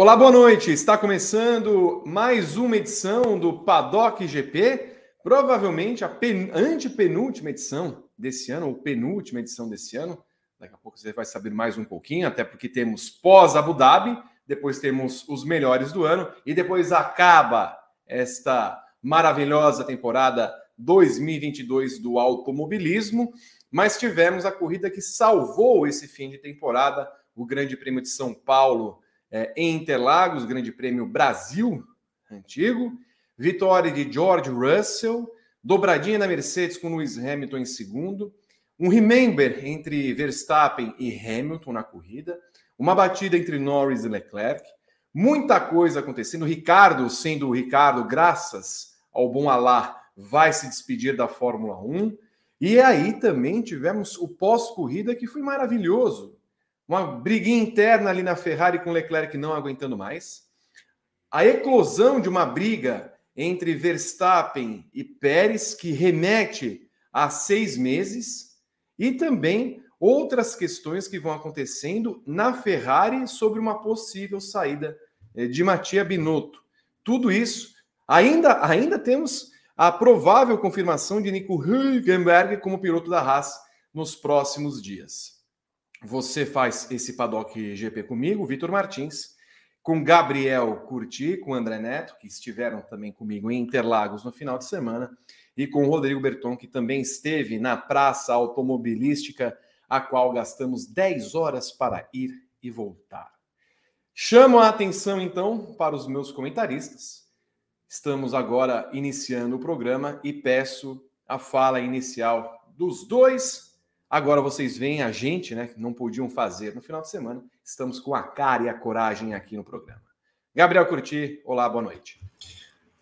Olá, boa noite. Está começando mais uma edição do Paddock GP, provavelmente a pen... antepenúltima edição desse ano, ou penúltima edição desse ano. Daqui a pouco você vai saber mais um pouquinho, até porque temos pós Abu Dhabi, depois temos os melhores do ano e depois acaba esta maravilhosa temporada 2022 do automobilismo, mas tivemos a corrida que salvou esse fim de temporada, o Grande Prêmio de São Paulo é, em Interlagos, Grande Prêmio Brasil antigo, vitória de George Russell, dobradinha na Mercedes com Lewis Hamilton em segundo, um remember entre Verstappen e Hamilton na corrida, uma batida entre Norris e Leclerc, muita coisa acontecendo. Ricardo, sendo o Ricardo, graças ao bom Alá, vai se despedir da Fórmula 1. E aí também tivemos o pós-corrida que foi maravilhoso uma briguinha interna ali na Ferrari com Leclerc não aguentando mais, a eclosão de uma briga entre Verstappen e Pérez, que remete a seis meses, e também outras questões que vão acontecendo na Ferrari sobre uma possível saída eh, de Mattia Binotto. Tudo isso, ainda, ainda temos a provável confirmação de Nico Hülkenberg como piloto da Haas nos próximos dias. Você faz esse paddock GP comigo, Vitor Martins, com Gabriel Curti, com André Neto, que estiveram também comigo em Interlagos no final de semana, e com o Rodrigo Berton, que também esteve na praça automobilística, a qual gastamos 10 horas para ir e voltar. Chamo a atenção, então, para os meus comentaristas. Estamos agora iniciando o programa e peço a fala inicial dos dois Agora vocês veem a gente, né, que não podiam fazer no final de semana. Estamos com a cara e a coragem aqui no programa. Gabriel Curti, olá, boa noite.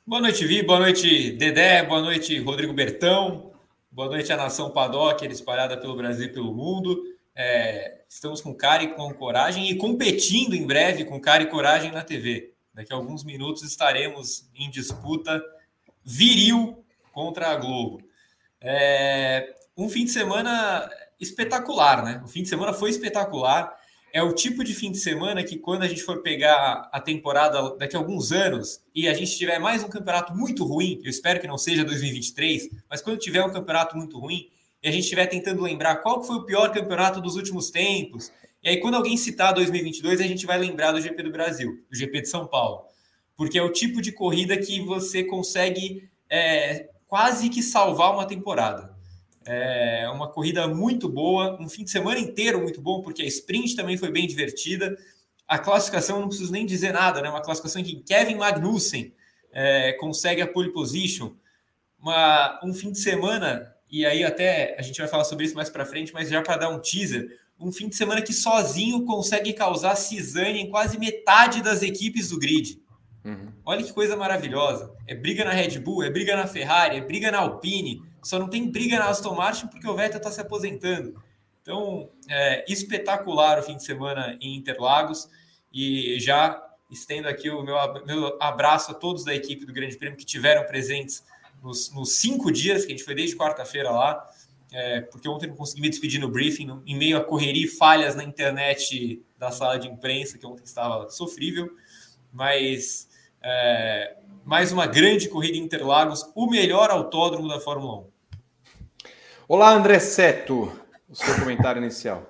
Boa noite, Vi, boa noite, Dedé, boa noite, Rodrigo Bertão, boa noite à nação Paddock, espalhada pelo Brasil e pelo mundo. É, estamos com cara e com coragem e competindo em breve com cara e coragem na TV. Daqui a alguns minutos estaremos em disputa viril contra a Globo. É, um fim de semana espetacular, né? O fim de semana foi espetacular. É o tipo de fim de semana que, quando a gente for pegar a temporada daqui a alguns anos e a gente tiver mais um campeonato muito ruim, eu espero que não seja 2023, mas quando tiver um campeonato muito ruim e a gente estiver tentando lembrar qual foi o pior campeonato dos últimos tempos, e aí quando alguém citar 2022, a gente vai lembrar do GP do Brasil, do GP de São Paulo, porque é o tipo de corrida que você consegue é, quase que salvar uma temporada. É uma corrida muito boa, um fim de semana inteiro muito bom, porque a sprint também foi bem divertida. A classificação, não preciso nem dizer nada, né? Uma classificação em que Kevin Magnussen é, consegue a pole position. Uma, um fim de semana, e aí até a gente vai falar sobre isso mais para frente, mas já para dar um teaser, um fim de semana que sozinho consegue causar cisane em quase metade das equipes do grid. Uhum. Olha que coisa maravilhosa. É briga na Red Bull, é briga na Ferrari, é briga na Alpine. Só não tem briga na Aston Martin porque o Vettel está se aposentando. Então, é espetacular o fim de semana em Interlagos. E já estendo aqui o meu, meu abraço a todos da equipe do Grande Prêmio que tiveram presentes nos, nos cinco dias, que a gente foi desde quarta-feira lá. É, porque ontem não consegui me despedir no briefing, em meio a correria e falhas na internet da sala de imprensa, que ontem estava sofrível. Mas é, mais uma grande corrida em Interlagos, o melhor autódromo da Fórmula 1. Olá, André Seto, o seu comentário inicial.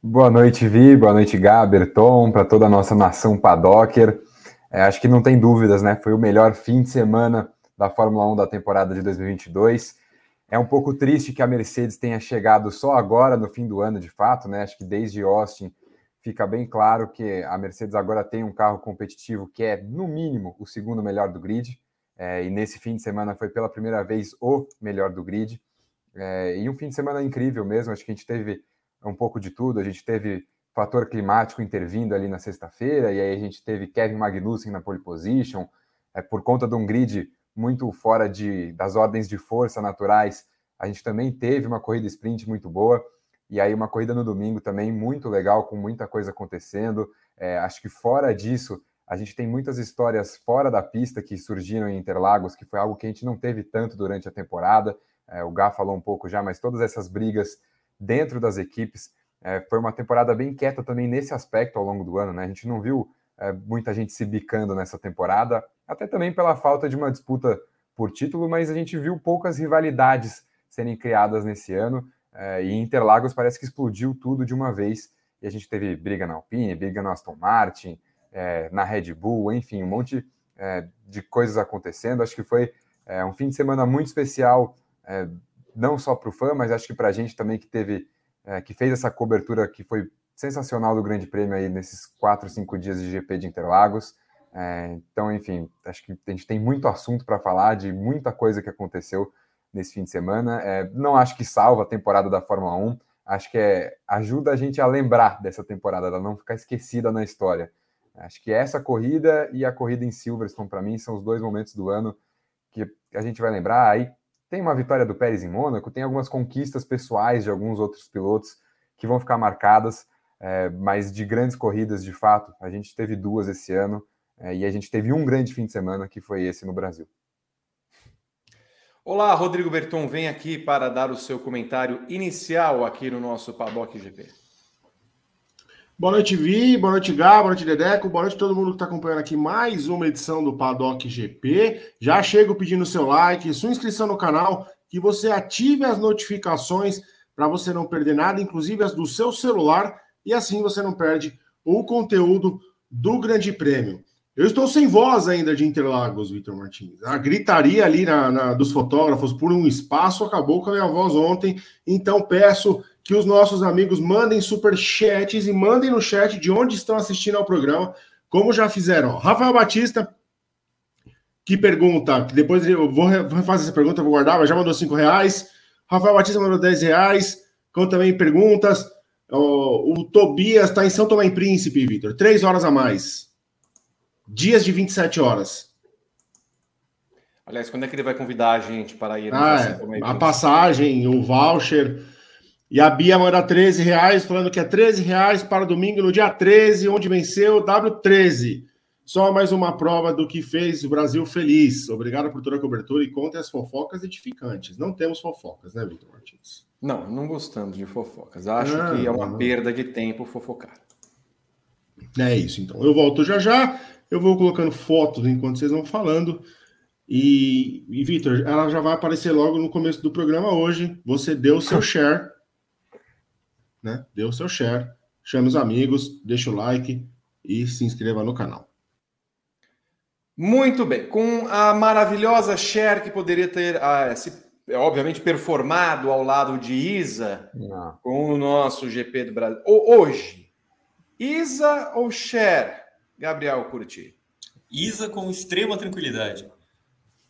Boa noite, Vi, boa noite, Gaber, Tom, para toda a nossa nação Paddocker. É, acho que não tem dúvidas, né? Foi o melhor fim de semana da Fórmula 1 da temporada de 2022. É um pouco triste que a Mercedes tenha chegado só agora, no fim do ano, de fato, né? Acho que desde Austin fica bem claro que a Mercedes agora tem um carro competitivo que é, no mínimo, o segundo melhor do grid. É, e nesse fim de semana foi pela primeira vez o melhor do grid. É, e um fim de semana incrível mesmo. Acho que a gente teve um pouco de tudo. A gente teve fator climático intervindo ali na sexta-feira, e aí a gente teve Kevin Magnussen na pole position, é, por conta de um grid muito fora de, das ordens de força naturais. A gente também teve uma corrida sprint muito boa. E aí uma corrida no domingo também muito legal, com muita coisa acontecendo. É, acho que fora disso, a gente tem muitas histórias fora da pista que surgiram em Interlagos, que foi algo que a gente não teve tanto durante a temporada. É, o Gá falou um pouco já, mas todas essas brigas dentro das equipes. É, foi uma temporada bem quieta também nesse aspecto ao longo do ano, né? A gente não viu é, muita gente se bicando nessa temporada, até também pela falta de uma disputa por título, mas a gente viu poucas rivalidades serem criadas nesse ano. É, e Interlagos parece que explodiu tudo de uma vez. E a gente teve briga na Alpine, briga na Aston Martin, é, na Red Bull, enfim, um monte é, de coisas acontecendo. Acho que foi é, um fim de semana muito especial, é, não só para o fã, mas acho que para a gente também que teve, é, que fez essa cobertura que foi sensacional do Grande Prêmio aí nesses quatro, cinco dias de GP de Interlagos. então, enfim, acho que a gente tem muito assunto para falar de muita coisa que aconteceu nesse fim de semana. É, não acho que salva a temporada da Fórmula 1, acho que é, ajuda a gente a lembrar dessa temporada, ela não ficar esquecida na história. Acho que essa corrida e a corrida em Silverstone, para mim, são os dois momentos do ano que a gente vai lembrar. Aí tem uma vitória do Pérez em Mônaco, tem algumas conquistas pessoais de alguns outros pilotos que vão ficar marcadas, é, mas de grandes corridas, de fato, a gente teve duas esse ano é, e a gente teve um grande fim de semana que foi esse no Brasil. Olá, Rodrigo Berton, vem aqui para dar o seu comentário inicial aqui no nosso Paddock GP. Boa noite, Vi, boa noite, Gá, boa noite, Dedeco, boa noite a todo mundo que está acompanhando aqui mais uma edição do Paddock GP. Já chego pedindo seu like, sua inscrição no canal, que você ative as notificações para você não perder nada, inclusive as do seu celular, e assim você não perde o conteúdo do Grande Prêmio. Eu estou sem voz ainda de Interlagos, Vitor Martins. A gritaria ali na, na, dos fotógrafos por um espaço acabou com a minha voz ontem. Então peço que os nossos amigos mandem super chats e mandem no chat de onde estão assistindo ao programa, como já fizeram. Rafael Batista, que pergunta, que depois eu vou fazer essa pergunta, vou guardar, mas já mandou cinco reais. Rafael Batista mandou 10 reais, com também perguntas. O, o Tobias está em São Tomé e Príncipe, Vitor. Três horas a mais. Dias de 27 horas. Aliás, quando é que ele vai convidar a gente para ir? Ah, é. a passagem, o voucher. E a Bia manda 13 reais, falando que é 13 reais para domingo, no dia 13, onde venceu o W13. Só mais uma prova do que fez o Brasil feliz. Obrigado por toda a cobertura e conte as fofocas edificantes. Não temos fofocas, né, Vitor Martins? Não, não gostamos de fofocas. Acho ah, que é uma não. perda de tempo fofocar. É isso, então. Eu volto já já. Eu vou colocando fotos enquanto vocês vão falando. E, e Vitor, ela já vai aparecer logo no começo do programa hoje. Você deu o seu share, né? Deu o seu share, chame os amigos, deixa o like e se inscreva no canal. Muito bem. Com a maravilhosa share que poderia ter ah, se, obviamente performado ao lado de Isa Não. com o nosso GP do Brasil. Hoje, Isa ou share? Gabriel Curti. Isa com extrema tranquilidade.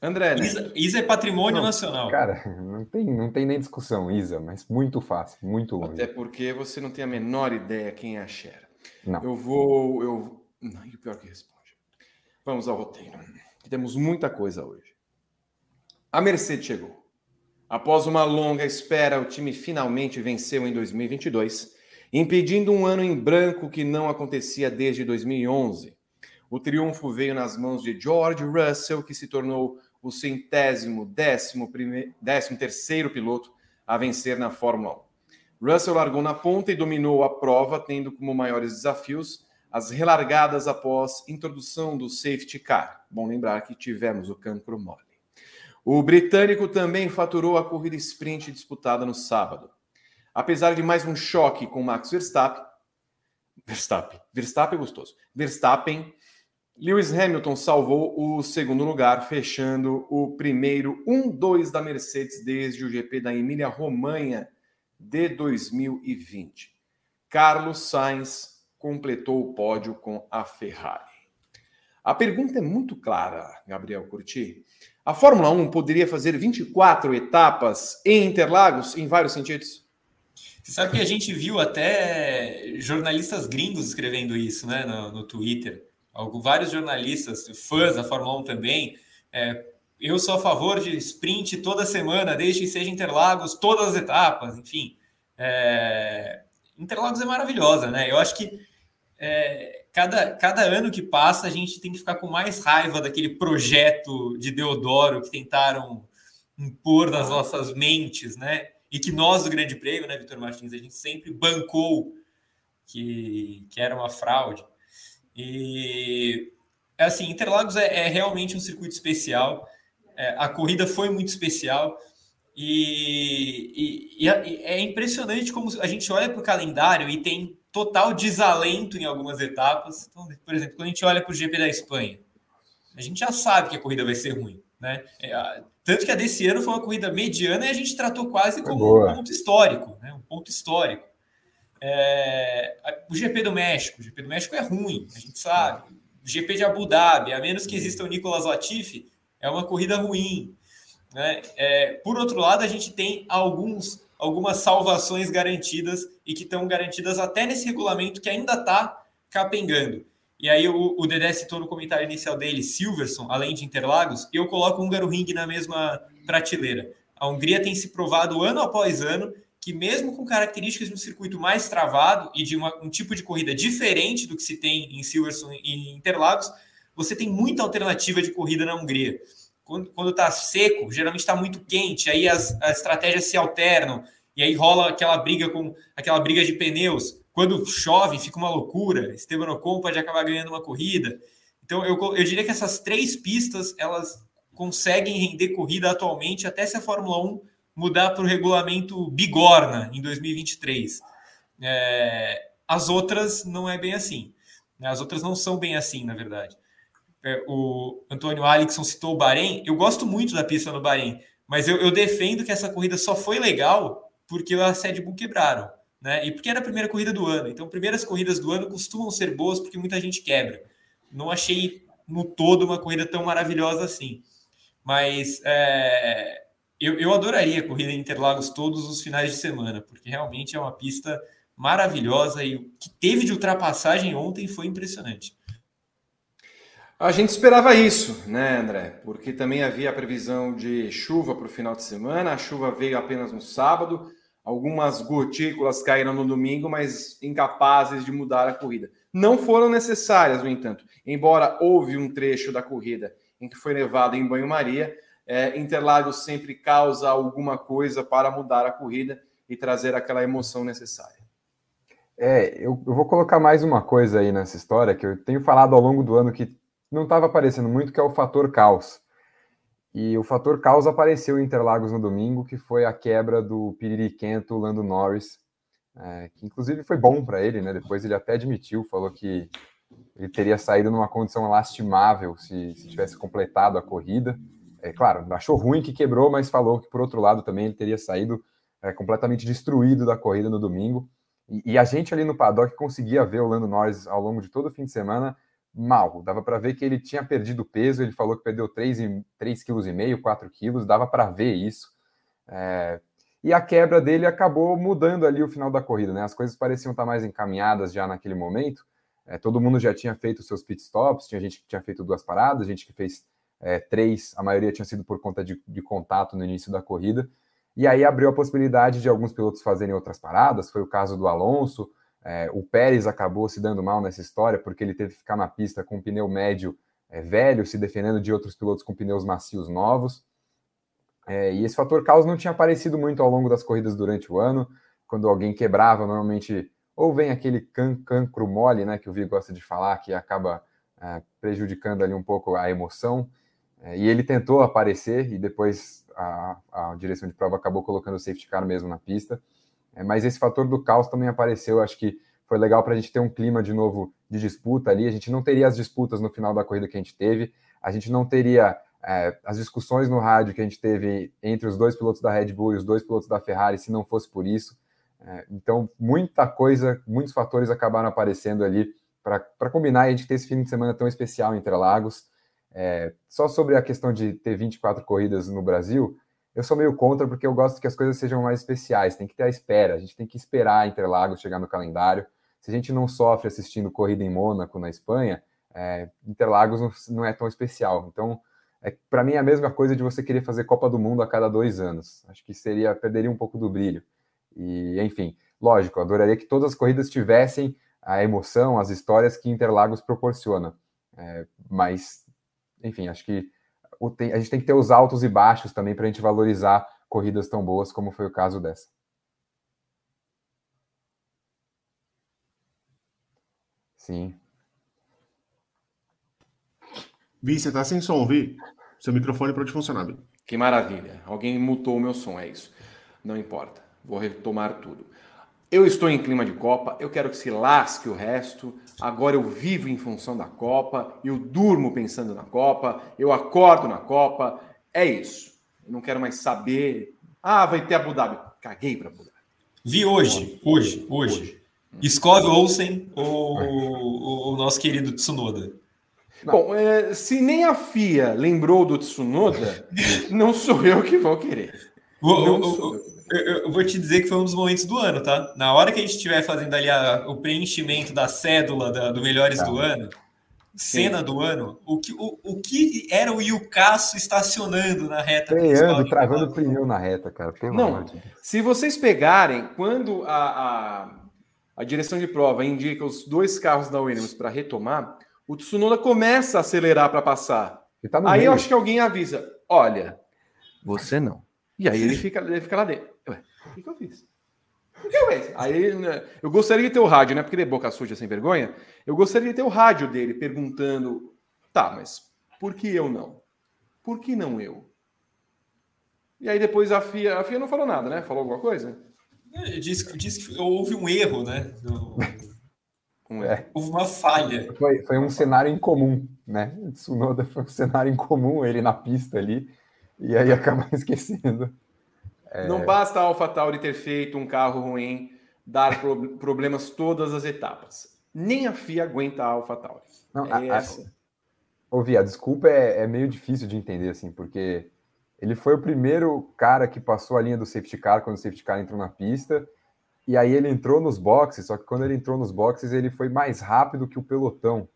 André, né? Isa, Isa é patrimônio não, nacional. Cara, não tem, não tem nem discussão, Isa, mas muito fácil, muito longe. Até porque você não tem a menor ideia quem é a Cher. Não. Eu vou. Eu... Não, e o pior que responde. Vamos ao roteiro. Temos muita coisa hoje. A Mercedes chegou. Após uma longa espera, o time finalmente venceu em 2022 impedindo um ano em branco que não acontecia desde 2011. O triunfo veio nas mãos de George Russell, que se tornou o centésimo, décimo, primeiro, décimo terceiro piloto a vencer na Fórmula 1. Russell largou na ponta e dominou a prova, tendo como maiores desafios as relargadas após introdução do safety car. Bom lembrar que tivemos o cancro mole. O britânico também faturou a corrida sprint disputada no sábado. Apesar de mais um choque com Max Verstappen, Verstappen, Verstappen é gostoso. Verstappen, Lewis Hamilton salvou o segundo lugar, fechando o primeiro 1-2 da Mercedes desde o GP da Emília-Romanha de 2020. Carlos Sainz completou o pódio com a Ferrari. A pergunta é muito clara, Gabriel Curti. A Fórmula 1 poderia fazer 24 etapas em Interlagos em vários sentidos? Você sabe que a gente viu até jornalistas gringos escrevendo isso né, no, no Twitter. Vários jornalistas, fãs da Fórmula 1 também. É, eu sou a favor de sprint toda semana, desde que seja Interlagos, todas as etapas, enfim. É... Interlagos é maravilhosa, né? Eu acho que é, cada, cada ano que passa a gente tem que ficar com mais raiva daquele projeto de Deodoro que tentaram impor nas nossas mentes, né? E que nós do Grande Prêmio, né, Vitor Martins, a gente sempre bancou que, que era uma fraude. E assim, Interlagos é, é realmente um circuito especial. É, a corrida foi muito especial. E, e, e, é impressionante como a gente olha para o calendário e tem total desalento em algumas etapas. Então, por exemplo, quando a gente olha para o GP da Espanha, a gente já sabe que a corrida vai ser ruim. Né? É, tanto que a desse ano foi uma corrida mediana e a gente tratou quase como um ponto histórico, né? um ponto histórico. É, o GP do México, o GP do México é ruim, a gente sabe. O GP de Abu Dhabi, a menos que exista o Nicolas Latifi, é uma corrida ruim. Né? É, por outro lado, a gente tem alguns, algumas salvações garantidas e que estão garantidas até nesse regulamento que ainda está capengando. E aí o, o Dedé citou no comentário inicial dele, Silverson, além de Interlagos, eu coloco o Húngaro Ring na mesma prateleira. A Hungria tem se provado ano após ano que mesmo com características de um circuito mais travado e de uma, um tipo de corrida diferente do que se tem em Silverstone e Interlagos, você tem muita alternativa de corrida na Hungria. Quando está seco, geralmente está muito quente, aí as, as estratégias se alternam e aí rola aquela briga com aquela briga de pneus. Quando chove, fica uma loucura. Esteban Ocon pode acabar ganhando uma corrida. Então, eu, eu diria que essas três pistas elas conseguem render corrida atualmente, até se a Fórmula 1 mudar para o regulamento bigorna em 2023. É, as outras não é bem assim. Né? As outras não são bem assim, na verdade. É, o Antônio Alexson citou o Bahrein. Eu gosto muito da pista no Bahrein, mas eu, eu defendo que essa corrida só foi legal porque a Red Bull quebraram. Né? E porque era a primeira corrida do ano. Então, primeiras corridas do ano costumam ser boas porque muita gente quebra. Não achei no todo uma corrida tão maravilhosa assim. Mas é, eu, eu adoraria corrida em Interlagos todos os finais de semana, porque realmente é uma pista maravilhosa e o que teve de ultrapassagem ontem foi impressionante. A gente esperava isso, né, André? Porque também havia a previsão de chuva para o final de semana. A chuva veio apenas no sábado. Algumas gotículas caíram no domingo, mas incapazes de mudar a corrida. Não foram necessárias, no entanto. Embora houve um trecho da corrida em que foi levado em banho-maria, é, Interlagos sempre causa alguma coisa para mudar a corrida e trazer aquela emoção necessária. É, eu, eu, vou colocar mais uma coisa aí nessa história que eu tenho falado ao longo do ano que não estava aparecendo muito, que é o fator caos. E o fator caos apareceu em Interlagos no domingo, que foi a quebra do Piririquento Lando Norris, é, que inclusive foi bom para ele, né? Depois ele até admitiu, falou que ele teria saído numa condição lastimável se, se tivesse completado a corrida é claro, achou ruim que quebrou, mas falou que por outro lado também ele teria saído é, completamente destruído da corrida no domingo. E, e, a gente ali no paddock conseguia ver o Lando Norris ao longo de todo o fim de semana mal. Dava para ver que ele tinha perdido peso, ele falou que perdeu 3,5 kg, 4 kg, dava para ver isso. É, e a quebra dele acabou mudando ali o final da corrida, né? As coisas pareciam estar mais encaminhadas já naquele momento. É, todo mundo já tinha feito seus pit stops, tinha gente que tinha feito duas paradas, gente que fez é, três, a maioria tinha sido por conta de, de, contato no início da corrida, e aí abriu a possibilidade de alguns pilotos fazerem outras paradas, foi o caso do Alonso, é, o Pérez acabou se dando mal nessa história, porque ele teve que ficar na pista com um pneu médio é, velho, se defendendo de outros pilotos com pneus macios novos, é, e esse fator caos não tinha aparecido muito ao longo das corridas durante o ano, quando alguém quebrava, normalmente, ou vem aquele can cancro mole, né, que o Vi gosta de falar, que acaba é, prejudicando ali um pouco a emoção, e ele tentou aparecer e depois a, a, direção de prova acabou colocando o safety car mesmo na pista. É, mas esse fator do caos também apareceu. Acho que foi legal para a gente ter um clima de novo de disputa ali. A gente não teria as disputas no final da corrida que a gente teve. A gente não teria é, as discussões no rádio que a gente teve entre os dois pilotos da Red Bull e os dois pilotos da Ferrari se não fosse por isso. É, então, muita coisa, muitos fatores acabaram aparecendo ali para combinar e a gente ter esse fim de semana tão especial em Interlagos. É, só sobre a questão de ter 24 corridas no Brasil, eu sou meio contra porque eu gosto que as coisas sejam mais especiais, tem que ter a espera, a gente tem que esperar Interlagos chegar no calendário. Se a gente não sofre assistindo corrida em Mônaco, na Espanha, é, Interlagos não, é tão especial. Então, é, para mim é a mesma coisa de você querer fazer Copa do Mundo a cada dois anos. Acho que seria perderia um pouco do brilho. E, enfim, lógico, adoraria que todas as corridas tivessem a emoção, as histórias que Interlagos proporciona. É, mas, enfim, acho que a gente tem que ter os altos e baixos também para a gente valorizar corridas tão boas como foi o caso dessa. Sim. Vi, você tá sem som, Vi? Seu microfone pode funcionar, Vi. Que maravilha. Alguém mutou o meu som, é isso. Não importa. Vou retomar tudo. Eu estou em clima de Copa, eu quero que se lasque o resto. Agora eu vivo em função da Copa, eu durmo pensando na Copa, eu acordo na Copa. É isso. Eu não quero mais saber. Ah, vai ter Abu Dhabi. Caguei para Abu Dhabi. Vi hoje, hoje, hoje. hoje. Escove Olsen ou o, o nosso querido Tsunoda? Bom, é, se nem a FIA lembrou do Tsunoda, não sou eu que vou querer. Vou, eu, eu, eu, vou te dizer que foi um dos momentos do ano, tá? Na hora que a gente estiver fazendo ali a, o preenchimento da cédula da, do Melhores tá. do Ano, cena Sim. do ano, o que, o, o que era o Yucaço estacionando na reta? Freando, travando pneu na reta, cara. Pelo Não, se vocês pegarem, quando a, a, a direção de prova indica os dois carros da Williams para retomar, o Tsunoda começa a acelerar para passar. Tá Aí meio. eu acho que alguém avisa: olha, você não. E aí ele fica, ele fica lá dentro. O que, que eu fiz? O que eu fiz? Aí né, eu gostaria de ter o rádio, né? Porque ele é boca suja sem vergonha. Eu gostaria de ter o rádio dele perguntando: tá, mas por que eu não? Por que não eu? E aí depois a FIA, a FIA não falou nada, né? Falou alguma coisa? Disse, disse que houve um erro, né? Do... É. Houve uma falha. Foi, foi um cenário incomum, né? Tsunoda foi um cenário incomum, ele na pista ali e aí acaba esquecendo. É... Não basta a AlphaTauri ter feito um carro ruim, dar pro problemas todas as etapas. Nem a FIA aguenta a AlphaTauri. Não, é a, essa. Ouvi, a desculpa é, é, meio difícil de entender, assim, porque ele foi o primeiro cara que passou a linha do safety car quando o safety car entrou na pista, e aí ele entrou nos boxes, só que quando ele entrou nos boxes, ele foi mais rápido que o pelotão.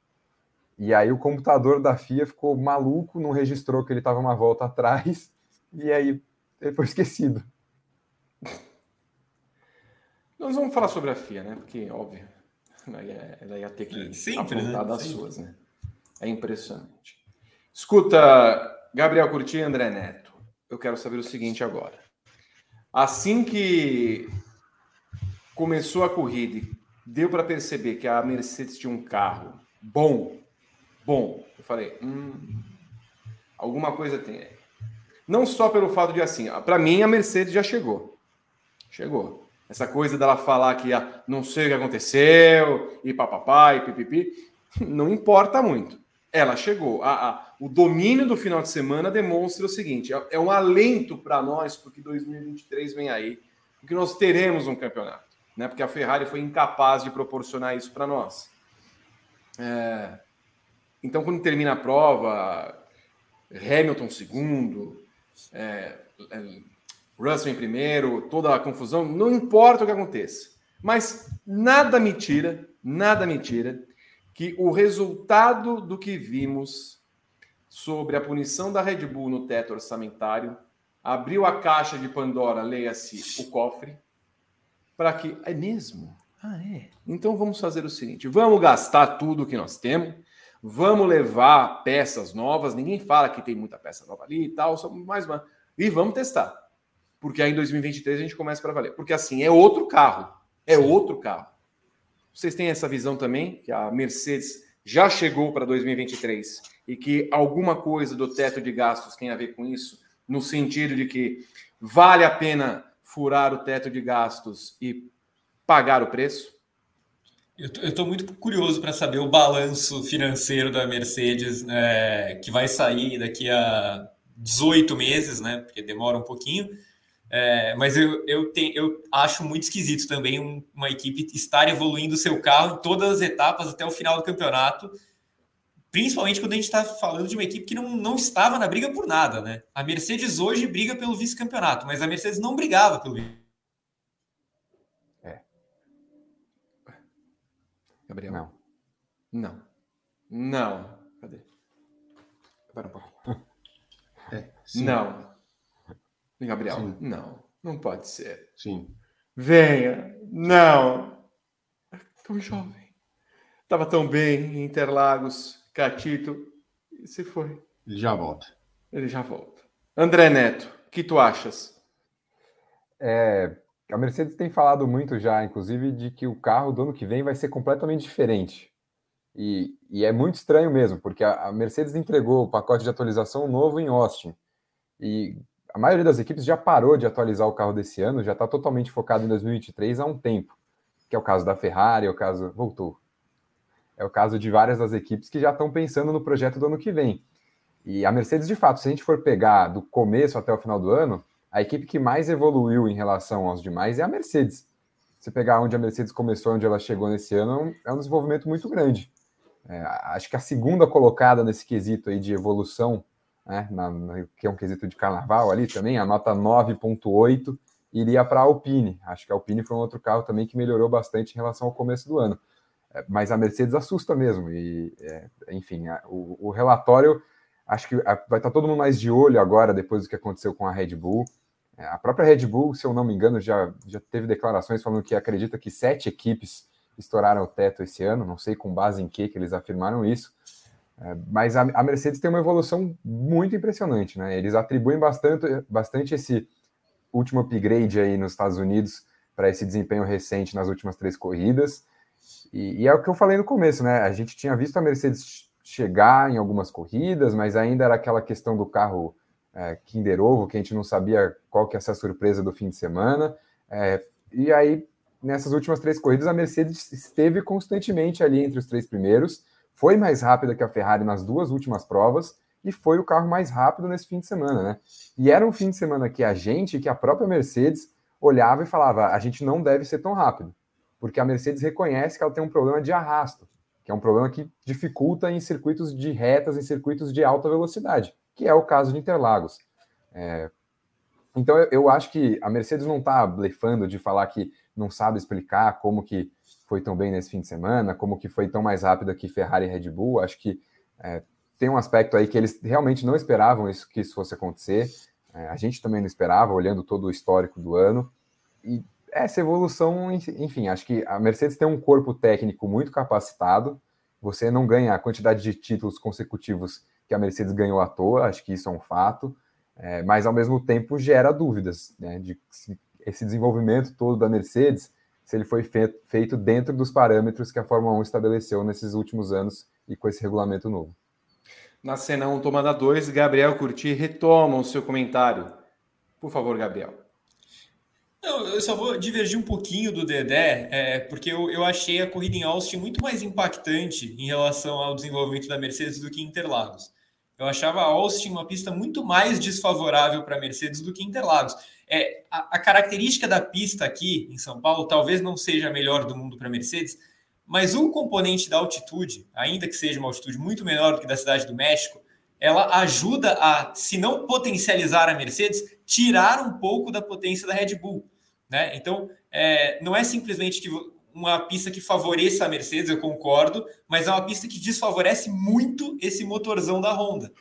E aí o computador da FIA ficou maluco, não registrou que ele estava uma volta atrás, e aí ele foi esquecido. Nós vamos falar sobre a FIA, né? Porque, óbvio, ela ia, ela ia ter que Sempre, né? das Sempre. suas, né? É impressionante. Escuta, Gabriel Curti e André Neto, eu quero saber o seguinte agora. Assim que começou a corrida, deu para perceber que a Mercedes tinha um carro bom, bom. Eu falei, hum, alguma coisa tem aí. Não só pelo fato de assim, para mim a Mercedes já chegou. Chegou. Essa coisa dela falar que ah, não sei o que aconteceu, e papapá, e pipipi, não importa muito. Ela chegou. A, a, o domínio do final de semana demonstra o seguinte: é, é um alento para nós, porque 2023 vem aí, porque nós teremos um campeonato, né? Porque a Ferrari foi incapaz de proporcionar isso para nós. É, então, quando termina a prova, Hamilton segundo, é, é, Russell em primeiro, toda a confusão, não importa o que aconteça. Mas nada me tira, nada me tira que o resultado do que vimos sobre a punição da Red Bull no teto orçamentário abriu a caixa de Pandora, leia-se o cofre, para que. É mesmo? Ah, é. Então vamos fazer o seguinte: vamos gastar tudo que nós temos Vamos levar peças novas. Ninguém fala que tem muita peça nova ali e tal, só mais uma. E vamos testar. Porque aí em 2023 a gente começa para valer. Porque assim, é outro carro. É Sim. outro carro. Vocês têm essa visão também, que a Mercedes já chegou para 2023 e que alguma coisa do teto de gastos tem a ver com isso, no sentido de que vale a pena furar o teto de gastos e pagar o preço? Eu estou muito curioso para saber o balanço financeiro da Mercedes, é, que vai sair daqui a 18 meses, né? Porque demora um pouquinho. É, mas eu, eu, te, eu acho muito esquisito também um, uma equipe estar evoluindo seu carro em todas as etapas até o final do campeonato, principalmente quando a gente está falando de uma equipe que não, não estava na briga por nada, né? A Mercedes hoje briga pelo vice-campeonato, mas a Mercedes não brigava pelo vice Gabriel? Não. Não. Não. Cadê? Para um pouco. É, não. Gabriel, sim. não. Não pode ser. Sim. Venha. Não. Tão jovem. Tava tão bem em Interlagos, Catito. E se foi. Ele já volta. Ele já volta. André Neto, o que tu achas? É, a Mercedes tem falado muito já, inclusive, de que o carro do ano que vem vai ser completamente diferente. E, e é muito estranho mesmo, porque a, a, Mercedes entregou o pacote de atualização novo em Austin. E a maioria das equipes já parou de atualizar o carro desse ano, já está totalmente focado em 2023 há um tempo. Que é o caso da Ferrari, é o caso. Voltou. É o caso de várias das equipes que já estão pensando no projeto do ano que vem. E a Mercedes, de fato, se a gente for pegar do começo até o final do ano, a equipe que mais evoluiu em relação aos demais é a Mercedes. Se pegar onde a Mercedes começou, onde ela chegou nesse ano, é um desenvolvimento muito grande. É, acho que a segunda colocada nesse quesito aí de evolução, né, na, na, que é um quesito de carnaval ali também, a nota 9.8 iria para a Alpine. Acho que a Alpine foi um outro carro também que melhorou bastante em relação ao começo do ano. É, mas a Mercedes assusta mesmo. E, é, enfim, a, o, o relatório Acho que vai estar todo mundo mais de olho agora, depois do que aconteceu com a Red Bull. É, a própria Red Bull, se eu não me engano, já, já teve declarações falando que acredita que sete equipes estouraram o teto esse ano. Não sei com base em que, que eles afirmaram isso. É, mas a, Mercedes tem uma evolução muito impressionante, né? Eles atribuem bastante, bastante esse último upgrade aí nos Estados Unidos para esse desempenho recente nas últimas três corridas. E, e, é o que eu falei no começo, né? A gente tinha visto a Mercedes chegar em algumas corridas, mas ainda era aquela questão do carro é, Kinder Ovo, que a gente não sabia qual que ia ser a surpresa do fim de semana. É, e aí, nessas últimas três corridas, a Mercedes esteve constantemente ali entre os três primeiros, foi mais rápida que a Ferrari nas duas últimas provas e foi o carro mais rápido nesse fim de semana, né? E era um fim de semana que a gente, que a própria Mercedes, olhava e falava: a gente não deve ser tão rápido, porque a Mercedes reconhece que ela tem um problema de arrasto que é um problema que dificulta em circuitos de retas, em circuitos de alta velocidade, que é o caso de Interlagos. É, então eu, eu, acho que a Mercedes não está blefando de falar que não sabe explicar como que foi tão bem nesse fim de semana, como que foi tão mais rápida que Ferrari e Red Bull. Acho que é, tem um aspecto aí que eles realmente não esperavam isso que isso fosse acontecer. É, a gente também não esperava, olhando todo o histórico do ano. E essa evolução, enfim, acho que a Mercedes tem um corpo técnico muito capacitado. Você não ganha a quantidade de títulos consecutivos que a Mercedes ganhou à toa, acho que isso é um fato, é, mas ao mesmo tempo gera dúvidas né, de se esse desenvolvimento todo da Mercedes, se ele foi feito, dentro dos parâmetros que a Fórmula 1 estabeleceu nesses últimos anos e com esse regulamento novo. Na cena 1, tomada 2, Gabriel Curti retoma o seu comentário. Por favor, Gabriel. Não, eu só vou divergir um pouquinho do Dedé, é, porque eu, eu achei a corrida em Austin muito mais impactante em relação ao desenvolvimento da Mercedes do que Interlagos. Eu achava a Austin uma pista muito mais desfavorável para a Mercedes do que Interlagos. É, a, a, característica da pista aqui em São Paulo talvez não seja a melhor do mundo para a Mercedes, mas o componente da altitude, ainda que seja uma altitude muito menor do que da cidade do México, ela ajuda a, se não potencializar a Mercedes, tirar um pouco da potência da Red Bull. Né? Então, é, não é simplesmente que uma pista que favoreça a Mercedes, eu concordo, mas é uma pista que desfavorece muito esse motorzão da Honda.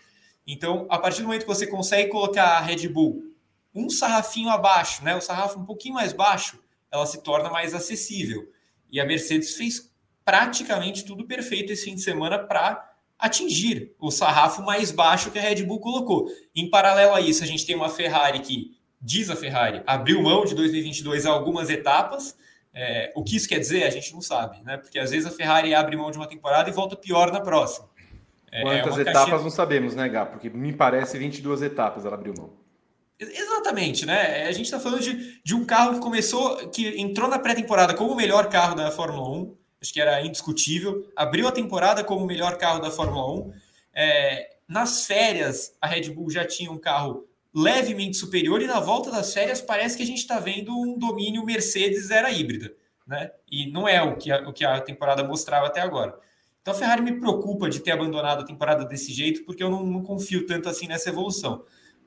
Então, a partir do momento que você consegue colocar a Red Bull um sarrafinho abaixo, né, o sarrafo um pouquinho mais baixo, ela se torna mais acessível. E a Mercedes fez praticamente tudo perfeito esse fim de semana para atingir o sarrafo mais baixo que a Red Bull colocou. Em paralelo a isso, a gente tem uma Ferrari que diz a Ferrari, abriu mão de 2022 algumas etapas. É, o que isso quer dizer, a gente não sabe, né? Porque às vezes a Ferrari abre mão de uma temporada e volta pior na próxima. É, é Quantas etapas caixinha... não sabemos, né, Gá? Porque me parece 22 etapas ela abriu mão. Exatamente, né? A gente está falando de, de um carro que começou, que entrou na pré-temporada como o melhor carro da Fórmula 1, acho que era indiscutível, abriu a temporada como o melhor carro da Fórmula 1. É, nas férias, a Red Bull já tinha um carro levemente superior e na volta das férias parece que a gente está vendo um domínio Mercedes era híbrida, né? E não é o que a, o que a temporada mostrava até agora. Então a Ferrari me preocupa de ter abandonado a temporada desse jeito, porque eu não, não confio tanto assim nessa evolução.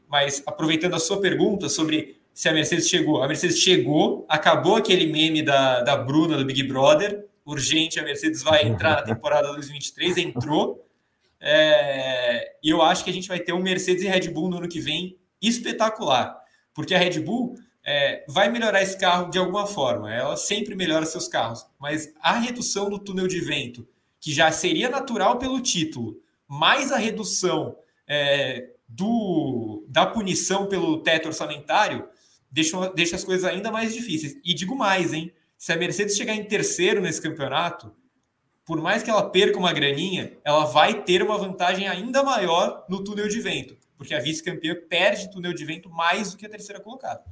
Mas aproveitando a sua pergunta sobre se a Mercedes chegou, a Mercedes chegou, acabou aquele meme da, da Bruna do Big Brother, urgente, a Mercedes vai entrar na temporada 2023, entrou. É, e eu acho que a gente vai ter um Mercedes e Red Bull no ano que vem espetacular, porque a Red Bull é, vai melhorar esse carro de alguma forma. Ela sempre melhora seus carros. Mas a redução do túnel de vento, que já seria natural pelo título, mais a redução é, do, da punição pelo teto orçamentário, deixa, deixa as coisas ainda mais difíceis. E digo mais, hein? Se a Mercedes chegar em terceiro nesse campeonato, por mais que ela perca uma graninha, ela vai ter uma vantagem ainda maior no túnel de vento, porque a vice-campeã perde túnel de vento mais do que a terceira colocada.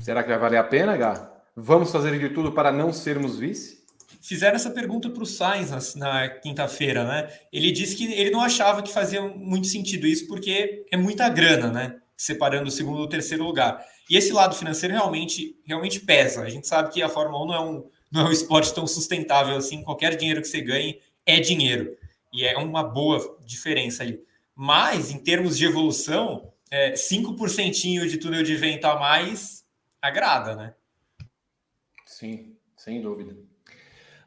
Será que vai valer a pena, Gá? Vamos fazer de tudo para não sermos vice? Fizeram essa pergunta para o Sainz na, na quinta-feira, né? Ele disse que ele não achava que fazia muito sentido isso, porque é muita grana, né? Separando o segundo e o terceiro lugar. E esse lado financeiro realmente, realmente pesa. A gente sabe que a Fórmula 1 não é um, não é um esporte tão sustentável assim. Qualquer dinheiro que você ganhe é dinheiro. E é uma boa diferença ali. Mas, em termos de evolução, é, 5% de túnel de vento a mais agrada, né? Sim, sem dúvida.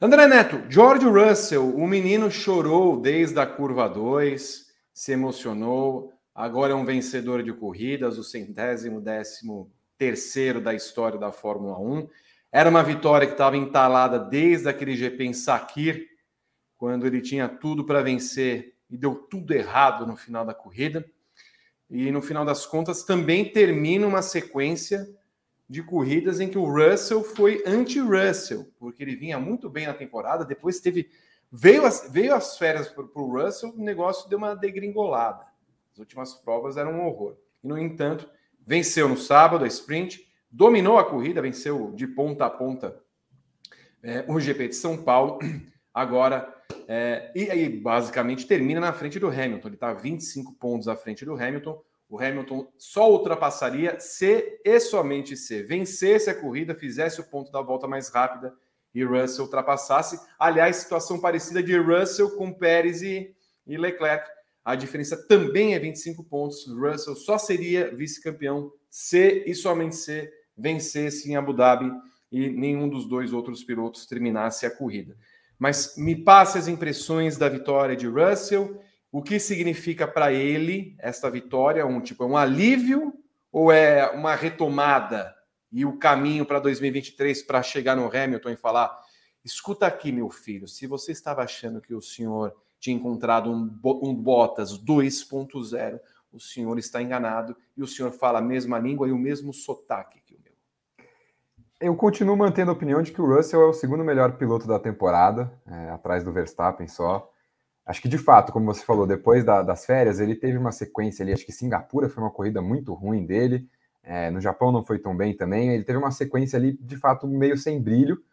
André Neto, George Russell, o menino chorou desde a curva 2, se emocionou, agora é um vencedor de corridas, o centésimo décimo terceiro da história da Fórmula 1. Era uma vitória que estava entalada desde aquele GP em Sakir, quando ele tinha tudo para vencer e deu tudo errado no final da corrida. E no final das contas também termina uma sequência de corridas em que o Russell foi anti-Russell, porque ele vinha muito bem na temporada, depois teve. Veio as, veio as férias para o Russell, o negócio deu uma degringolada. As últimas provas eram um horror. E, no entanto, venceu no sábado a sprint, dominou a corrida, venceu de ponta a ponta é, o GP de São Paulo. Agora, é, e aí basicamente termina na frente do Hamilton. Ele está 25 pontos à frente do Hamilton. O Hamilton só ultrapassaria se e somente se vencesse a corrida, fizesse o ponto da volta mais rápida e Russell ultrapassasse. Aliás, situação parecida de Russell com Pérez e, e Leclerc. A diferença também é 25 pontos. Russell só seria vice-campeão se e somente se vencesse em Abu Dhabi e nenhum dos dois outros pilotos terminasse a corrida. Mas me passe as impressões da vitória de Russell o que significa para ele esta vitória? Um tipo, é um alívio ou é uma retomada e o caminho para 2023 para chegar no Hamilton e falar: escuta aqui, meu filho, se você estava achando que o senhor tinha encontrado um, um Bottas 2.0, o senhor está enganado e o senhor fala a mesma língua e o mesmo sotaque. Eu continuo mantendo a opinião de que o Russell é o segundo melhor piloto da temporada, é, atrás do Verstappen só. Acho que de fato, como você falou, depois da, das férias, ele teve uma sequência ali. Acho que Singapura foi uma corrida muito ruim dele. É, no Japão não foi tão bem também. Ele teve uma sequência ali, de fato, meio sem brilho.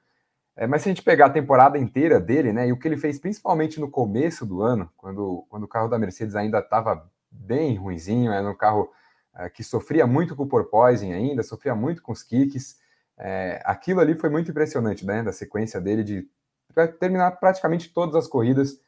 É, mas se a gente pegar a temporada inteira dele, né, e o que ele fez principalmente no começo do ano, quando, quando o carro da Mercedes ainda estava bem ruinzinho, era um carro é, que sofria muito com o porpoising ainda, sofria muito com os kicks. É, aquilo ali foi muito impressionante, né, da sequência dele de terminar praticamente todas as corridas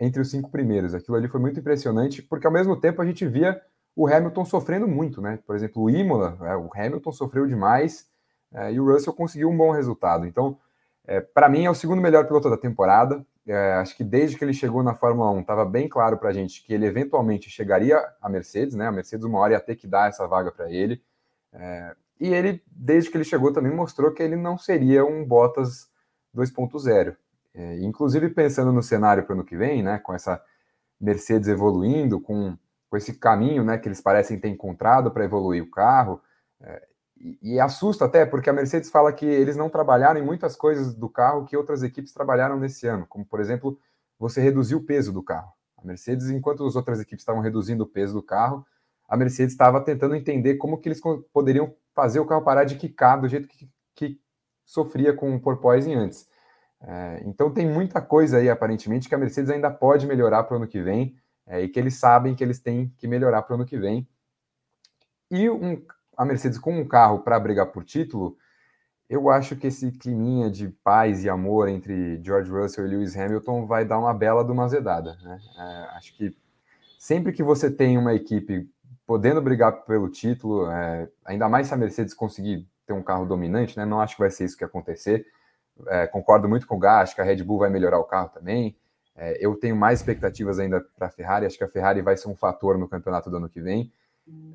entre os cinco primeiros. Aquilo ali foi muito impressionante, porque ao mesmo tempo a gente via o Hamilton sofrendo muito, né? Por exemplo, o Imola, é, o Hamilton sofreu demais é, e o Russell conseguiu um bom resultado. Então, é, para mim, é o segundo melhor piloto da temporada. É, acho que desde que ele chegou na Fórmula 1, estava bem claro para a gente que ele eventualmente chegaria à Mercedes, né? A Mercedes, uma hora ia ter que dar essa vaga para ele. E ele, desde que ele chegou, também mostrou que ele não seria um Bottas 2.0. É, inclusive pensando no cenário para o ano que vem, né, com essa Mercedes evoluindo, com, com esse caminho né, que eles parecem ter encontrado para evoluir o carro, é, e, e, assusta até, porque a Mercedes fala que eles não trabalharam em muitas coisas do carro que outras equipes trabalharam nesse ano, como por exemplo, você reduzir o peso do carro. A Mercedes, enquanto as outras equipes estavam reduzindo o peso do carro, a Mercedes estava tentando entender como que eles poderiam fazer o carro parar de quicar do jeito que, que sofria com o porpoising antes. É, então tem muita coisa aí, aparentemente, que a Mercedes ainda pode melhorar para o ano que vem, é, e que eles sabem que eles têm que melhorar para o ano que vem. E um, a Mercedes com um carro para brigar por título, eu acho que esse climinha de paz e amor entre George Russell e Lewis Hamilton vai dar uma bela de uma azedada. Né? É, acho que sempre que você tem uma equipe podendo brigar pelo título, é, ainda mais se a Mercedes conseguir ter um carro dominante, né? não acho que vai ser isso que acontecer, é, concordo muito com o Gá, acho que a Red Bull vai melhorar o carro também. É, eu tenho mais expectativas ainda para a Ferrari, acho que a Ferrari vai ser um fator no campeonato do ano que vem.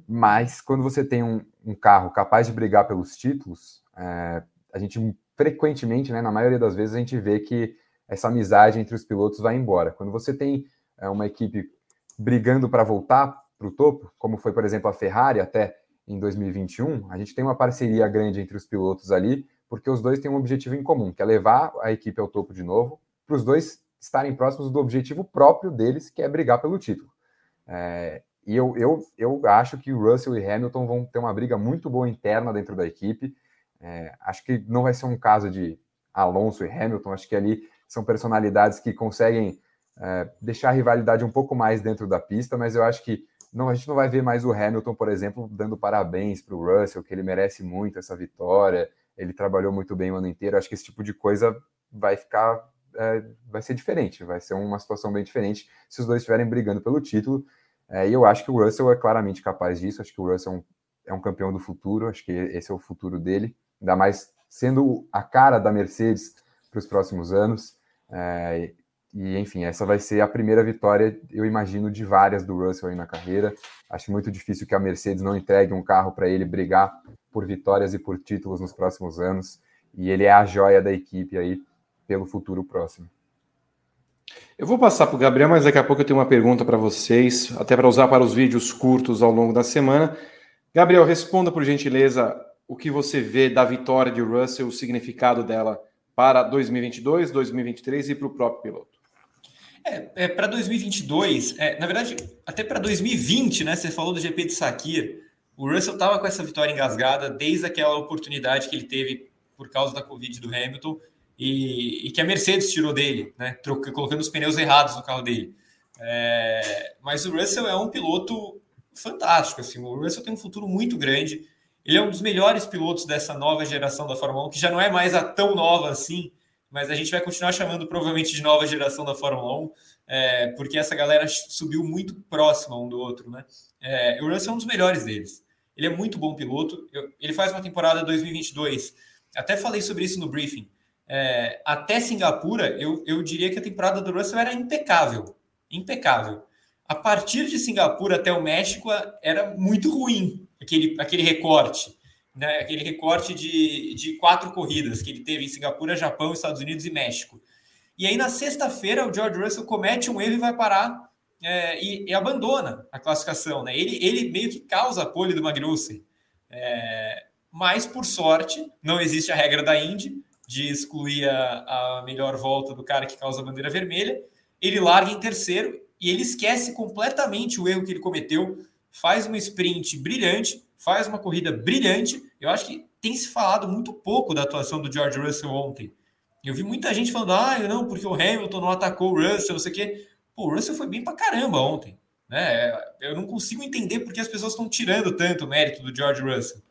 Mas quando você tem um, um carro capaz de brigar pelos títulos, é, a gente frequentemente, né, na maioria das vezes, a gente vê que essa amizade entre os pilotos vai embora. Quando você tem é, uma equipe brigando para voltar para o topo, como foi, por exemplo, a Ferrari até em 2021, a gente tem uma parceria grande entre os pilotos ali, porque os dois têm um objetivo em comum, que é levar a equipe ao topo de novo, para os dois estarem próximos do objetivo próprio deles, que é brigar pelo título. É, e eu, eu, eu acho que Russell e Hamilton vão ter uma briga muito boa interna dentro da equipe. É, acho que não vai ser um caso de Alonso e Hamilton, acho que ali são personalidades que conseguem é, deixar a rivalidade um pouco mais dentro da pista, mas eu acho que não, a gente não vai ver mais o Hamilton, por exemplo, dando parabéns para o Russell, que ele merece muito essa vitória, ele trabalhou muito bem o ano inteiro. Acho que esse tipo de coisa vai ficar, é, vai ser diferente, vai ser uma situação bem diferente se os dois estiverem brigando pelo título. É, e eu acho que o Russell é claramente capaz disso. Acho que o Russell é um, é um campeão do futuro, acho que esse é o futuro dele, ainda mais sendo a cara da Mercedes para os próximos anos. É, e, enfim, essa vai ser a primeira vitória, eu imagino, de várias do Russell aí na carreira. Acho muito difícil que a Mercedes não entregue um carro para ele brigar por vitórias e por títulos nos próximos anos. E ele é a joia da equipe aí pelo futuro próximo. Eu vou passar para o Gabriel, mas daqui a pouco eu tenho uma pergunta para vocês, até para usar para os vídeos curtos ao longo da semana. Gabriel, responda por gentileza o que você vê da vitória de Russell, o significado dela para 2022, 2023 e para o próprio piloto. É, é para 2022, é, na verdade, até para 2020, né? Você falou do GP de Sakir. O Russell estava com essa vitória engasgada desde aquela oportunidade que ele teve por causa da Covid do Hamilton e, e que a Mercedes tirou dele, né? Troca, colocando os pneus errados no carro dele. É, mas o Russell é um piloto fantástico. Assim, o Russell tem um futuro muito grande. Ele é um dos melhores pilotos dessa nova geração da Fórmula 1, que já não é mais a tão nova assim mas a gente vai continuar chamando provavelmente de nova geração da Fórmula 1, é, porque essa galera subiu muito próxima um do outro, né? É, o Russell é um dos melhores deles. Ele é muito bom piloto. Eu, ele faz uma temporada 2022. Até falei sobre isso no briefing. É, até Singapura, eu, eu diria que a temporada do Russell era impecável. Impecável. A partir de Singapura até o México era muito ruim aquele, aquele recorte né, aquele recorte de, de quatro corridas que ele teve em Singapura, Japão, Estados Unidos e México. E aí, na sexta-feira, o George Russell comete um erro e vai parar é, e, e, abandona a classificação. Né? Ele, ele meio que causa a pole do Magnussen. É, mas, por sorte, não existe a regra da Indy de excluir a, a melhor volta do cara que causa a bandeira vermelha. Ele larga em terceiro e ele esquece completamente o erro que ele cometeu, faz uma sprint brilhante, faz uma corrida brilhante. Eu acho que tem se falado muito pouco da atuação do George Russell ontem. Eu vi muita gente falando, ah, não, porque o Hamilton não atacou o Russell, não sei o quê. Pô, o Russell foi bem pra caramba ontem. Né? Eu não consigo entender porque as pessoas estão tirando tanto o mérito do George Russell.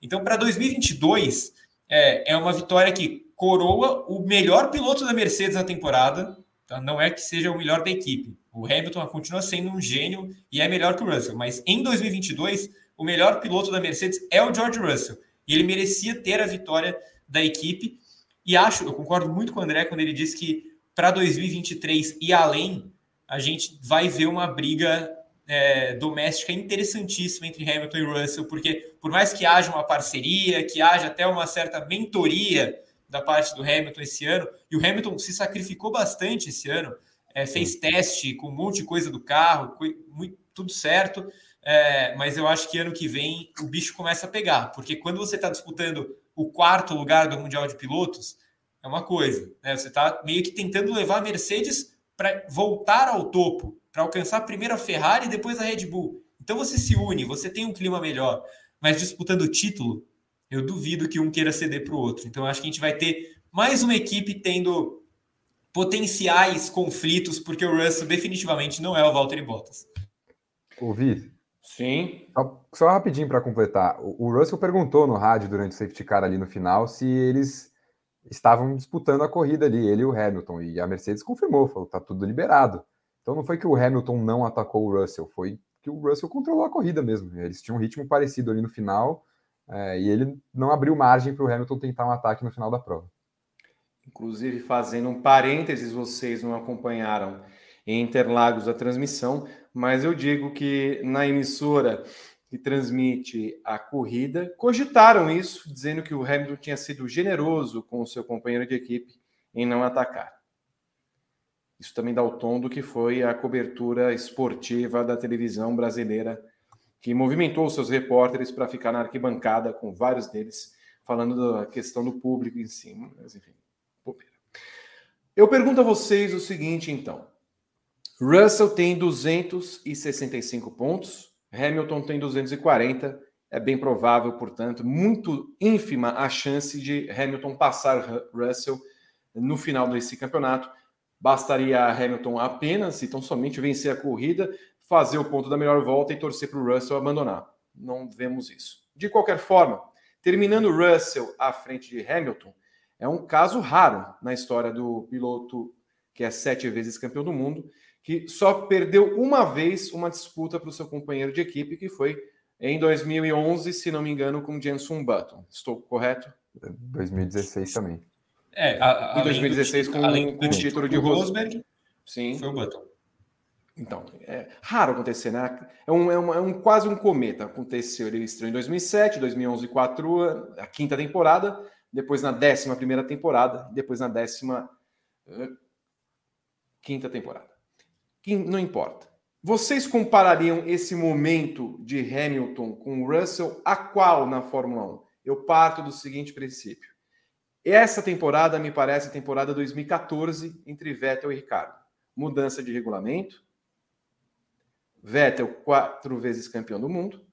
Então, para 2022, é, é uma vitória que coroa o melhor piloto da Mercedes na temporada. Tá? Não é que seja o melhor da equipe. O Hamilton continua sendo um gênio e é melhor que o Russell. Mas em 2022, o melhor piloto da Mercedes é o George Russell. E ele merecia ter a vitória da equipe. E acho, eu concordo muito com o André quando ele disse que para 2023 e além, a gente vai ver uma briga é, doméstica interessantíssima entre Hamilton e Russell, porque por mais que haja uma parceria, que haja até uma certa mentoria da parte do Hamilton esse ano, e o Hamilton se sacrificou bastante esse ano, é, fez teste com um monte de coisa do carro, muito, tudo certo. É, mas eu acho que ano que vem o bicho começa a pegar, porque quando você está disputando o quarto lugar do Mundial de Pilotos, é uma coisa, né? Você está meio que tentando levar a Mercedes para voltar ao topo, para alcançar primeiro a Ferrari e depois a Red Bull. Então você se une, você tem um clima melhor, mas disputando o título, eu duvido que um queira ceder para o outro. Então acho que a gente vai ter mais uma equipe tendo potenciais conflitos, porque o Russell definitivamente não é o Valtteri Bottas. Ouvi, Sim. Só, só rapidinho para completar. O, o Russell perguntou no rádio durante o safety car ali no final se eles estavam disputando a corrida ali, ele e o Hamilton. E a Mercedes confirmou, falou: tá tudo liberado. Então não foi que o Hamilton não atacou o Russell, foi que o Russell controlou a corrida mesmo. Eles tinham um ritmo parecido ali no final é, e ele não abriu margem para o Hamilton tentar um ataque no final da prova. Inclusive, fazendo um parênteses, vocês não acompanharam em Interlagos a transmissão, mas eu digo que na emissora que transmite a corrida, cogitaram isso, dizendo que o Hamilton tinha sido generoso com o seu companheiro de equipe em não atacar. Isso também dá o tom do que foi a cobertura esportiva da televisão brasileira, que movimentou seus repórteres para ficar na arquibancada, com vários deles falando da questão do público em cima. Mas, enfim, bobeira. Eu pergunto a vocês o seguinte, então. Russell tem 265 pontos, Hamilton tem 240. É bem provável, portanto, muito ínfima a chance de Hamilton passar Russell no final desse campeonato. Bastaria a Hamilton apenas, então somente vencer a corrida, fazer o ponto da melhor volta e torcer para o Russell abandonar. Não vemos isso. De qualquer forma, terminando Russell à frente de Hamilton, é um caso raro na história do piloto que é sete vezes campeão do mundo que só perdeu uma vez uma disputa para o seu companheiro de equipe, que foi em 2011, se não me engano, com Jenson Button. Estou correto? 2016 também. É, a, em 2016 do, com, além com o título de Rosberg. Sim. Foi o Button. Então, é raro acontecer, né? É um, é um, é um quase um cometa. Aconteceu, ele estreou em 2007, 2011, 4, a quinta temporada, depois na décima primeira temporada, depois na décima uh, quinta temporada que não importa. Vocês comparariam esse momento de Hamilton com Russell a qual na Fórmula 1? Eu parto do seguinte princípio. Essa temporada me parece a temporada 2014 entre Vettel e Ricardo. Mudança de regulamento. Vettel, quatro vezes campeão do mundo.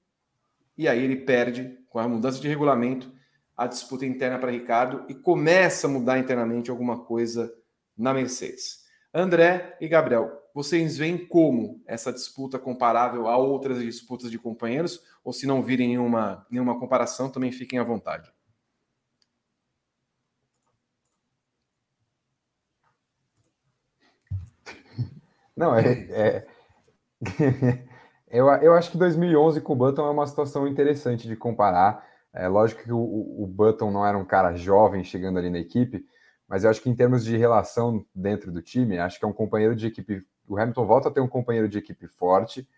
E aí ele perde, com a mudança de regulamento, a disputa interna para Ricardo e começa a mudar internamente alguma coisa na Mercedes. André e Gabriel, vocês veem como essa disputa comparável a outras disputas de companheiros? Ou se não virem nenhuma, nenhuma comparação, também fiquem à vontade. Não, é. é... eu, eu acho que 2011 com o Button é uma situação interessante de comparar. É lógico que o, o Button não era um cara jovem chegando ali na equipe, mas eu acho que em termos de relação dentro do time, acho que é um companheiro de equipe o Hamilton volta a ter um companheiro de equipe forte.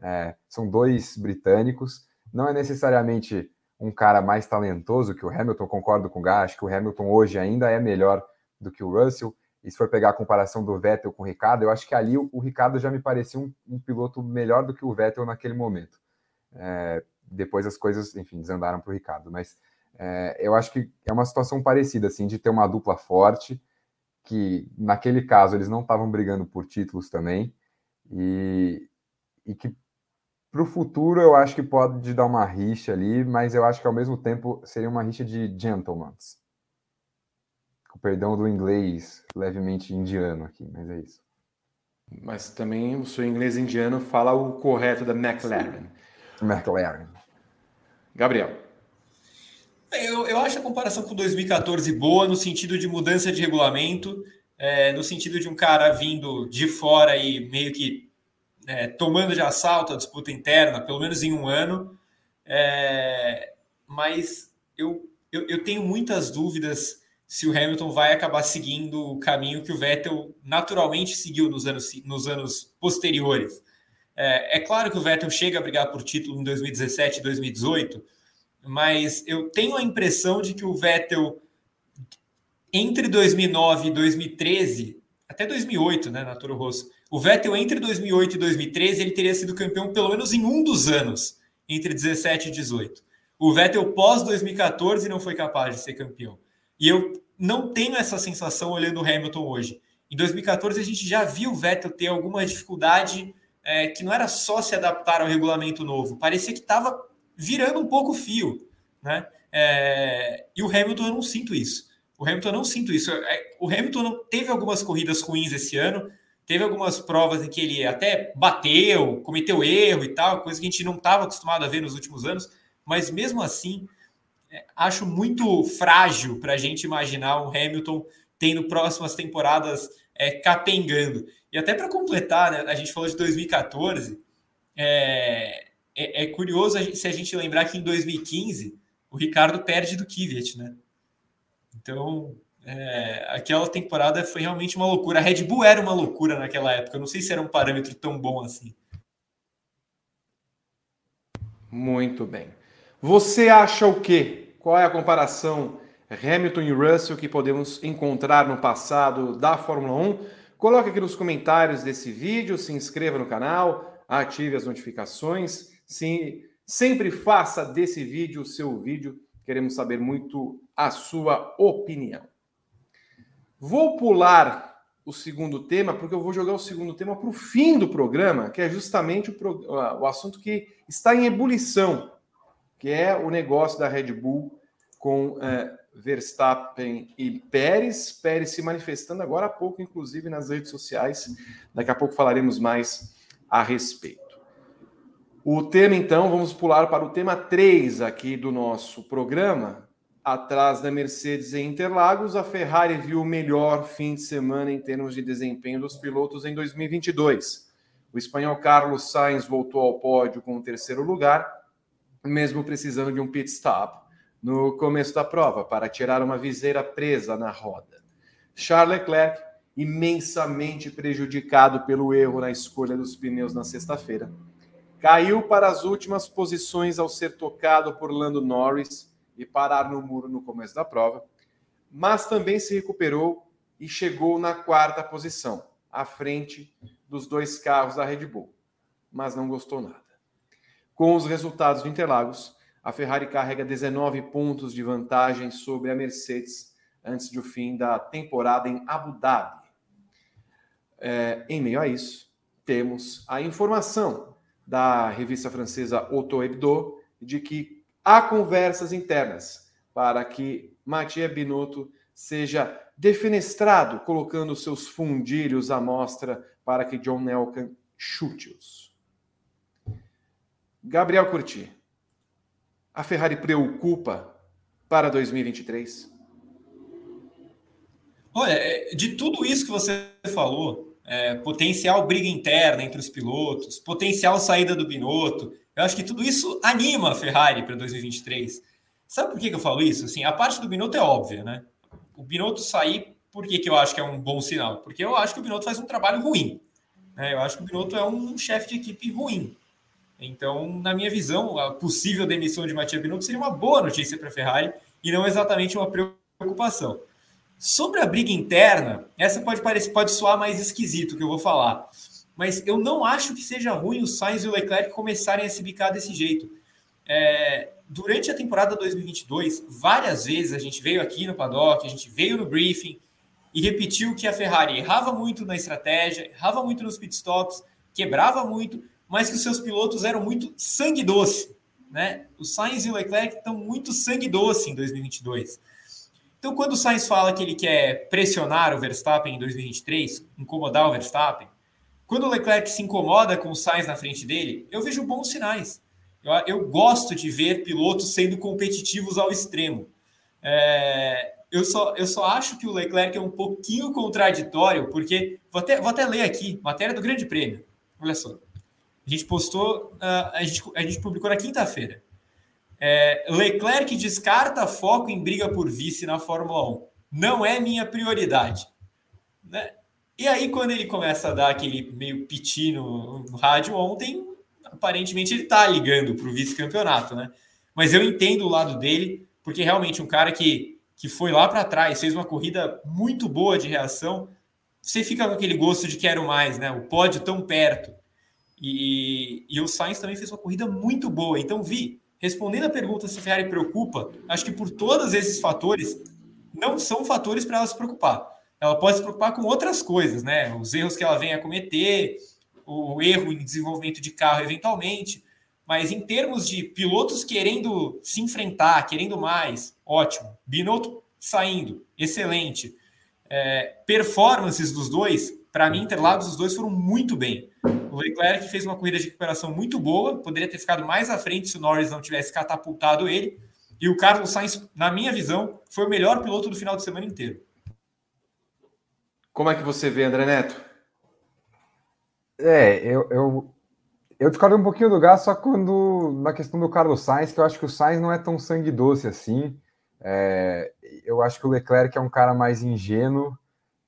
É, são dois britânicos. Não é necessariamente um cara mais talentoso que o Hamilton, concordo com o Gás, acho que o Hamilton hoje ainda é melhor do que o Russell. E se for pegar a comparação do Vettel com o Ricardo, eu acho que ali o, o Ricardo já me parecia um, um, piloto melhor do que o Vettel naquele momento. É, depois as coisas, enfim, desandaram para o Ricardo. Mas é, eu acho que é uma situação parecida, assim, de ter uma dupla forte que naquele caso eles não estavam brigando por títulos também, e, e que para o futuro eu acho que pode dar uma rixa ali, mas eu acho que ao mesmo tempo seria uma rixa de gentlemen. Com perdão do inglês levemente indiano aqui, mas é isso. Mas também o seu inglês indiano fala o correto da McLaren. McLaren. Gabriel. Eu, eu acho a comparação com 2014 boa no sentido de mudança de regulamento, é, no sentido de um cara vindo de fora e meio que é, tomando de assalto a disputa interna, pelo menos em um ano. É, mas eu, eu, eu, tenho muitas dúvidas se o Hamilton vai acabar seguindo o caminho que o Vettel naturalmente seguiu nos anos, nos anos posteriores. É, é claro que o Vettel chega a brigar por título em 2017 e 2018 mas eu tenho a impressão de que o Vettel, entre 2009 e 2013, até 2008, né, na Toro Rosso, o Vettel entre 2008 e 2013 ele teria sido campeão pelo menos em um dos anos, entre 17 e 18. O Vettel pós 2014 não foi capaz de ser campeão. E eu não tenho essa sensação olhando o Hamilton hoje. Em 2014 a gente já viu o Vettel ter alguma dificuldade é, que não era só se adaptar ao regulamento novo, parecia que estava virando um pouco fio, né? É, e o Hamilton eu não sinto isso. O Hamilton eu não sinto isso. É, o Hamilton teve algumas corridas ruins esse ano, teve algumas provas em que ele até bateu, cometeu erro e tal, coisa que a gente não estava acostumado a ver nos últimos anos, mas mesmo assim, é, acho muito frágil para a gente imaginar um Hamilton tendo próximas temporadas é, capengando. E até para completar, né, a gente falou de 2014, é, é, é curioso se a gente lembrar que em 2015 o Ricardo perde do Kvyat, né? Então, é, aquela temporada foi realmente uma loucura. A Red Bull era uma loucura naquela época. Eu não sei se era um parâmetro tão bom assim. Muito bem. Você acha o quê? Qual é a comparação Hamilton e Russell que podemos encontrar no passado da Fórmula 1? Coloque aqui nos comentários desse vídeo, se inscreva no canal, ative as notificações, se, sempre faça desse vídeo o seu vídeo, queremos saber muito a sua opinião. Vou pular o segundo tema, porque eu vou jogar o segundo tema para o fim do programa, que é justamente o, o assunto que está em ebulição, que é o negócio da Red Bull com é, Verstappen e Pérez. Pérez se manifestando agora há pouco, inclusive nas redes sociais. Daqui a pouco falaremos mais a respeito. O tema, então, vamos pular para o tema 3 aqui do nosso programa, Atrás da Mercedes em Interlagos, a Ferrari viu o melhor fim de semana em termos de desempenho dos pilotos em 2022. O espanhol Carlos Sainz voltou ao pódio com o terceiro lugar, mesmo precisando de um pit stop no começo da prova para tirar uma viseira presa na roda. Charles Leclerc, imensamente prejudicado pelo erro na escolha dos pneus na sexta-feira, caiu para as últimas posições ao ser tocado por Lando Norris e parar no muro no começo da prova, mas também se recuperou e chegou na quarta posição, à frente dos dois carros da Red Bull, mas não gostou nada. Com os resultados de Interlagos, a Ferrari carrega 19 pontos de vantagem sobre a Mercedes antes do fim da temporada em Abu Dhabi. É, em meio a isso, temos a informação da revista francesa Auto Hebdo de que há conversas internas para que Mathieu Binotto seja defenestrado, colocando seus fundilhos à mostra para que John Nelson chute-os. Gabriel Curti, a Ferrari preocupa para 2023? Olha, é, de tudo isso que você falou, é, potencial briga interna entre os pilotos, potencial saída do Binotto, eu acho que tudo isso anima a Ferrari para 2023. Sabe por que, que eu falo isso? Assim, a parte do Binotto é óbvia, né? O Binotto sair, por que, que eu acho que é um bom sinal? Porque eu acho que o Binotto faz um trabalho ruim. Né? Eu acho que o Binotto é um chefe de equipe ruim. Então, na minha visão, a possível demissão de Matia Binotto seria uma boa notícia para a Ferrari e não exatamente uma preocupação. Sobre a briga interna, essa pode parecer, pode soar mais esquisito que eu vou falar mas eu não acho que seja ruim o Sainz e o Leclerc começarem a se bicar desse jeito. É, durante a temporada 2022, várias vezes a gente veio aqui no paddock, a gente veio no briefing e repetiu que a Ferrari errava muito na estratégia, errava muito nos pitstops, quebrava muito, mas que os seus pilotos eram muito sangue doce. Né? O Sainz e o Leclerc estão muito sangue doce em 2022. Então, quando o Sainz fala que ele quer pressionar o Verstappen em 2023, incomodar o Verstappen, quando o Leclerc se incomoda com o Sainz na frente dele, eu vejo bons sinais. Eu, eu gosto de ver pilotos sendo competitivos ao extremo. É, eu, só, eu só acho que o Leclerc é um pouquinho contraditório, porque vou até, vou até ler aqui, matéria do Grande Prêmio. Olha só. A gente postou, uh, a, gente, a gente publicou na quinta-feira. É, Leclerc descarta foco em briga por vice na Fórmula 1. Não é minha prioridade. Né? E aí, quando ele começa a dar aquele meio piti no, no rádio ontem, aparentemente ele tá ligando para o vice-campeonato, né? Mas eu entendo o lado dele, porque realmente um cara que, que foi lá para trás, fez uma corrida muito boa de reação, você fica com aquele gosto de quero mais, né? O pódio tão perto. E, e o Sainz também fez uma corrida muito boa. Então, Vi, respondendo a pergunta se a Ferrari preocupa, acho que por todos esses fatores, não são fatores para ela se preocupar ela pode se preocupar com outras coisas, né? Os erros que ela vem a cometer, o erro em desenvolvimento de carro eventualmente. Mas em termos de pilotos querendo se enfrentar, querendo mais, ótimo. Binotto saindo, excelente. É, performances dos dois, para mim, Interlagos, os dois foram muito bem. O Leclerc fez uma corrida de recuperação muito boa, poderia ter ficado mais à frente se o Norris não tivesse catapultado ele. E o Carlos Sainz, na minha visão, foi o melhor piloto do final de semana inteiro. Como é que você vê, André Neto? É, eu, eu, eu discordo um pouquinho do Gás, só quando na questão do Carlos Sainz, que eu acho que o Sainz não é tão sangue doce assim. É, eu acho que o Leclerc é um cara mais ingênuo,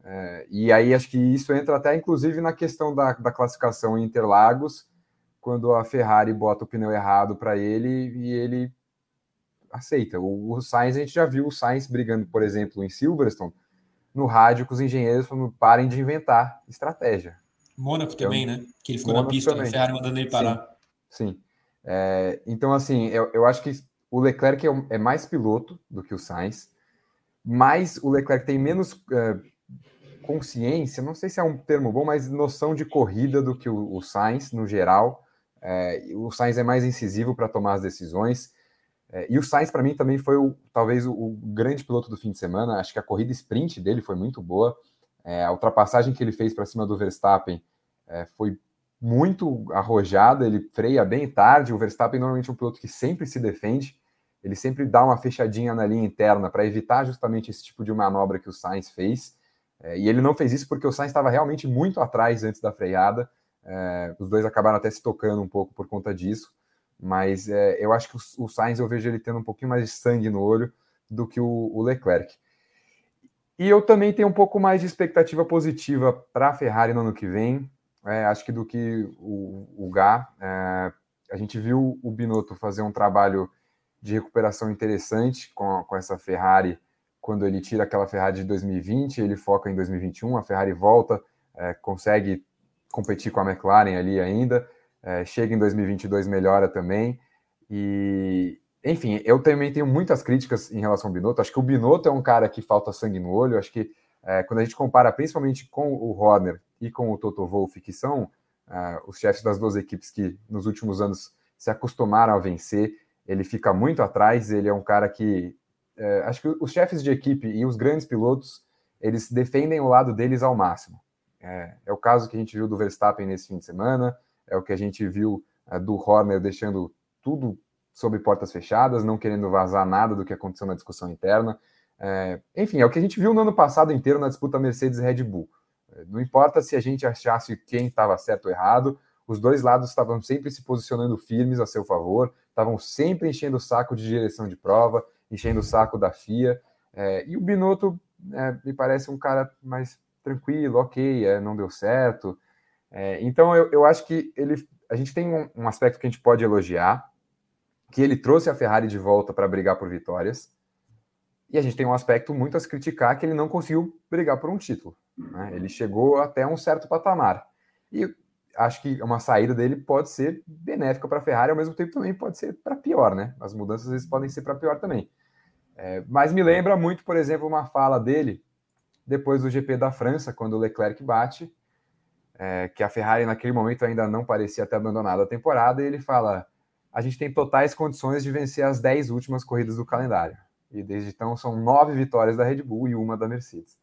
é, e aí acho que isso entra até inclusive na questão da, da classificação em Interlagos, quando a Ferrari bota o pneu errado para ele e ele aceita. O, o Sainz, a gente já viu o Sainz brigando, por exemplo, em Silverstone, no rádio com os engenheiros falando parem de inventar estratégia. Mônaco também, né? Que ele ficou Mônaco na pista, também. a Ferrari mandando ele parar. Sim. sim. É, então, assim, eu, eu acho que o Leclerc é, é, mais piloto do que o Sainz, mas o Leclerc tem menos é, consciência, não sei se é um termo bom, mas noção de corrida do que o, o Sainz, no geral. É, o Sainz é mais incisivo para tomar as decisões. É, e o Sainz, para mim, também foi o, talvez o, o, grande piloto do fim de semana. Acho que a corrida sprint dele foi muito boa. É, a ultrapassagem que ele fez para cima do Verstappen é, foi muito arrojada. Ele freia bem tarde. O Verstappen normalmente é um piloto que sempre se defende. Ele sempre dá uma fechadinha na linha interna para evitar justamente esse tipo de manobra que o Sainz fez. É, e ele não fez isso porque o Sainz estava realmente muito atrás antes da freada. É, os dois acabaram até se tocando um pouco por conta disso. Mas é, eu acho que o, o, Sainz eu vejo ele tendo um pouquinho mais de sangue no olho do que o, o Leclerc. E eu também tenho um pouco mais de expectativa positiva para a Ferrari no ano que vem, é, acho que do que o, o Gá. É, a gente viu o Binotto fazer um trabalho de recuperação interessante com, com essa Ferrari, quando ele tira aquela Ferrari de 2020, ele foca em 2021, a Ferrari volta, é, consegue competir com a McLaren ali ainda, é, chega em 2022, melhora também. E, enfim, eu também tenho muitas críticas em relação ao Binotto. Acho que o Binotto é um cara que falta sangue no olho. Acho que é, quando a gente compara principalmente com o Horner e com o Toto Wolff, que são é, os chefes das duas equipes que nos últimos anos se acostumaram a vencer, ele fica muito atrás. Ele é um cara que. É, acho que os chefes de equipe e os grandes pilotos eles defendem o lado deles ao máximo. É, é o caso que a gente viu do Verstappen nesse fim de semana, é o que a gente viu é, do Horner deixando tudo sob portas fechadas, não querendo vazar nada do que aconteceu na discussão interna. É, enfim, é o que a gente viu no ano passado inteiro na disputa Mercedes-Red Bull. É, não importa se a gente achasse quem estava certo ou errado, os dois lados estavam sempre se posicionando firmes a seu favor, estavam sempre enchendo o saco de direção de prova, enchendo o saco da FIA. É, e o Binotto é, me parece um cara mais tranquilo, ok, é, não deu certo, é, então eu, eu acho que ele, a gente tem um, um, aspecto que a gente pode elogiar, que ele trouxe a Ferrari de volta para brigar por vitórias, e a gente tem um aspecto muito a se criticar que ele não conseguiu brigar por um título. Né? Ele chegou até um certo patamar. E acho que uma saída dele pode ser benéfica para a Ferrari, ao mesmo tempo também pode ser para pior, né? As mudanças às vezes podem ser para pior também. É, mas me lembra muito, por exemplo, uma fala dele depois do GP da França, quando o Leclerc bate, é, que a Ferrari naquele momento ainda não parecia ter abandonado a temporada, e ele fala: a gente tem totais condições de vencer as 10 últimas corridas do calendário. E desde então são nove vitórias da Red Bull e uma da Mercedes.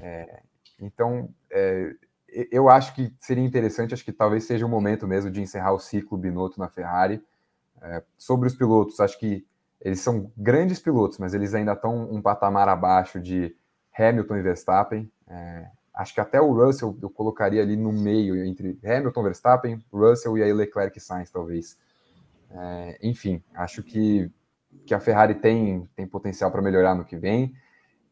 É, então, é, eu acho que seria interessante, acho que talvez seja o momento mesmo de encerrar o ciclo Binotto na Ferrari. É, sobre os pilotos, acho que eles são grandes pilotos, mas eles ainda estão um patamar abaixo de Hamilton e Verstappen. É, acho que até o Russell eu colocaria ali no meio, entre Hamilton, Verstappen, Russell e aí Leclerc e Sainz, talvez. É, enfim, acho que, que a Ferrari tem, tem potencial para melhorar no que vem.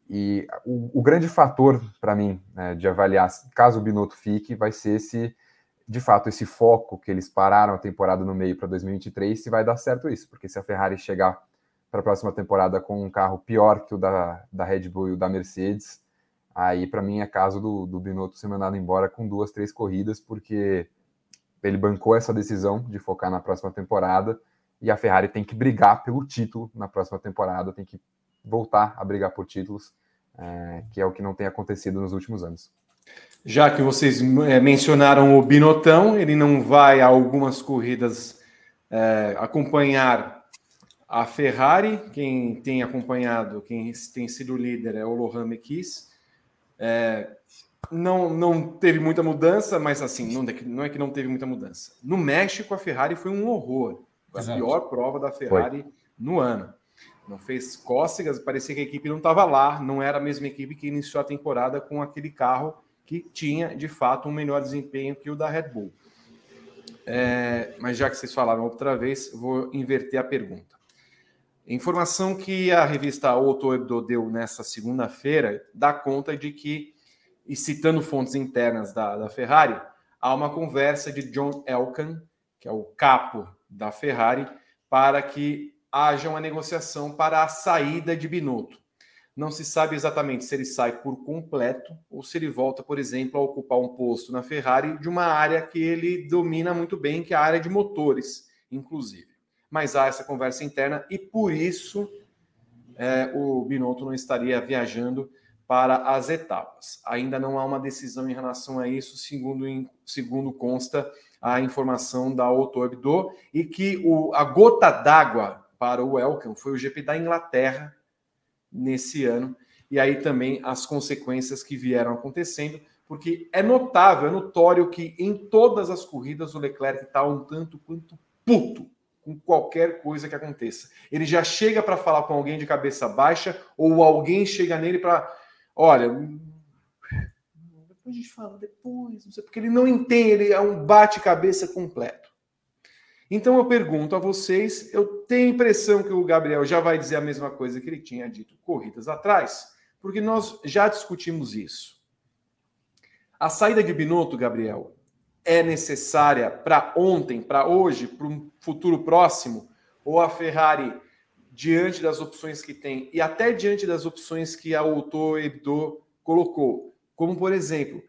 E o, o grande fator para mim né, de avaliar caso o Binotto fique vai ser se de fato esse foco que eles pararam a temporada no meio para 2023 se vai dar certo isso, porque se a Ferrari chegar para a próxima temporada com um carro pior que o da, da Red Bull e o da Mercedes, Aí, para mim, é caso do, do Binotto ser mandado embora com duas, três corridas, porque ele bancou essa decisão de focar na próxima temporada e a Ferrari tem que brigar pelo título na próxima temporada, tem que voltar a brigar por títulos, é, que é o que não tem acontecido nos últimos anos. Já que vocês é, mencionaram o Binotão, ele não vai a algumas corridas é, acompanhar a Ferrari. Quem tem acompanhado, quem tem sido líder é o Lohan Mekis. É, não, não teve muita mudança, mas assim, não é, que, não é que não teve muita mudança. No México, a Ferrari foi um horror. Foi a pior prova da Ferrari foi. no ano. Não fez cócegas, parecia que a equipe não estava lá, não era a mesma equipe que iniciou a temporada com aquele carro que tinha, de fato, um melhor desempenho que o da Red Bull. É, mas já que vocês falaram outra vez, vou inverter a pergunta. Informação que a revista Auto Hebdo deu nessa segunda-feira dá conta de que, e citando fontes internas da, da Ferrari, há uma conversa de John Elkan, que é o capo da Ferrari, para que haja uma negociação para a saída de Binotto. Não se sabe exatamente se ele sai por completo ou se ele volta, por exemplo, a ocupar um posto na Ferrari de uma área que ele domina muito bem, que é a área de motores, inclusive. Mas há essa conversa interna e por isso é, o Binotto não estaria viajando para as etapas. Ainda não há uma decisão em relação a isso, segundo, segundo consta a informação da Hebdo, e que o, a gota d'água para o Welcome foi o GP da Inglaterra nesse ano, e aí também as consequências que vieram acontecendo, porque é notável, é notório que em todas as corridas o Leclerc está um tanto quanto puto com qualquer coisa que aconteça. Ele já chega para falar com alguém de cabeça baixa, ou alguém chega nele para Olha, depois a gente fala, depois, não sei, porque ele não entende, ele é um bate-cabeça completo. Então eu pergunto a vocês, eu tenho a impressão que o Gabriel já vai dizer a mesma coisa que ele tinha dito corridas atrás, porque nós já discutimos isso. A saída de Binotto, Gabriel, é necessária para ontem, para hoje, para um futuro próximo? Ou a Ferrari diante das opções que tem e até diante das opções que a autor Hebdo colocou, como por exemplo,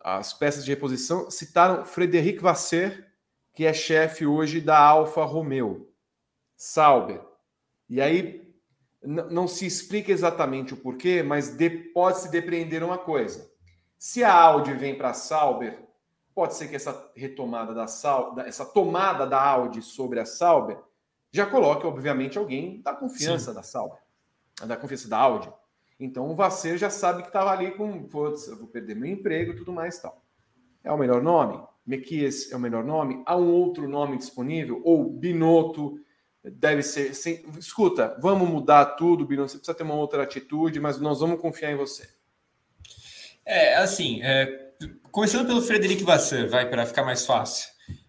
as peças de reposição citaram Frederic Vasser, que é chefe hoje da Alfa Romeo, Sauber. E aí não se explica exatamente o porquê, mas pode-se depreender uma coisa. Se a Audi vem para Sauber, pode ser que essa retomada da Sauber, essa tomada da Audi sobre a Sauber já coloque, obviamente, alguém da confiança Sim. da Sauber, da confiança da Audi. Então o Vasser já sabe que estava ali com, putz, eu vou perder meu emprego e tudo mais tal. É o melhor nome? Mequias é o melhor nome? Há um outro nome disponível? Ou Binotto deve ser. Sem... Escuta, vamos mudar tudo, Binotto. Você precisa ter uma outra atitude, mas nós vamos confiar em você. É, assim, é, começando pelo Frederic Vasser, vai para ficar mais fácil.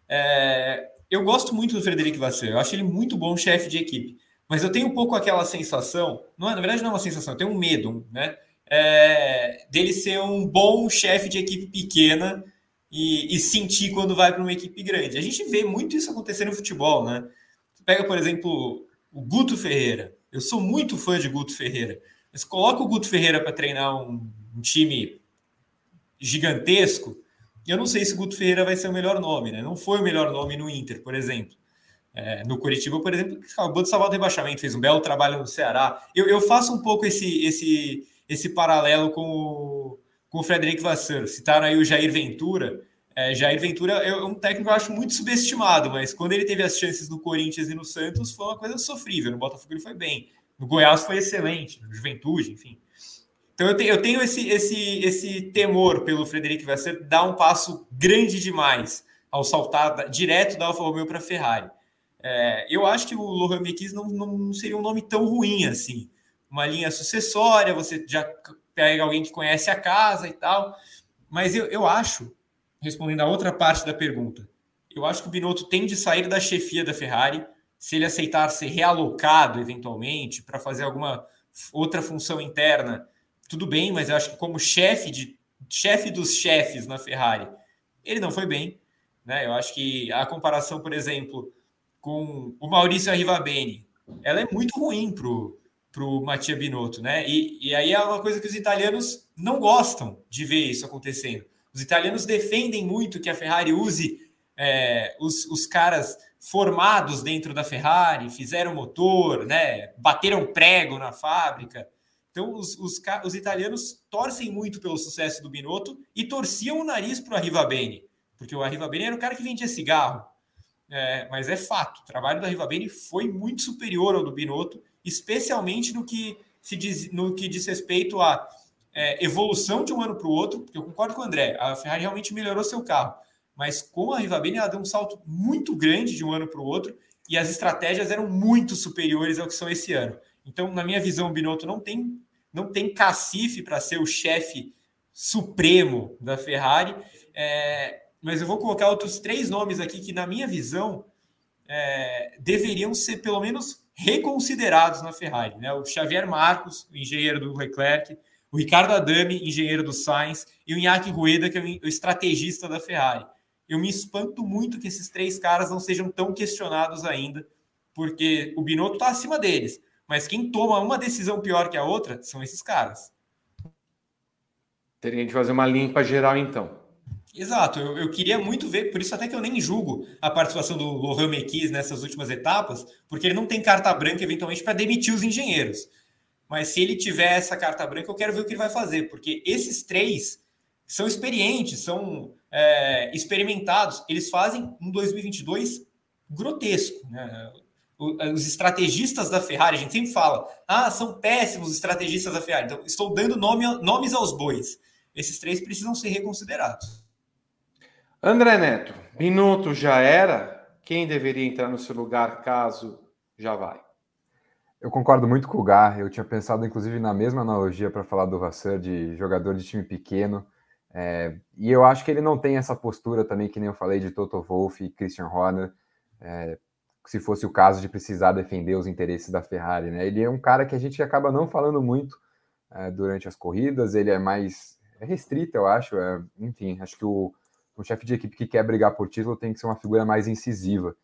É, eu gosto muito do Frederic Vasseur, eu acho ele muito bom chefe de equipe, mas eu tenho um pouco aquela sensação, não é, na verdade não é uma sensação, eu tenho um medo, né? É, dele ser um bom chefe de equipe pequena e, e sentir quando vai para uma equipe grande. A gente vê muito isso acontecer no futebol, né? pega, por exemplo, o Guto Ferreira. Eu sou muito fã de Guto Ferreira, mas coloca o Guto Ferreira para treinar um, um time gigantesco eu não sei se Guto Ferreira vai ser o melhor nome, né? Não foi o melhor nome no Inter, por exemplo. É, no Curitiba, por exemplo, acabou de salvar o rebaixamento, fez um belo trabalho no Ceará. Eu, eu faço um pouco esse, esse, esse paralelo com o, com o Frederico Vasseur. Citaram aí o Jair Ventura. É, Jair Ventura é um técnico que eu acho muito subestimado, mas quando ele teve as chances no Corinthians e no Santos, foi uma coisa sofrível. No Botafogo ele foi bem. No Goiás foi excelente, no Juventude, enfim. Então eu tenho, eu tenho esse, esse, esse temor pelo Frederico Vasseur dar um passo grande demais ao saltar direto da Alfa Romeo para a Ferrari. É, eu acho que o Lohan Mekis não, não seria um nome tão ruim assim. Uma linha sucessória, você já pega alguém que conhece a casa e tal. Mas eu, eu acho, respondendo a outra parte da pergunta, eu acho que o Binotto tem de sair da chefia da Ferrari se ele aceitar ser realocado eventualmente para fazer alguma outra função interna tudo bem, mas eu acho que como chefe de chefe dos chefes na Ferrari, ele não foi bem, né? Eu acho que a comparação, por exemplo, com o Maurício Arrivabene, ela é muito ruim pro pro Mattia Binotto, né? E, e aí é uma coisa que os italianos não gostam de ver isso acontecendo. Os italianos defendem muito que a Ferrari use é, os, os caras formados dentro da Ferrari, fizeram motor, né? Bateram prego na fábrica. Então, os, os, os, italianos torcem muito pelo sucesso do Binotto e torciam o nariz para o Arrivabene, porque o Arrivabene era o cara que vendia cigarro. É, mas é fato, o trabalho do Arrivabene foi muito superior ao do Binotto, especialmente no que, se diz, no que diz respeito à é, evolução de um ano para o outro, porque eu concordo com o André, a Ferrari realmente melhorou seu carro, mas com a Arrivabene ela deu um salto muito grande de um ano para o outro e as estratégias eram muito superiores ao que são esse ano. Então, na minha visão, o Binotto não tem não tem cacife para ser o chefe supremo da Ferrari. É, mas eu vou colocar outros três nomes aqui que, na minha visão, é, deveriam ser pelo menos reconsiderados na Ferrari. Né? O Xavier Marcos, engenheiro do Leclerc, o Ricardo Adami, engenheiro do Sainz, e o Iñaki Rueda, que é o estrategista da Ferrari. eu me espanto muito que esses três caras não sejam tão questionados ainda, porque o Binotto está acima deles. Mas quem toma uma decisão pior que a outra são esses caras. Teria de fazer uma limpa geral, então. Exato, eu, eu, queria muito ver, por isso até que eu nem julgo a participação do Lohan Mequis nessas últimas etapas, porque ele não tem carta branca eventualmente para demitir os engenheiros. Mas se ele tiver essa carta branca, eu quero ver o que ele vai fazer, porque esses três são experientes, são é, experimentados, eles fazem um 2022 grotesco. Né? Os estrategistas da Ferrari, a gente sempre fala, ah, são péssimos estrategistas da Ferrari. Então, estou dando nome, nomes aos bois. Esses três precisam ser reconsiderados. André Neto, minuto já era? Quem deveria entrar no seu lugar caso já vai? Eu concordo muito com o Gar. Eu tinha pensado, inclusive, na mesma analogia para falar do Vassan, de jogador de time pequeno. É, e eu acho que ele não tem essa postura também, que nem eu falei, de Toto Wolff e Christian Horner, é, se fosse o caso de precisar defender os interesses da Ferrari. Né? Ele é um cara que a gente acaba não falando muito é, durante as corridas, ele é mais é restrito, eu acho. É, enfim, acho que o um chefe de equipe que quer brigar por título tem que ser uma figura mais incisiva.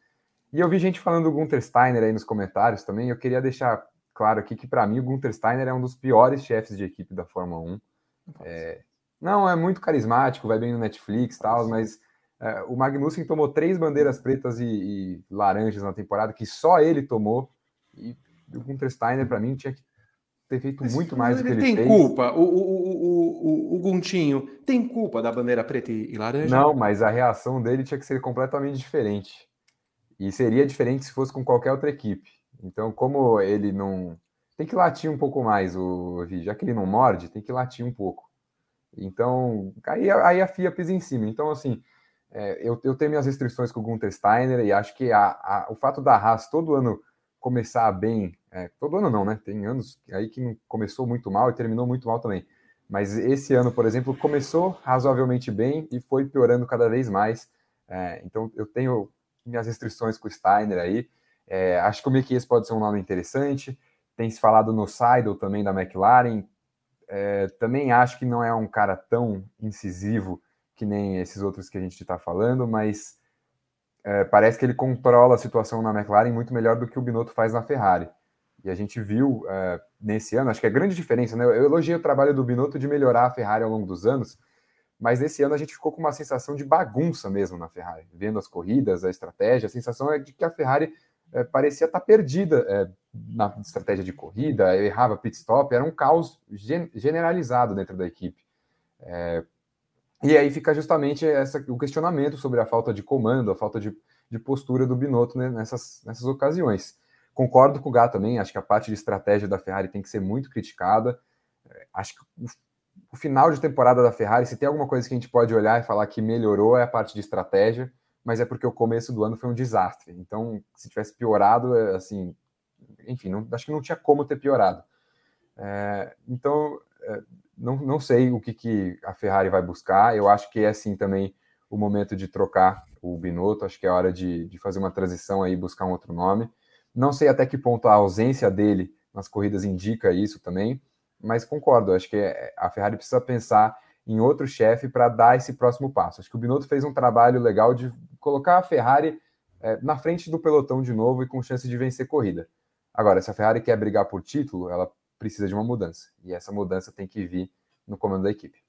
E eu vi gente falando do Gunther Steiner aí nos comentários também. Eu queria deixar claro aqui que, para mim, o Gunther Steiner é um dos piores chefes de equipe da Fórmula 1. É, não, é muito carismático, vai bem no Netflix e tal, mas o Magnussen tomou três bandeiras pretas e, e, laranjas na temporada, que só ele tomou. E o Gunther Steiner, para mim, tinha que ter feito Mas muito mais do que ele tem fez. Culpa. O, o, o, o, Guntinho tem culpa da bandeira preta e, laranja? Não, mas a reação dele tinha que ser completamente diferente. E seria diferente se fosse com qualquer outra equipe. Então, como ele não. Tem que latir um pouco mais, o já que ele não morde, tem que latir um pouco. Então, aí, aí a FIA pisa em cima. Então, assim, é, eu, eu tenho minhas restrições com o Gunther Steiner e acho que a, a, o fato da Haas todo ano começar bem, é, todo ano não, né? Tem anos aí que começou muito mal e terminou muito mal também. Mas esse ano, por exemplo, começou razoavelmente bem e foi piorando cada vez mais. É, então eu tenho minhas restrições com o Steiner aí. É, acho que o Mekies pode ser um nome interessante. Tem se falado no Seidel também da McLaren. É, também acho que não é um cara tão incisivo que nem esses outros que a gente está falando, mas é, parece que ele controla a situação na McLaren muito melhor do que o Binotto faz na Ferrari. E a gente viu é, nesse ano, acho que é grande diferença, né? Eu elogiei o trabalho do Binotto de melhorar a Ferrari ao longo dos anos, mas nesse ano a gente ficou com uma sensação de bagunça mesmo na Ferrari, vendo as corridas, a estratégia, a sensação é de que a Ferrari é, parecia estar perdida é, na estratégia de corrida, errava pit stop, era um caos gen generalizado dentro da equipe. É, e aí fica justamente essa, o questionamento sobre a falta de comando, a falta de, de postura do Binotto né, nessas, nessas ocasiões. Concordo com o Gá também, acho que a parte de estratégia da Ferrari tem que ser muito criticada. É, acho que o, o final de temporada da Ferrari, se tem alguma coisa que a gente pode olhar e falar que melhorou, é a parte de estratégia, mas é porque o começo do ano foi um desastre. Então, se tivesse piorado, é, assim, enfim, não, acho que não tinha como ter piorado. É, então, não, não sei o que, que a Ferrari vai buscar. Eu acho que é sim também o momento de trocar o Binotto. Acho que é hora de, de fazer uma transição aí, buscar um outro nome. Não sei até que ponto a ausência dele nas corridas indica isso também, mas concordo. Acho que é, a Ferrari precisa pensar em outro chefe para dar esse próximo passo. Acho que o Binotto fez um trabalho legal de colocar a Ferrari é, na frente do pelotão de novo e com chance de vencer corrida. Agora, se a Ferrari quer brigar por título, ela precisa de uma mudança. E essa mudança tem que vir no comando da equipe.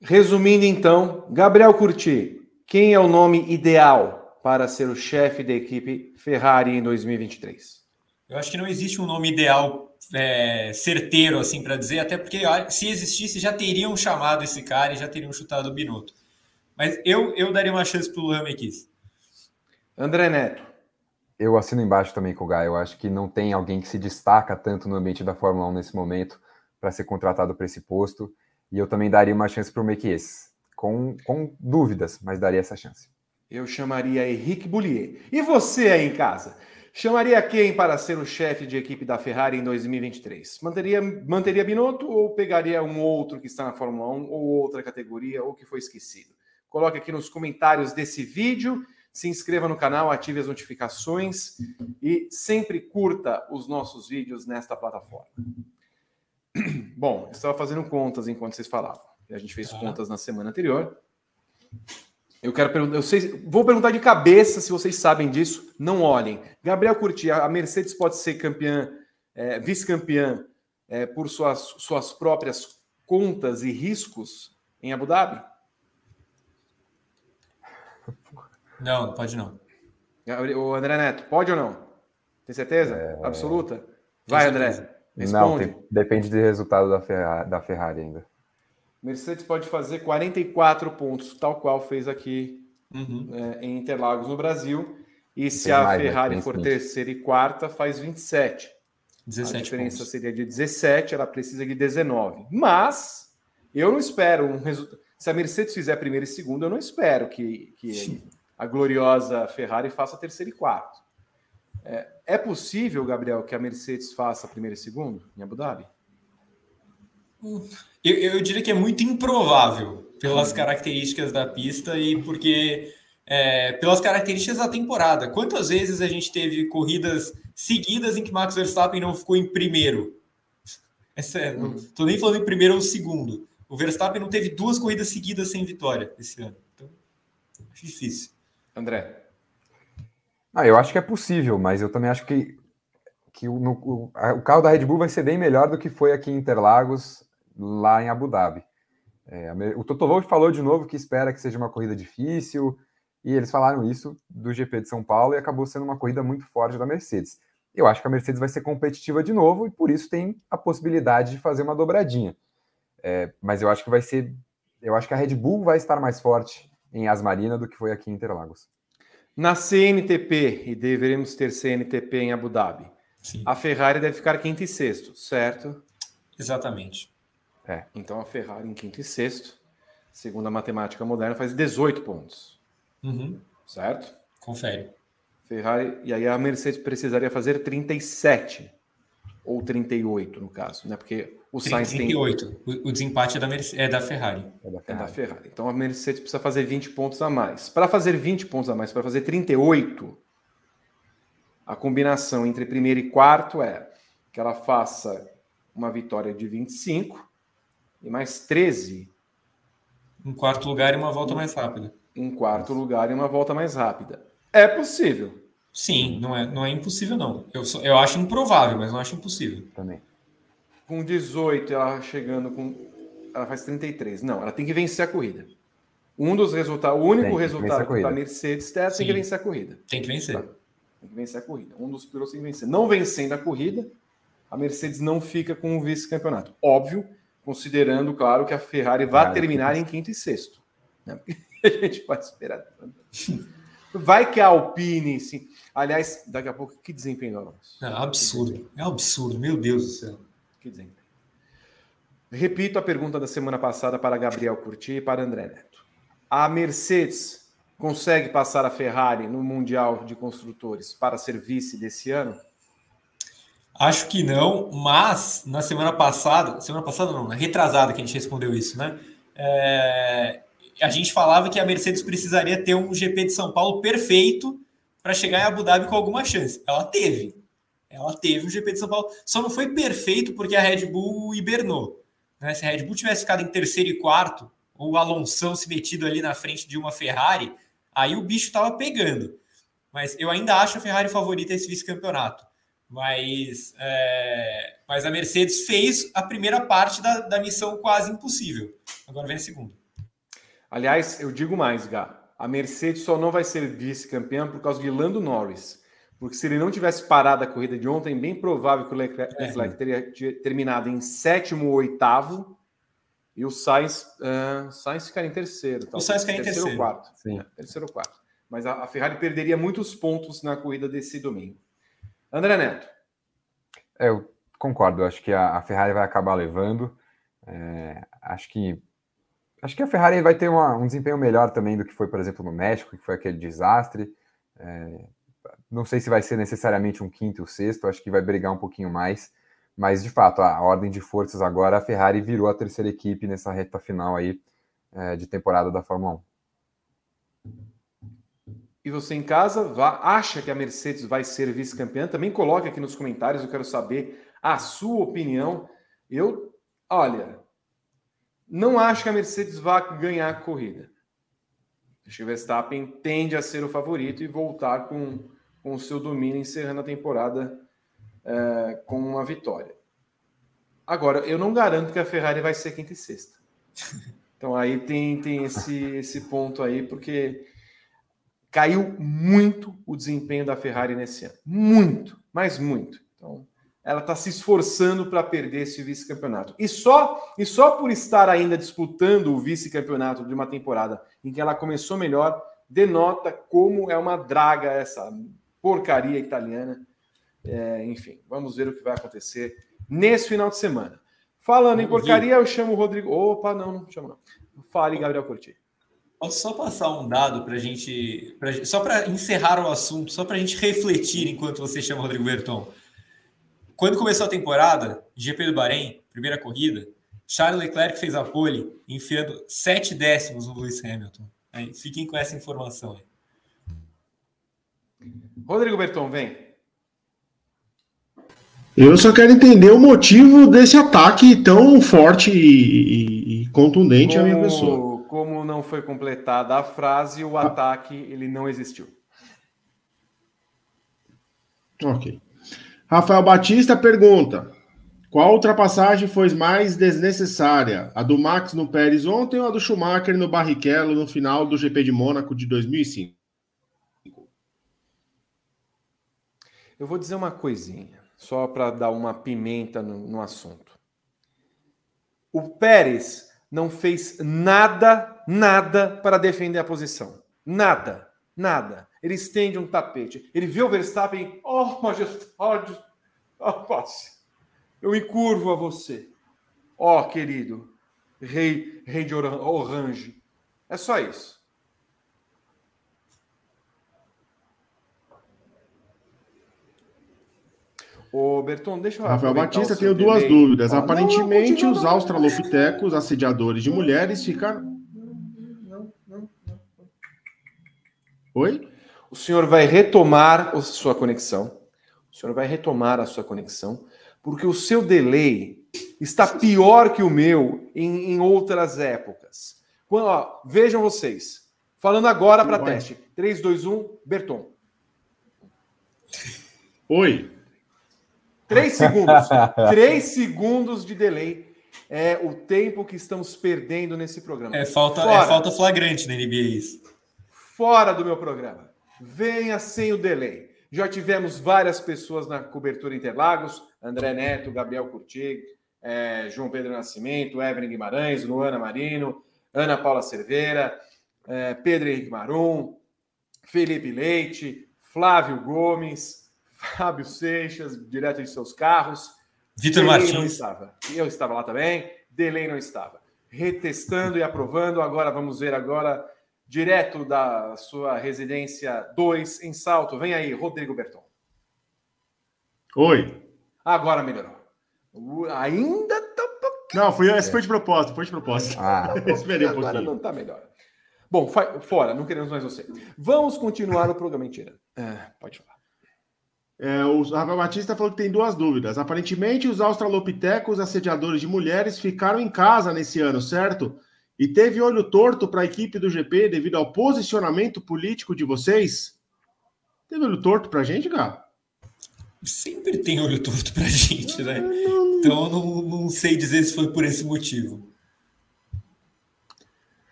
Resumindo, então, Gabriel Curti, quem é o nome ideal para ser o chefe da equipe Ferrari em 2023? Eu acho que não existe um nome ideal é, certeiro, assim, para dizer, até porque se existisse, já teriam chamado esse cara e já teriam chutado o Binotto. Mas eu, eu daria uma chance para o Luan Mequis. André Neto. Eu assino embaixo também com o Guy. Eu acho que não tem alguém que se destaca tanto no ambiente da Fórmula 1 nesse momento para ser contratado para esse posto. E eu também daria uma chance para o Mekies. Com, com dúvidas, mas daria essa chance. Eu chamaria Henrique Boulier. E você aí em casa? Chamaria quem para ser o chefe de equipe da Ferrari em 2023? Manteria, manteria Binotto ou pegaria um outro que está na Fórmula 1 ou outra categoria ou que foi esquecido? Coloque aqui nos comentários desse vídeo se inscreva no canal, ative as notificações e sempre curta os nossos vídeos nesta plataforma. Bom, eu estava fazendo contas enquanto vocês falavam. A gente fez contas na semana anterior. Eu quero perguntar, eu sei, vou perguntar de cabeça se vocês sabem disso. Não olhem. Gabriel Curti, a Mercedes pode ser campeã, é, vice-campeã é, por suas, suas próprias contas e riscos em Abu Dhabi? Não, pode não. O André Neto, pode ou não? Tem certeza? É... Absoluta? Vai, André. Responde. Não, tem, depende do resultado da Ferrari, da Ferrari ainda. Mercedes pode fazer 44 pontos, tal qual fez aqui uhum. é, em Interlagos, no Brasil. E se a mais, né? Ferrari for terceira e quarta, faz 27. 17 a diferença pontos. seria de 17, ela precisa de 19. Mas eu não espero um resultado. Se a Mercedes fizer primeiro e segundo, eu não espero que, que a gloriosa Ferrari faça terceiro e quarto. É, é possível, Gabriel, que a Mercedes faça primeiro e segundo em Abu Dhabi? Eu, eu diria que é muito improvável pelas uhum. características da pista e porque é, pelas características da temporada. Quantas vezes a gente teve corridas seguidas em que Max Verstappen não ficou em primeiro? É sério, não estou nem falando em primeiro ou segundo. O Verstappen não teve duas corridas seguidas sem vitória esse ano. Então, acho difícil. André. Ah, eu acho que é possível, mas eu também acho que, que o, no, o, o, carro da Red Bull vai ser bem melhor do que foi aqui em Interlagos, lá em Abu Dhabi. É, o Toto Wolff falou de novo que espera que seja uma corrida difícil, e eles falaram isso do GP de São Paulo e acabou sendo uma corrida muito forte da Mercedes. Eu acho que a Mercedes vai ser competitiva de novo e por isso tem a possibilidade de fazer uma dobradinha. É, mas eu acho que vai ser. Eu acho que a Red Bull vai estar mais forte em Asmarina do que foi aqui em Interlagos. Na CNTP, e deveremos ter CNTP em Abu Dhabi, Sim. a Ferrari deve ficar quinto e sexto, certo? Exatamente. É. Então a Ferrari em quinto e sexto, segundo a matemática moderna, faz 18 pontos. Uhum. Certo? Confere. Ferrari, e aí a Mercedes precisaria fazer 37 ou 38 no caso, né? Porque o Sainz 38. tem. O, o desempate é da, Mercedes, é da Ferrari. É da Ferrari. É da Ferrari. Então a Mercedes precisa fazer 20 pontos a mais. Para fazer 20 pontos a mais, para fazer 38, a combinação entre primeiro e quarto é que ela faça uma vitória de 25 e mais 13. Em quarto lugar e uma volta mais rápida. Em quarto lugar e uma volta mais rápida. É possível. Sim, não é, não é impossível, não. Eu, eu acho improvável, mas não acho impossível. Também. Com 18, ela chegando com. Ela faz 33. Não, ela tem que vencer a corrida. Um dos resultados, o único resultado da Mercedes é tem que vencer a corrida. Tem que vencer. Tá? Tem que vencer a corrida. Um dos pilotos tem que vencer. Não vencendo a corrida, a Mercedes não fica com o vice-campeonato. Óbvio, considerando, claro, que a Ferrari vai terminar em quinto e sexto. Né? a gente pode esperar. Vai que a Alpine, sim. Aliás, daqui a pouco, que desempenho É absurdo. É absurdo, meu Deus do céu. Que desempenho. Repito a pergunta da semana passada para Gabriel Curti e para André Neto. A Mercedes consegue passar a Ferrari no Mundial de Construtores para ser vice desse ano? Acho que não, mas na semana passada, semana passada não, na retrasada que a gente respondeu isso, né? É, a gente falava que a Mercedes precisaria ter um GP de São Paulo perfeito para chegar em Abu Dhabi com alguma chance. Ela teve. Ela teve um GP de São Paulo. Só não foi perfeito porque a Red Bull hibernou. Né? Se a Red Bull tivesse ficado em terceiro e quarto, ou o Alonso se metido ali na frente de uma Ferrari, aí o bicho estava pegando. Mas eu ainda acho a Ferrari favorita esse vice-campeonato. Mas, é... mas a Mercedes fez a primeira parte da, da missão quase impossível. Agora vem a segunda. Aliás, eu digo mais, Gá. A Mercedes só não vai ser vice-campeã por causa de Lando Norris. Porque se ele não tivesse parado a corrida de ontem, bem provável que o Leclerc, é. teria terminado em sétimo ou oitavo e o Sainz, uh, Sainz ficar em terceiro. O Sainz ficar em terceiro. ou quarto. Sim. É, terceiro ou quarto. Mas a, a, Ferrari perderia muitos pontos na corrida desse domingo. André Neto. É, eu concordo. Acho que a, a Ferrari vai acabar levando. É, acho que Acho que a Ferrari vai ter uma, um desempenho melhor também do que foi, por exemplo, no México, que foi aquele desastre. É, não sei se vai ser necessariamente um quinto ou sexto, acho que vai brigar um pouquinho mais. Mas, de fato, a, ordem de forças agora, a Ferrari virou a terceira equipe nessa reta final aí é, de temporada da Fórmula 1. E você em casa vá, acha que a Mercedes vai ser vice-campeã? Também coloque aqui nos comentários, eu quero saber a sua opinião. Eu, olha, não acho que a Mercedes vá ganhar a corrida. Acho que o Verstappen tende a ser o favorito e voltar com, com o seu domínio, encerrando a temporada é, com uma vitória. Agora, eu não garanto que a Ferrari vai ser quinta e sexta. Então aí tem, tem esse, esse ponto aí, porque caiu muito o desempenho da Ferrari nesse ano. Muito, mas muito. Então, ela está se esforçando para perder esse vice-campeonato. E só, e só por estar ainda disputando o vice-campeonato de uma temporada em que ela começou melhor, denota como é uma draga essa porcaria italiana. É, enfim, vamos ver o que vai acontecer nesse final de semana. Falando em porcaria, eu chamo o Rodrigo. Opa, não, não chamo não. Fale, Gabriel Curti. Posso só passar um dado para a gente, pra, só para encerrar o assunto, só para a gente refletir enquanto você chama o Rodrigo Berton. Quando começou a temporada, GP do Bahrein, primeira corrida, Charles Leclerc fez a pole enfiando sete décimos no Lewis Hamilton. Aí, fiquem com essa informação aí. Rodrigo Berton, vem. Eu só quero entender o motivo desse ataque tão forte e, e contundente como, à minha pessoa. Como não foi completada a frase, o ah. ataque ele não existiu. Ok. Rafael Batista pergunta: qual ultrapassagem foi mais desnecessária? A do Max no Pérez ontem ou a do Schumacher no Barrichello no final do GP de Mônaco de 2005? Eu vou dizer uma coisinha, só para dar uma pimenta no, no assunto. O Pérez não fez nada, nada para defender a posição. Nada, nada. Ele estende um tapete. Ele vê o Verstappen, oh, majestade, passe. Eu me curvo a você. Ó, oh, querido, rei, rei de Orange. É só isso. Ô, Berton, deixa eu Rafael Batista, tenho duas delay. dúvidas. Ah, Aparentemente, não, os australopitecos, assediadores de mulheres, ficaram. Não, não, não. Oi? O senhor vai retomar a sua conexão. O senhor vai retomar a sua conexão, porque o seu delay está pior que o meu em, em outras épocas. Quando, ó, vejam vocês. Falando agora para teste. 3, 2, 1, Berton. Oi. Três segundos. Três segundos de delay é o tempo que estamos perdendo nesse programa. É falta, é falta flagrante na NBA isso. Fora do meu programa. Venha sem o delay. Já tivemos várias pessoas na cobertura Interlagos: André Neto, Gabriel Curti, é, João Pedro Nascimento, Evelyn Guimarães, Luana Marino, Ana Paula Cerveira, é, Pedro Henrique Marum, Felipe Leite, Flávio Gomes, Fábio Seixas, direto de seus carros. Vitor Martins. não estava. Eu estava lá também. Delay não estava. Retestando e aprovando. Agora vamos ver agora direto da sua residência 2 em Salto. Vem aí, Rodrigo Berton. Oi. Agora melhorou. Ainda tá Não, foi, esse foi de propósito, foi de propósito. Ah, Esperei um pouquinho. Agora não tá melhor. Bom, fora, não queremos mais você. Vamos continuar o programa. Mentira. É, pode falar. É, o Rafael Batista falou que tem duas dúvidas. Aparentemente, os australopitecos assediadores de mulheres ficaram em casa nesse ano, certo? E teve olho torto para a equipe do GP devido ao posicionamento político de vocês? Teve olho torto para a gente, Gá? Sempre tem olho torto para a gente, né? Não... Então, não, não sei dizer se foi por esse motivo.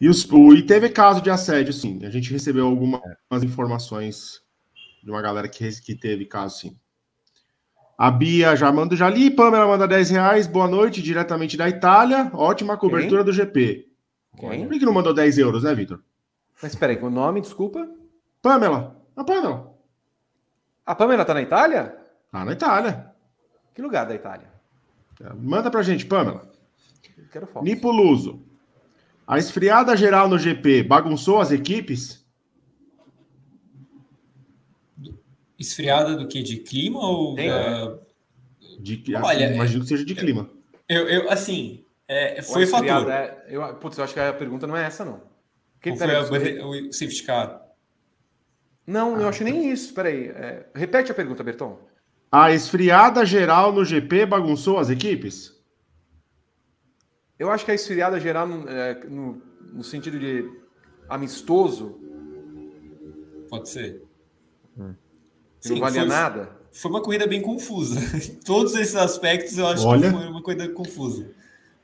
E, os, o, e teve caso de assédio, sim. A gente recebeu algumas informações de uma galera que, que teve caso, sim. A Bia já manda já ali, Pamela manda 10 reais, boa noite, diretamente da Itália. Ótima cobertura Quem? do GP. Quem? Por que não mandou 10 euros, né, Vitor? Mas espera aí, o nome, desculpa? Pamela. A Pamela. A Pamela tá na Itália? Tá na Itália. Que lugar da Itália? Manda pra gente, Pamela. Quero foto. Nipo Luso. A esfriada geral no GP bagunçou as equipes? Esfriada do que? De clima ou. Uh... De, Olha, imagino que seja de clima. Eu, eu assim, é, foi fator. É, eu, putz, eu acho que a pergunta não é essa, não. Que, foi a, o safety car? Não, ah, eu acho nem isso. Peraí. É, repete a pergunta, Berton. A esfriada geral no GP bagunçou as equipes? Eu acho que a esfriada geral, é, no, no sentido de amistoso? Pode ser. Sim, não valia foi, nada? Foi uma corrida bem confusa. Todos esses aspectos eu acho Olha, que foi uma corrida confusa.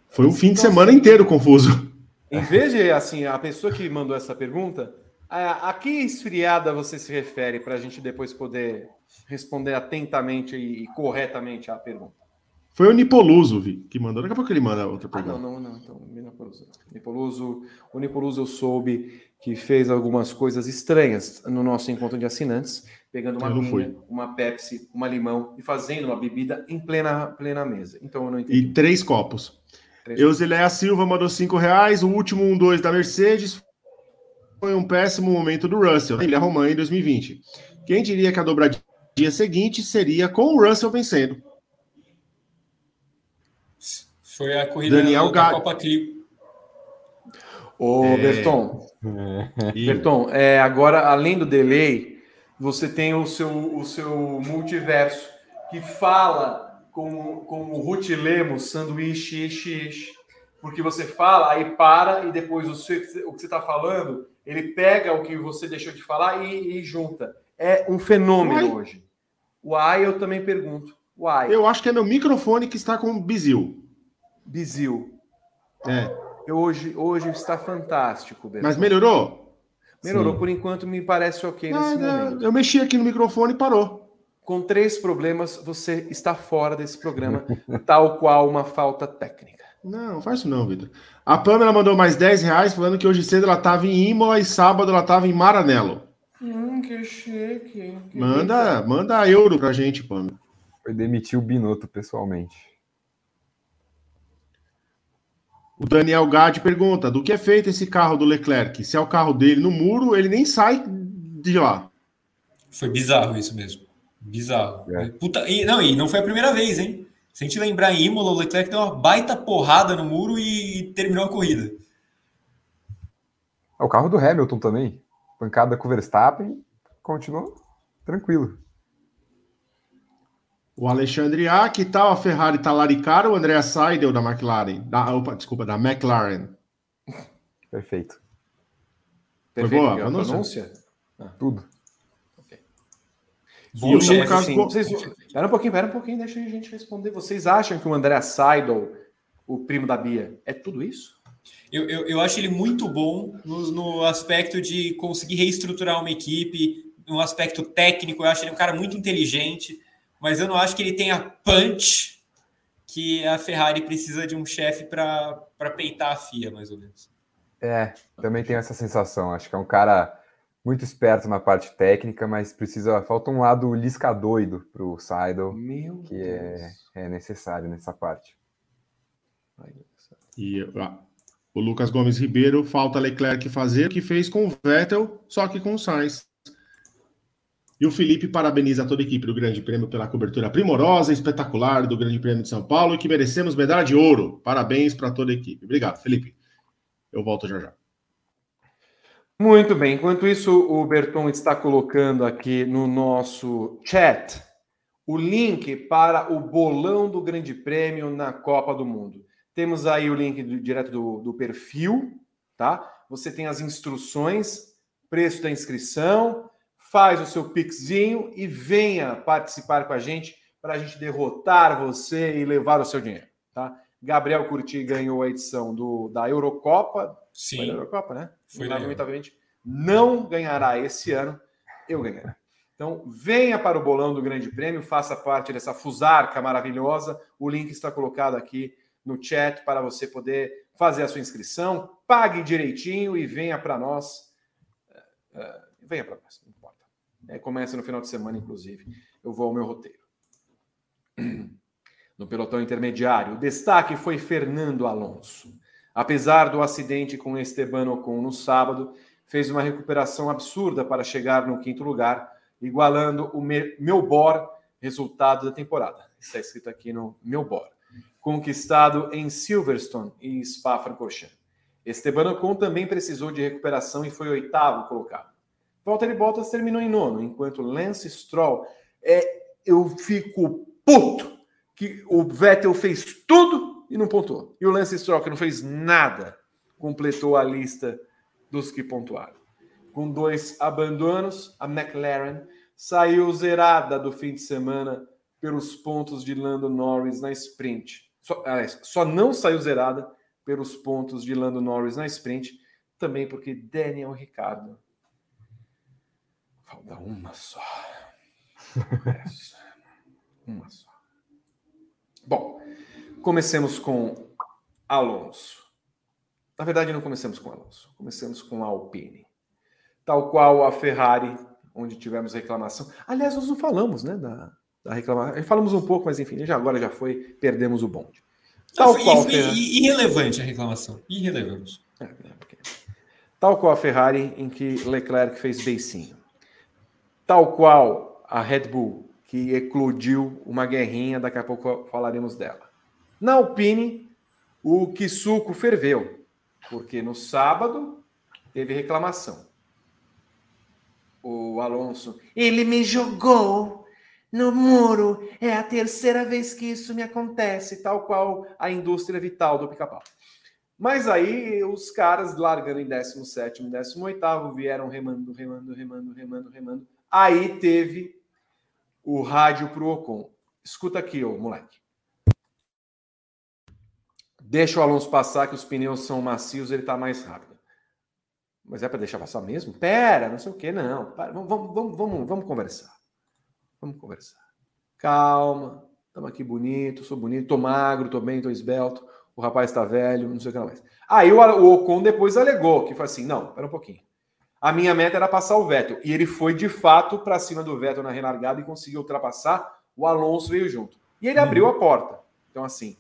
Foi um fim de semana inteiro confuso. Em vez de, assim, a pessoa que mandou essa pergunta, a, a que esfriada você se refere para a gente depois poder responder atentamente e, e corretamente à pergunta? Foi o Nipoluso, Vi, que mandou. Daqui a pouco ele manda outra pergunta. Ah, não, não, não. Então, Nipoluso. Nipoluso. O Nipoluso eu soube que fez algumas coisas estranhas no nosso encontro de assinantes, pegando uma vinha, uma Pepsi, uma limão e fazendo uma bebida em plena, plena mesa. Então eu não entendi. E três copos. Três Eusileia Silva mandou cinco reais. O último um dois da Mercedes foi um péssimo momento do Russell. Ele arrumou em 2020. Quem diria que a dobradinha seguinte seria com o Russell vencendo? Foi a corrida Daniel da Copa Clio. Ô, é... Berton, é. Berton é, agora, além do delay, você tem o seu, o seu multiverso que fala com, com o Ruth Lemos, sanduíche, ishi, ishi. Porque você fala, aí para, e depois o, seu, o que você está falando, ele pega o que você deixou de falar e, e junta. É um fenômeno Uai. hoje. O AI eu também pergunto. Uai. Eu acho que é meu microfone que está com bizil. Bizil. É. Eu hoje, hoje está fantástico, Bertão. Mas melhorou? Melhorou, Sim. por enquanto me parece ok nesse ah, momento. Eu mexi aqui no microfone e parou. Com três problemas, você está fora desse programa, tal qual uma falta técnica. Não, faz isso não, Vitor. A Pamela mandou mais 10 reais, falando que hoje cedo ela estava em Imola e sábado ela estava em Maranello. Hum, que chique. Que manda, manda euro pra gente, Pamela. Foi demitir o Binotto pessoalmente. O Daniel Gade pergunta: do que é feito esse carro do Leclerc? Se é o carro dele no muro, ele nem sai de lá. Foi bizarro isso mesmo. Bizarro. É. Puta, e, não, e não foi a primeira vez, hein? Se a gente lembrar em Imola, o Leclerc deu uma baita porrada no muro e terminou a corrida. É o carro do Hamilton também. Pancada com o Verstappen, continuou tranquilo. O Alexandre A, que tal a Ferrari talaricar o André Seidel da McLaren? Da, opa, desculpa, da McLaren. Perfeito. Foi boa a pronúncia? Ah. Tudo. Okay. Bom, e o assim, vocês... Espera um pouquinho, espera um pouquinho, deixa a gente responder. Vocês acham que o André Seidel, o primo da Bia, é tudo isso? Eu, eu, eu acho ele muito bom no, no aspecto de conseguir reestruturar uma equipe, no aspecto técnico. Eu acho ele um cara muito inteligente mas eu não acho que ele tenha punch que a Ferrari precisa de um chefe para peitar a FIA, mais ou menos. É, também tenho essa sensação. Acho que é um cara muito esperto na parte técnica, mas precisa. Falta um lado lisca doido para o Seidel, Meu que é, é, necessário nessa parte. E ah, o Lucas Gomes Ribeiro falta Leclerc fazer o que fez com o Vettel, só que com o Sainz. E o Felipe parabeniza toda a equipe do Grande Prêmio pela cobertura primorosa e espetacular do Grande Prêmio de São Paulo e que merecemos medalha de ouro. Parabéns para toda a equipe. Obrigado, Felipe. Eu volto já já. Muito bem. Enquanto isso, o Berton está colocando aqui no nosso chat o link para o bolão do Grande Prêmio na Copa do Mundo. Temos aí o link do, direto do, do perfil, tá? Você tem as instruções, preço da inscrição faz o seu pixinho e venha participar com a gente para a gente derrotar você e levar o seu dinheiro, tá? Gabriel Curti ganhou a edição do, da Eurocopa. Sim. Foi da Eurocopa, né? Foi Lamentavelmente, não ganhará esse ano. Eu ganharei. Então, venha para o bolão do Grande Prêmio, faça parte dessa fusarca maravilhosa. O link está colocado aqui no chat para você poder fazer a sua inscrição. Pague direitinho e venha para nós. Uh, venha para nós. É, começa no final de semana, inclusive. Eu vou ao meu roteiro. No pelotão intermediário, o destaque foi Fernando Alonso. Apesar do acidente com Esteban Ocon no sábado, fez uma recuperação absurda para chegar no quinto lugar, igualando o Melbourne resultado da temporada. Está escrito aqui no Melbourne. Conquistado em Silverstone e Spa-Francorchamps. Esteban Ocon também precisou de recuperação e foi oitavo colocado. Valtteri Bottas terminou em nono, enquanto Lance Stroll é, eu fico puto que o Vettel fez tudo e não pontuou. E o Lance Stroll, que não fez nada, completou a lista dos que pontuaram. Com dois abandonos, a McLaren saiu zerada do fim de semana pelos pontos de Lando Norris na sprint. Só, aliás, só não saiu zerada pelos pontos de Lando Norris na sprint, também porque Daniel Ricardo falta uma só. Essa. Uma só. Bom, comecemos com Alonso. Na verdade, não começamos com Alonso, começamos com a Alpine. Tal qual a Ferrari, onde tivemos reclamação. Aliás, nós não falamos, né, da, da reclamação. Falamos um pouco, mas enfim, já agora já foi, perdemos o bonde. Tal foi, qual foi irrelevante a reclamação. Irrelevante. É, é, Tal qual a Ferrari, em que Leclerc fez beicinho. Tal qual a Red Bull, que eclodiu uma guerrinha, daqui a pouco falaremos dela. Na Alpine, o Kisuko ferveu, porque no sábado teve reclamação. O Alonso, ele me jogou no muro. É a terceira vez que isso me acontece, tal qual a indústria vital do pica-pau. Mas aí os caras largando em 17 e 18 vieram remando, remando, remando, remando, remando. Aí teve o rádio pro Ocon. Escuta aqui, ô moleque. Deixa o Alonso passar que os pneus são macios, ele tá mais rápido. Mas é para deixar passar mesmo? Pera, não sei o que, não. vamos, vamos, vamos, vamos conversar. Vamos conversar. Calma, estamos aqui bonito, sou bonito, tô magro, tô bem, tô esbelto, o rapaz está velho, não sei o que mais. Aí o, o Ocon depois alegou, que foi assim, não, espera um pouquinho. A minha meta era passar o Vettel. E ele foi de fato para cima do Vettel na relargada e conseguiu ultrapassar. O Alonso veio junto. E ele abriu a porta. Então, assim,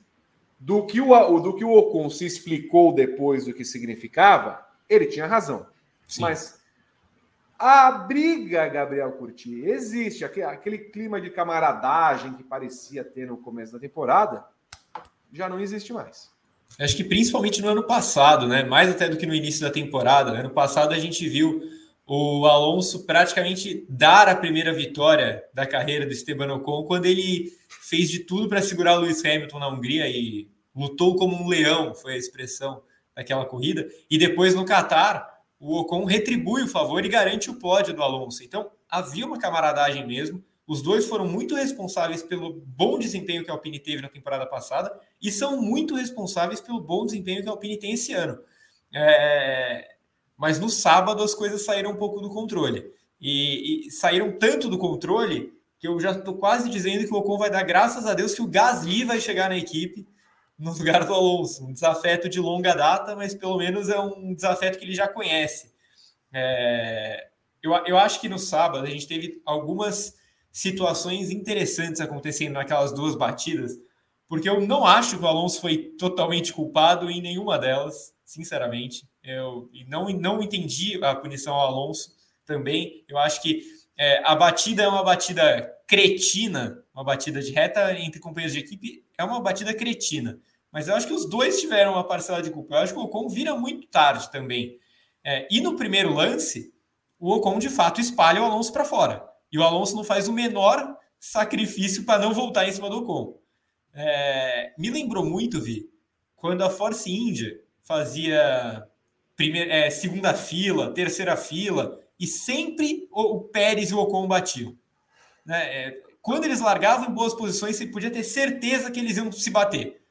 do que o, do que o Ocon se explicou depois do que significava, ele tinha razão. Sim. Mas a briga, Gabriel Curti, existe. Aquele clima de camaradagem que parecia ter no começo da temporada já não existe mais. Acho que principalmente no ano passado, né? Mais até do que no início da temporada. Né? Ano passado a gente viu o Alonso praticamente dar a primeira vitória da carreira do Esteban Ocon quando ele fez de tudo para segurar Lewis Hamilton na Hungria e lutou como um leão, foi a expressão daquela corrida. E depois no Qatar, o Ocon retribui o favor e garante o pódio do Alonso. Então, havia uma camaradagem mesmo. Os dois foram muito responsáveis pelo bom desempenho que a Alpine teve na temporada passada e são muito responsáveis pelo bom desempenho que a Alpine tem esse ano. É... Mas no sábado as coisas saíram um pouco do controle. E, e saíram tanto do controle que eu já estou quase dizendo que o Ocon vai dar graças a Deus que o Gasly vai chegar na equipe no lugar do Alonso. Um desafeto de longa data, mas pelo menos é um desafeto que ele já conhece. É... Eu, eu acho que no sábado a gente teve algumas situações interessantes acontecendo naquelas duas batidas, porque eu não acho que o Alonso foi totalmente culpado em nenhuma delas, sinceramente. Eu não, não entendi a punição ao Alonso também. Eu acho que é, a batida é uma batida cretina, uma batida de reta entre companheiros de equipe, é uma batida cretina. Mas eu acho que os dois tiveram uma parcela de culpa. Eu acho que o Ocon vira muito tarde também. É, e no primeiro lance, o Ocon de fato espalha o Alonso para fora. E o Alonso não faz o menor sacrifício para não voltar em cima do Ocon. É, me lembrou muito, Vi, quando a Force India fazia primeira, é, segunda fila, terceira fila, e sempre o, o Pérez e o Ocon batiam. Né? É, quando eles largavam em boas posições, você podia ter certeza que eles iam se bater.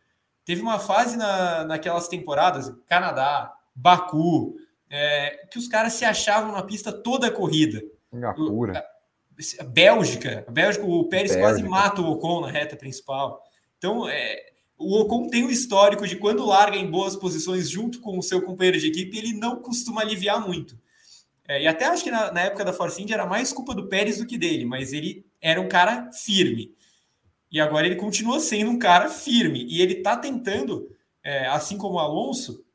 Teve uma fase na, naquelas temporadas, Canadá, Baku, é, que os caras se achavam na pista toda a corrida. Singapura. Bélgica, a Bélgica, o Pérez Bélgica. quase mata o Ocon na reta principal. Então, é, o Ocon tem um histórico de quando larga em boas posições junto com o seu companheiro de equipe, ele não costuma aliviar muito. É, e até acho que na, na, época da Force India era mais culpa do Pérez do que dele, mas ele era um cara firme. E agora ele continua sendo um cara firme. E ele está tentando, é, assim como o Alonso,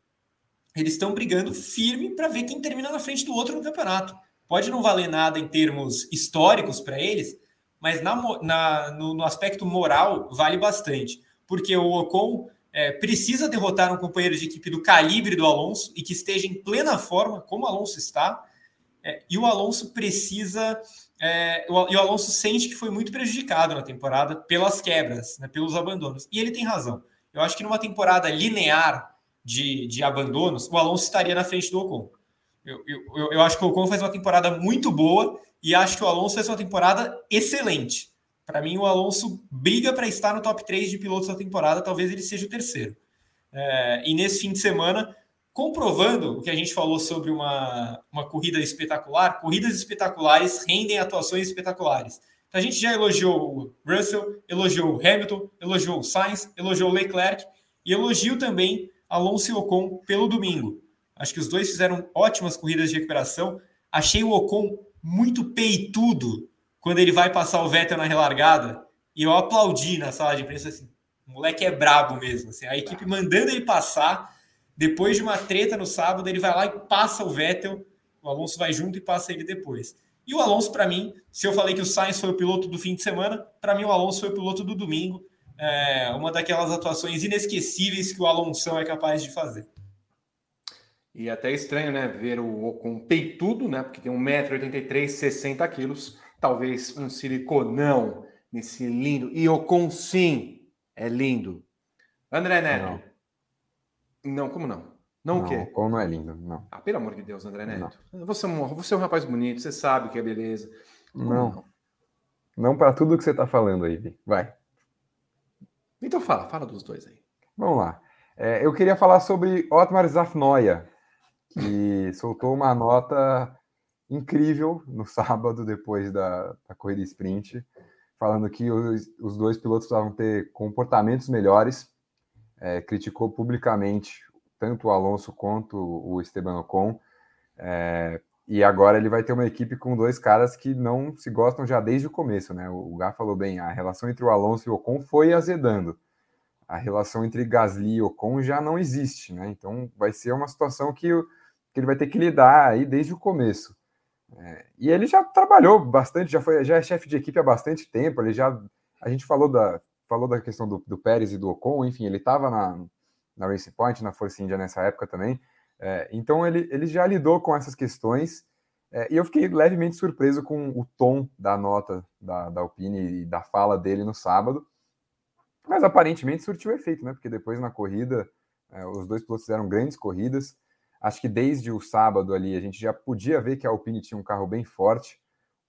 eles estão brigando firme para ver quem termina na frente do outro no campeonato. Pode não valer nada em termos históricos para eles, mas na, na, no, no, aspecto moral vale bastante, porque o Ocon é, precisa derrotar um companheiro de equipe do calibre do Alonso e que esteja em plena forma, como o Alonso está, é, e o Alonso precisa. É, o, e o Alonso sente que foi muito prejudicado na temporada pelas quebras, né, pelos abandonos. E ele tem razão. Eu acho que numa temporada linear de, de abandonos, o Alonso estaria na frente do Ocon. Eu, eu, eu acho que o Ocon faz uma temporada muito boa e acho que o Alonso faz uma temporada excelente. Para mim, o Alonso briga para estar no top 3 de pilotos da temporada, talvez ele seja o terceiro. É, e nesse fim de semana, comprovando o que a gente falou sobre uma, uma corrida espetacular, corridas espetaculares rendem atuações espetaculares. Então, a gente já elogiou o Russell, elogiou o Hamilton, elogiou o Sainz, elogiou o Leclerc e elogiou também Alonso e Ocon pelo domingo. Acho que os dois fizeram ótimas corridas de recuperação. Achei o Ocon muito peitudo quando ele vai passar o Vettel na relargada. E eu aplaudi na sala de imprensa assim. O moleque é brabo mesmo. Assim, a equipe mandando ele passar. Depois de uma treta no sábado, ele vai lá e passa o Vettel. O Alonso vai junto e passa ele depois. E o Alonso, para mim, se eu falei que o Sainz foi o piloto do fim de semana, para mim o Alonso foi o piloto do domingo. É uma daquelas atuações inesquecíveis que o Alonso é capaz de fazer. E é até estranho, né? Ver o Ocon peitudo, né? Porque tem 1,83m, 60 quilos. Talvez um siliconão nesse lindo. E Ocon, sim, é lindo. André Neto. Não, não como não? Não, não o quê? Ocon não é lindo, não. Ah, pelo amor de Deus, André Neto. Você, é um, você é um rapaz bonito, você sabe que é beleza. Não. Não, não para tudo que você está falando aí, vai. Então fala, fala dos dois aí. Vamos lá. É, eu queria falar sobre Otmar Zafnoia, que soltou uma nota incrível no sábado, depois da, da corrida sprint, falando que os, os, dois pilotos precisavam ter comportamentos melhores. É, criticou publicamente tanto o Alonso quanto o Esteban Ocon. É, e agora ele vai ter uma equipe com dois caras que não se gostam já desde o começo, né? O Gá falou bem, a relação entre o Alonso e o Ocon foi azedando. A relação entre Gasly e Ocon já não existe, né? Então vai ser uma situação que que ele vai ter que lidar aí desde o começo. É, e ele já trabalhou bastante, já foi já é chefe de equipe há bastante tempo. Ele já a gente falou da falou da questão do, do Pérez e do Ocon, enfim, ele estava na, na Racing Point, na Force India nessa época também. É, então ele, ele já lidou com essas questões é, e eu fiquei levemente surpreso com o tom da nota da, da Alpine e da fala dele no sábado. Mas aparentemente surtiu efeito, né? Porque depois na corrida, é, os dois pilotos fizeram grandes corridas. Acho que desde o sábado ali a gente já podia ver que a Alpine tinha um carro bem forte.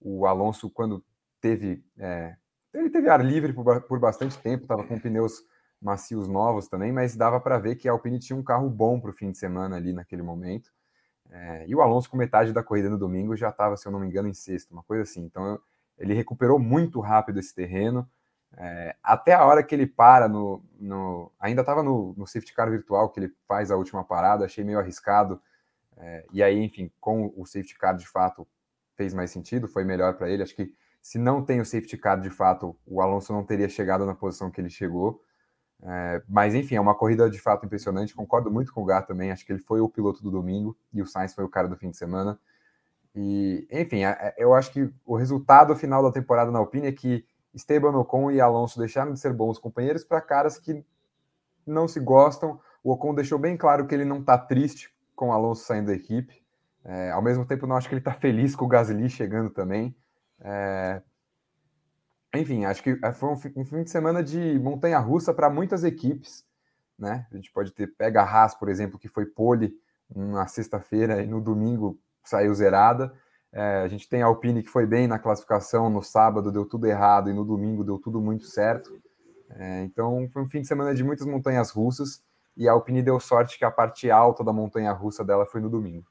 O Alonso, quando teve. É, ele teve ar livre por, por bastante tempo, estava com pneus macios novos também, mas dava para ver que a Alpine tinha um carro bom para o fim de semana ali naquele momento. É, e o Alonso, com metade da corrida no domingo, já estava, se eu não me engano, em sexto, uma coisa assim. Então ele recuperou muito rápido esse terreno. É, até a hora que ele para no. no ainda estava no, no, safety car virtual que ele faz a última parada, achei meio arriscado. É, e aí, enfim, com o safety car de fato fez mais sentido, foi melhor para ele. Acho que se não tem o safety car de fato, o Alonso não teria chegado na posição que ele chegou. É, mas enfim, é uma corrida de fato impressionante. Concordo muito com o Gá também. Acho que ele foi o piloto do domingo e o Sainz foi o cara do fim de semana. E enfim, é, é, eu acho que o resultado final da temporada na Alpine é que Esteban Ocon e Alonso deixaram de ser bons companheiros para caras que não se gostam. O Ocon deixou bem claro que ele não está triste com o Alonso saindo da equipe. É, ao mesmo tempo, não acho que ele está feliz com o Gasly chegando também. É, enfim, acho que foi um, fim de semana de montanha russa para muitas equipes. Né? A gente pode ter pega a Haas, por exemplo, que foi pole na sexta-feira e no domingo saiu zerada. É, a gente tem a Alpine que foi bem na classificação, no sábado deu tudo errado e no domingo deu tudo muito certo. É, então foi um fim de semana de muitas montanhas russas e a Alpine deu sorte que a parte alta da montanha russa dela foi no domingo.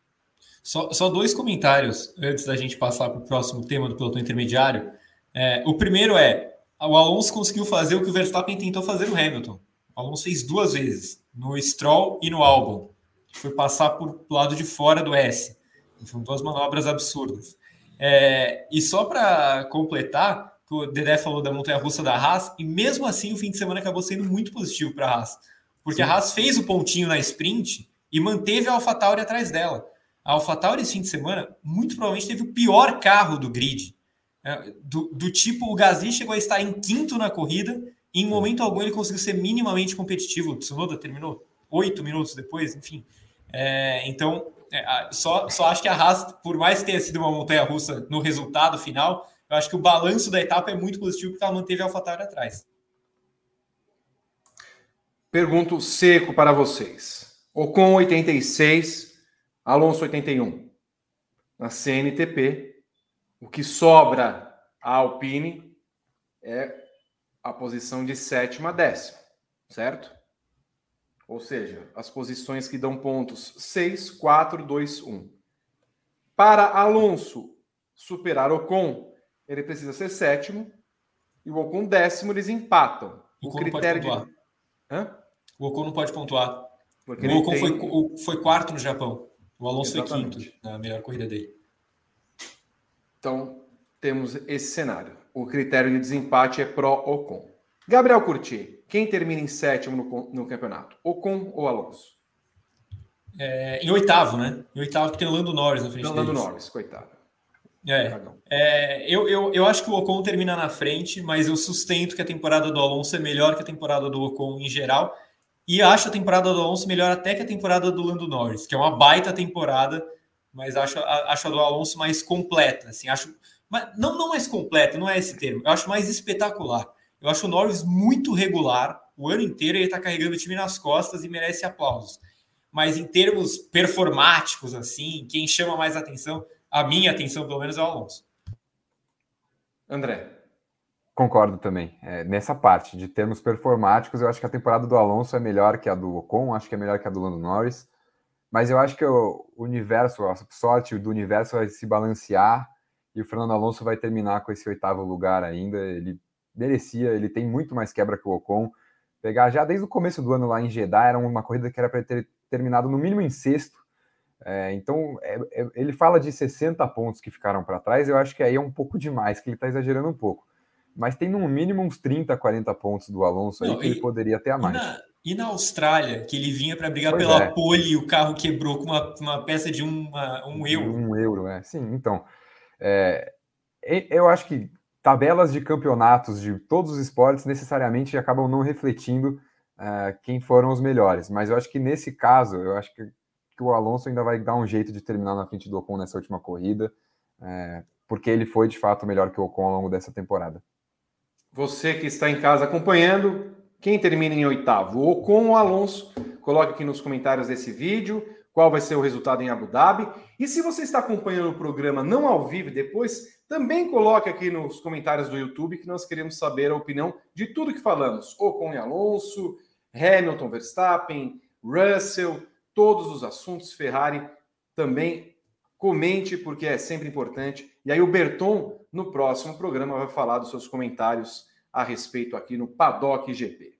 Só, só dois comentários antes da gente passar para o próximo tema do pelotão intermediário. É, o primeiro é: o Alonso conseguiu fazer o que o Verstappen tentou fazer no Hamilton. O Alonso fez duas vezes, no Stroll e no Albon, foi passar por lado de fora do S. São duas manobras absurdas. É, e só para completar, o Dedé falou da montanha-russa da Haas, e mesmo assim o fim de semana acabou sendo muito positivo para a Haas. Porque Sim. a Haas fez o pontinho na sprint e manteve a AlphaTauri atrás dela. A AlphaTauri esse fim de semana, muito provavelmente, teve o pior carro do grid. É, do, do, tipo, o Gasly chegou a estar em quinto na corrida e em momento algum ele conseguiu ser minimamente competitivo. O Tsunoda terminou oito minutos depois, enfim. É, então, é, só, só acho que a Haas, por mais que tenha sido uma montanha russa no resultado final, eu acho que o balanço da etapa é muito positivo porque ela manteve a AlphaTauri atrás. Pergunto seco para vocês. Ocon 86, Alonso 81. na CNTP, o que sobra a Alpine é a posição de sétima a décima, certo? Ou seja, as posições que dão pontos 6, 4, 2, 1. Para Alonso superar Ocon, ele precisa ser sétimo, e o Ocon décimo, eles empatam. O, o critério de... Hã? O Ocon não pode pontuar. Porque o Ocon tem... foi, foi quarto no Japão. O Alonso Exatamente. foi quinto na melhor corrida dele. Então, temos esse cenário. O critério de desempate é pró-Ocon. Gabriel Curti, quem termina em sétimo no, no campeonato? Ocon ou Alonso? É, em oitavo, né? Em oitavo tem o Lando Norris na frente Não, Lando Norris, coitado. É, é, eu, eu, eu acho que o Ocon termina na frente, mas eu sustento que a temporada do Alonso é melhor que a temporada do Ocon em geral. E acho a temporada do Alonso melhor até que a temporada do Lando Norris, que é uma baita temporada, mas acho, acho a do Alonso mais completa. Assim, acho, mas não, não mais completa, não é esse termo. Eu acho mais espetacular. Eu acho o Norris muito regular. O ano inteiro ele está carregando o time nas costas e merece aplausos. Mas em termos performáticos, assim, quem chama mais atenção, a minha atenção pelo menos, é o Alonso. André. Concordo também. É, nessa parte de termos performáticos, eu acho que a temporada do Alonso é melhor que a do Ocon, acho que é melhor que a do Lando Norris. Mas eu acho que o universo, a sorte do universo vai se balancear e o Fernando Alonso vai terminar com esse oitavo lugar ainda. Ele merecia, ele tem muito mais quebra que o Ocon. Pegar já desde o começo do ano lá em Jeddah, era uma corrida que era para ter terminado no mínimo em sexto. É, então, é, é, ele fala de 60 pontos que ficaram para trás, eu acho que aí é um pouco demais, que ele está exagerando um pouco mas tem no mínimo uns 30, 40 pontos do Alonso aí Não, que e, ele poderia ter a mais. E na, e na Austrália, que ele vinha para brigar pois pela é. pole e o carro quebrou com uma, uma peça de uma, um euro. Um euro, é. Sim, então. É, eu acho que tabelas de campeonatos de todos os esportes necessariamente acabam não refletindo uh, quem foram os melhores. Mas eu acho que nesse caso, eu acho que, que, o Alonso ainda vai dar um jeito de terminar na frente do Ocon nessa última corrida, uh, porque ele foi de fato melhor que o Ocon ao longo dessa temporada. Você que está em casa acompanhando, quem termina em oitavo? Ocon ou Alonso? Coloque aqui nos comentários desse vídeo qual vai ser o resultado em Abu Dhabi. E se você está acompanhando o programa não ao vivo depois, também coloque aqui nos comentários do YouTube que nós queremos saber a opinião de tudo que falamos. Ocon e Alonso, Hamilton, Verstappen, Russell, todos os assuntos, Ferrari também comente porque é sempre importante. E aí o Berton no próximo programa vai falar dos seus comentários a respeito aqui no Paddock GP.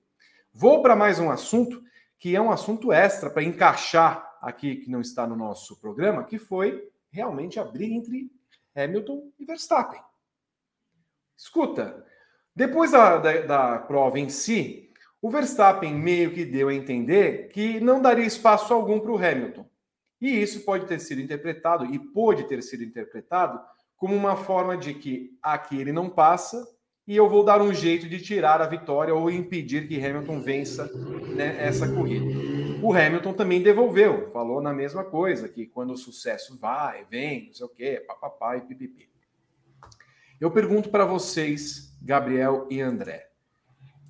Vou para mais um assunto que é um assunto extra para encaixar aqui que não está no nosso programa, que foi realmente a briga entre Hamilton e Verstappen. Escuta, depois da, da, da prova em si, o Verstappen meio que deu a entender que não daria espaço algum para o Hamilton. E isso pode ter sido interpretado, e pode ter sido interpretado, como uma forma de que aqui ele não passa e eu vou dar um jeito de tirar a vitória ou impedir que Hamilton vença né, essa corrida. O Hamilton também devolveu, falou na mesma coisa, que quando o sucesso vai, vem, não sei o quê, papapá e pipipi. Eu pergunto para vocês, Gabriel e André.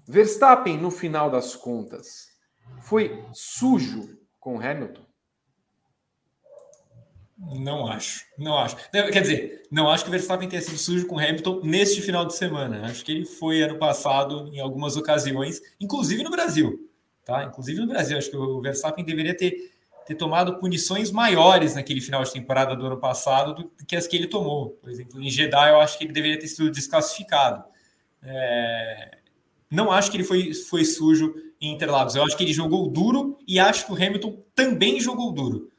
Verstappen, no final das contas, foi sujo com Hamilton? Não acho, não acho. Quer dizer, não acho que o Verstappen tenha sido sujo com Hamilton neste final de semana. Acho que ele foi ano passado em algumas ocasiões, inclusive no Brasil, tá? Inclusive no Brasil, acho que o Verstappen deveria ter, ter tomado punições maiores naquele final de temporada do ano passado do que as que ele tomou. Por exemplo, em Jeddah eu acho que ele deveria ter sido desclassificado. É... Não acho que ele foi, foi sujo em Interlagos. Eu acho que ele jogou duro e acho que o Hamilton também jogou duro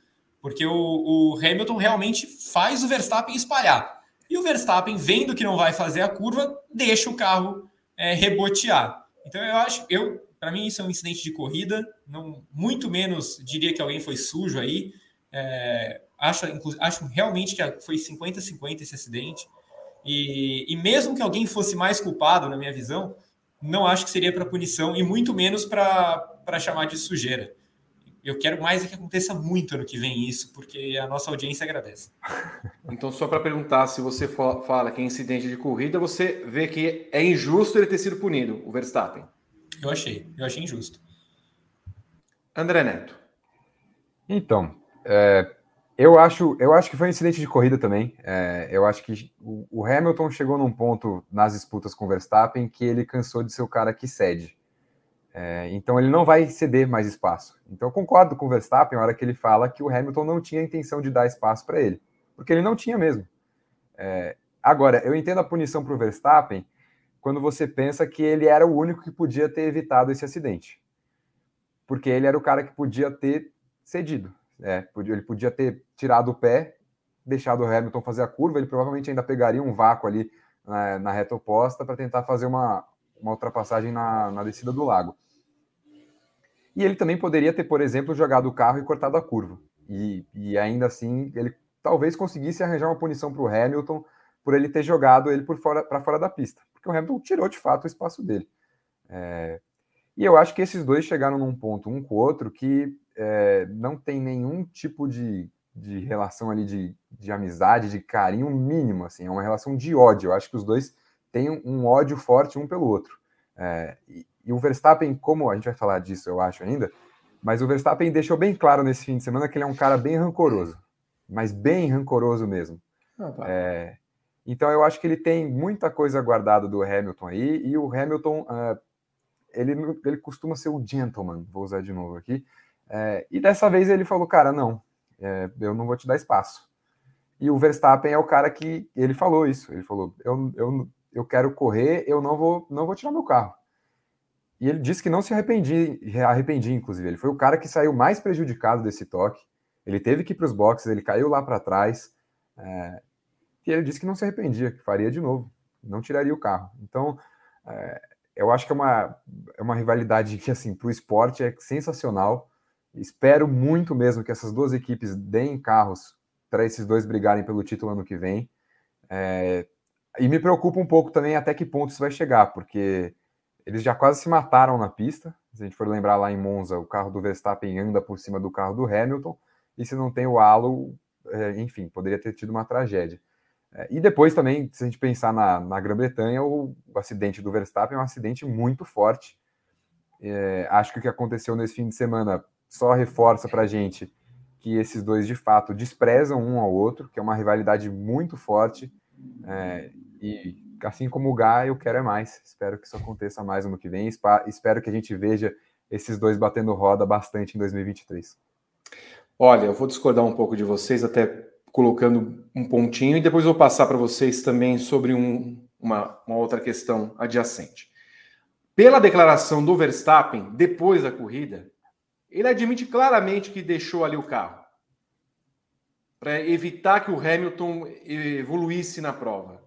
porque o, o Hamilton realmente faz o Verstappen espalhar. E o Verstappen, vendo que não vai fazer a curva, deixa o carro é, rebotear. Então eu acho, eu para mim isso é um incidente de corrida, não muito menos diria que alguém foi sujo aí. É, acho, acho realmente que foi 50-50 esse acidente. E, e mesmo que alguém fosse mais culpado, na minha visão, não acho que seria para punição e muito menos para chamar de sujeira. Eu quero mais é que aconteça muito ano que vem isso, porque a nossa audiência agradece. Então, só para perguntar, se você fala que é incidente de corrida, você vê que é injusto ele ter sido punido, o Verstappen? Eu achei, eu achei injusto. André Neto. Então, é, Eu acho, eu acho que foi um incidente de corrida também. É, eu acho que o, o, Hamilton chegou num ponto nas disputas com o Verstappen que ele cansou de ser o cara que cede. É, então ele não vai ceder mais espaço. Então eu concordo com o Verstappen na hora que ele fala que o Hamilton não tinha intenção de dar espaço para ele, porque ele não tinha mesmo. É, agora, eu entendo a punição para o Verstappen quando você pensa que ele era o único que podia ter evitado esse acidente, porque ele era o cara que podia ter cedido. É, ele podia ter tirado o pé, deixado o Hamilton fazer a curva, ele provavelmente ainda pegaria um vácuo ali na, na reta oposta para tentar fazer uma, uma ultrapassagem na, na descida do lago. E ele também poderia ter, por exemplo, jogado o carro e cortado a curva. E, e ainda assim, ele talvez conseguisse arranjar uma punição para o Hamilton por ele ter jogado ele para fora, fora da pista. Porque o Hamilton tirou de fato o espaço dele. É, e eu acho que esses dois chegaram num ponto, um com o outro, que é, não tem nenhum tipo de, de relação ali de, de amizade, de carinho mínimo, assim, é uma relação de ódio. Eu acho que os dois têm um ódio forte um pelo outro. É, e, e, o Verstappen, como a gente vai falar disso, eu acho ainda, mas o Verstappen deixou bem claro nesse fim de semana que ele é um cara bem rancoroso, mas bem rancoroso mesmo. Ah, tá. é, então eu acho que ele tem muita coisa guardada do Hamilton aí, e o Hamilton, uh, ele, ele costuma ser o gentleman, vou usar de novo aqui, é, e dessa vez ele falou, cara, não, é, eu não vou te dar espaço. E o Verstappen é o cara que ele falou isso. Ele falou, eu, eu, eu quero correr, eu não vou, não vou tirar meu carro. E ele disse que não se arrependi, arrependi, inclusive. Ele foi o cara que saiu mais prejudicado desse toque. Ele teve que ir para os boxes, ele caiu lá para trás. É, e ele disse que não se arrependia, que faria de novo, não tiraria o carro. Então, é, eu acho que é uma, é uma rivalidade que, assim, para o esporte é sensacional. Espero muito mesmo que essas duas equipes deem carros para esses dois brigarem pelo título ano que vem. É, e me preocupa um pouco também até que ponto isso vai chegar, porque eles já quase se mataram na pista. Se a gente for lembrar lá em Monza, o carro do Verstappen anda por cima do carro do Hamilton, e se não tem o halo, é, enfim, poderia ter tido uma tragédia. É, e depois também, se a gente pensar na, na Grã-Bretanha, o, o, acidente do Verstappen é um acidente muito forte. É, acho que o que aconteceu nesse fim de semana só reforça para a gente que esses dois de fato desprezam um ao outro, que é uma rivalidade muito forte. É, e assim como o Gá, eu quero é mais. Espero que isso aconteça mais ano que vem. Espero que a gente veja esses dois batendo roda bastante em 2023. Olha, eu vou discordar um pouco de vocês, até colocando um pontinho, e depois vou passar para vocês também sobre um, uma, uma outra questão adjacente. Pela declaração do Verstappen, depois da corrida, ele admite claramente que deixou ali o carro para evitar que o Hamilton evoluísse na prova.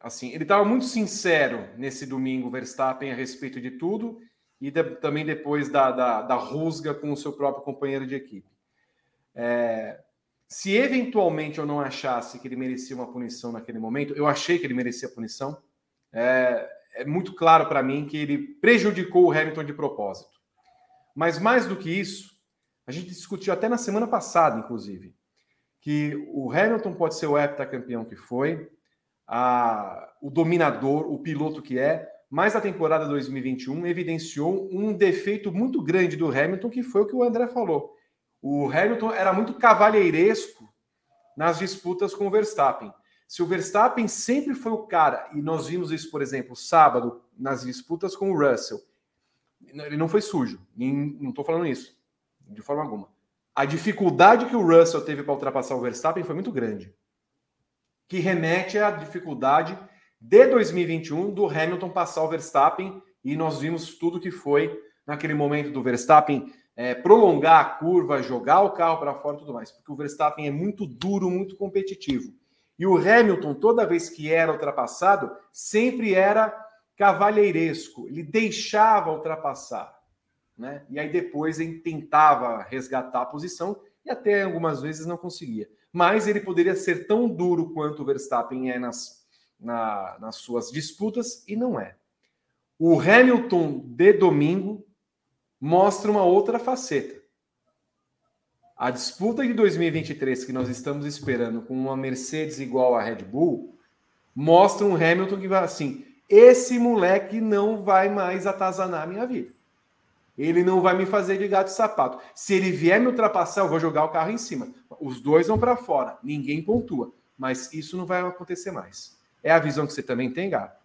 Assim, ele estava muito sincero nesse domingo, Verstappen, a respeito de tudo e de, também depois da, da, da, rusga com o seu próprio companheiro de equipe. É, se eventualmente eu não achasse que ele merecia uma punição naquele momento, eu achei que ele merecia punição. É, é muito claro para mim que ele prejudicou o Hamilton de propósito. Mas mais do que isso, a gente discutiu até na semana passada, inclusive, que o Hamilton pode ser o heptacampeão que foi, a, o dominador, o piloto que é, mas a temporada 2021 evidenciou um defeito muito grande do Hamilton, que foi o que o André falou. O Hamilton era muito cavalheiresco nas disputas com o Verstappen. Se o Verstappen sempre foi o cara, e nós vimos isso, por exemplo, sábado, nas disputas com o Russell, ele não foi sujo. não estou falando isso, de forma alguma. A dificuldade que o Russell teve para ultrapassar o Verstappen foi muito grande. Que remete à dificuldade de 2021 do Hamilton passar o Verstappen. E nós vimos tudo que foi naquele momento do Verstappen é, prolongar a curva, jogar o carro para fora e tudo mais. Porque o Verstappen é muito duro, muito competitivo. E o Hamilton, toda vez que era ultrapassado, sempre era cavalheiresco, ele deixava ultrapassar, né? E aí depois ele tentava resgatar a posição e até algumas vezes não conseguia. Mas ele poderia ser tão duro quanto o Verstappen é nas, na, nas suas disputas e não é. O Hamilton de domingo mostra uma outra faceta. A disputa de 2023 que nós estamos esperando com uma Mercedes igual à Red Bull mostra um Hamilton que vai assim: esse moleque não vai mais atazanar a minha vida. Ele não vai me fazer de gato e sapato. Se ele vier me ultrapassar, eu vou jogar o carro em cima. Os dois vão para fora, ninguém pontua. Mas isso não vai acontecer mais. É a visão que você também tem, Gato?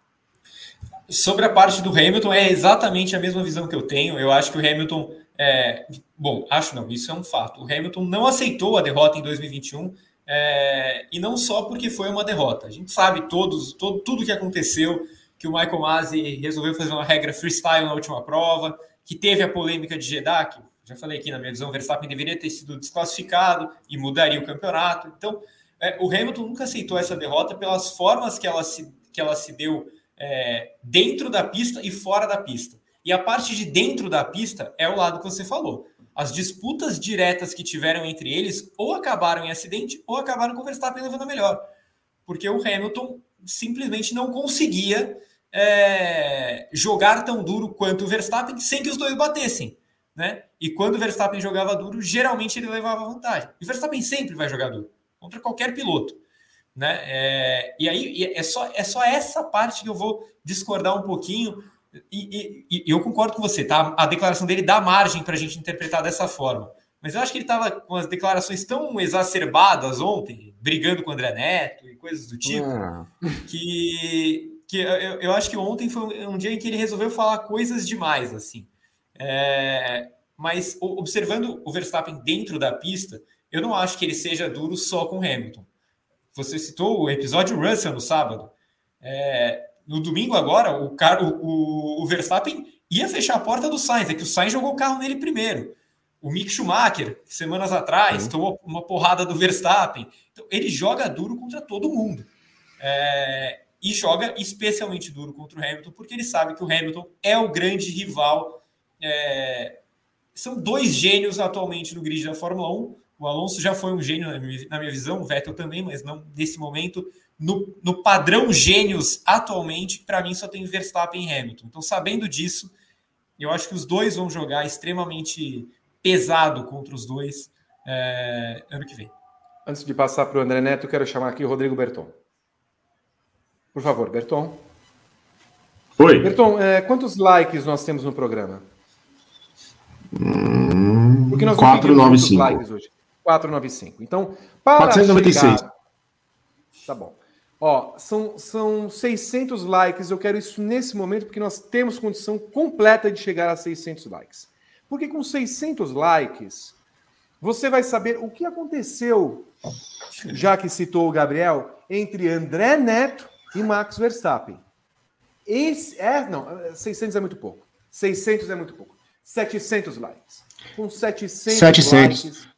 Sobre a parte do Hamilton, é exatamente a mesma visão que eu tenho. Eu acho que o Hamilton. É... Bom, acho não, isso é um fato. O Hamilton não aceitou a derrota em 2021. É... E não só porque foi uma derrota. A gente sabe todos, todo, tudo que aconteceu, que o Michael Masi resolveu fazer uma regra freestyle na última prova, que teve a polêmica de Jeddah, que já falei aqui na minha visão, o Verstappen deveria ter sido desclassificado e mudaria o campeonato. Então, é, o Hamilton nunca aceitou essa derrota pelas formas que ela se, que ela se deu é, dentro da pista e fora da pista. E a parte de dentro da pista é o lado que você falou. As disputas diretas que tiveram entre eles ou acabaram em acidente ou acabaram com o Verstappen levando a melhor. Porque o Hamilton simplesmente não conseguia é, jogar tão duro quanto o Verstappen sem que os dois batessem. Né? E quando o Verstappen jogava duro, geralmente ele levava vantagem. E o Verstappen sempre vai jogar duro contra qualquer piloto. Né? É, e aí é só, é só essa parte que eu vou discordar um pouquinho. E, e, e eu concordo com você, tá? A declaração dele dá margem para a gente interpretar dessa forma. Mas eu acho que ele estava com as declarações tão exacerbadas ontem, brigando com o André Neto e coisas do tipo, ah. que, que eu, eu, acho que ontem foi um dia em que ele resolveu falar coisas demais, assim. É, mas observando o Verstappen dentro da pista, eu não acho que ele seja duro só com Hamilton. Você citou o episódio Russell no sábado. É, no domingo agora, o, cara, o, o, Verstappen ia fechar a porta do Sainz, é que o Sainz jogou o carro nele primeiro. O Mick Schumacher, semanas atrás, tomou uma porrada do Verstappen. Então, ele joga duro contra todo mundo. É, e joga especialmente duro contra o Hamilton, porque ele sabe que o Hamilton é o grande rival. É, são dois gênios atualmente no grid da Fórmula 1. O Alonso já foi um gênio na minha, visão, o Vettel também, mas não nesse momento. No, no padrão gênios atualmente, para mim só tem Verstappen e Hamilton. Então, sabendo disso, eu acho que os dois vão jogar extremamente pesado contra os dois é, ano que vem. Antes de passar para o André Neto, quero chamar aqui o Rodrigo Berton. Por favor, Berton. Oi. Berton, é, quantos likes nós temos no programa? Hum, Porque nós 495. likes hoje. 495. Então, para 496. Chegar... Tá bom. Ó, são, são 600 likes. Eu quero isso nesse momento porque nós temos condição completa de chegar a 600 likes. Porque com 600 likes, você vai saber o que aconteceu, já que citou o Gabriel, entre André Neto e Max Verstappen. Esse é, não, 600 é muito pouco. 600 é muito pouco. 700 likes. Com 700, 700. likes,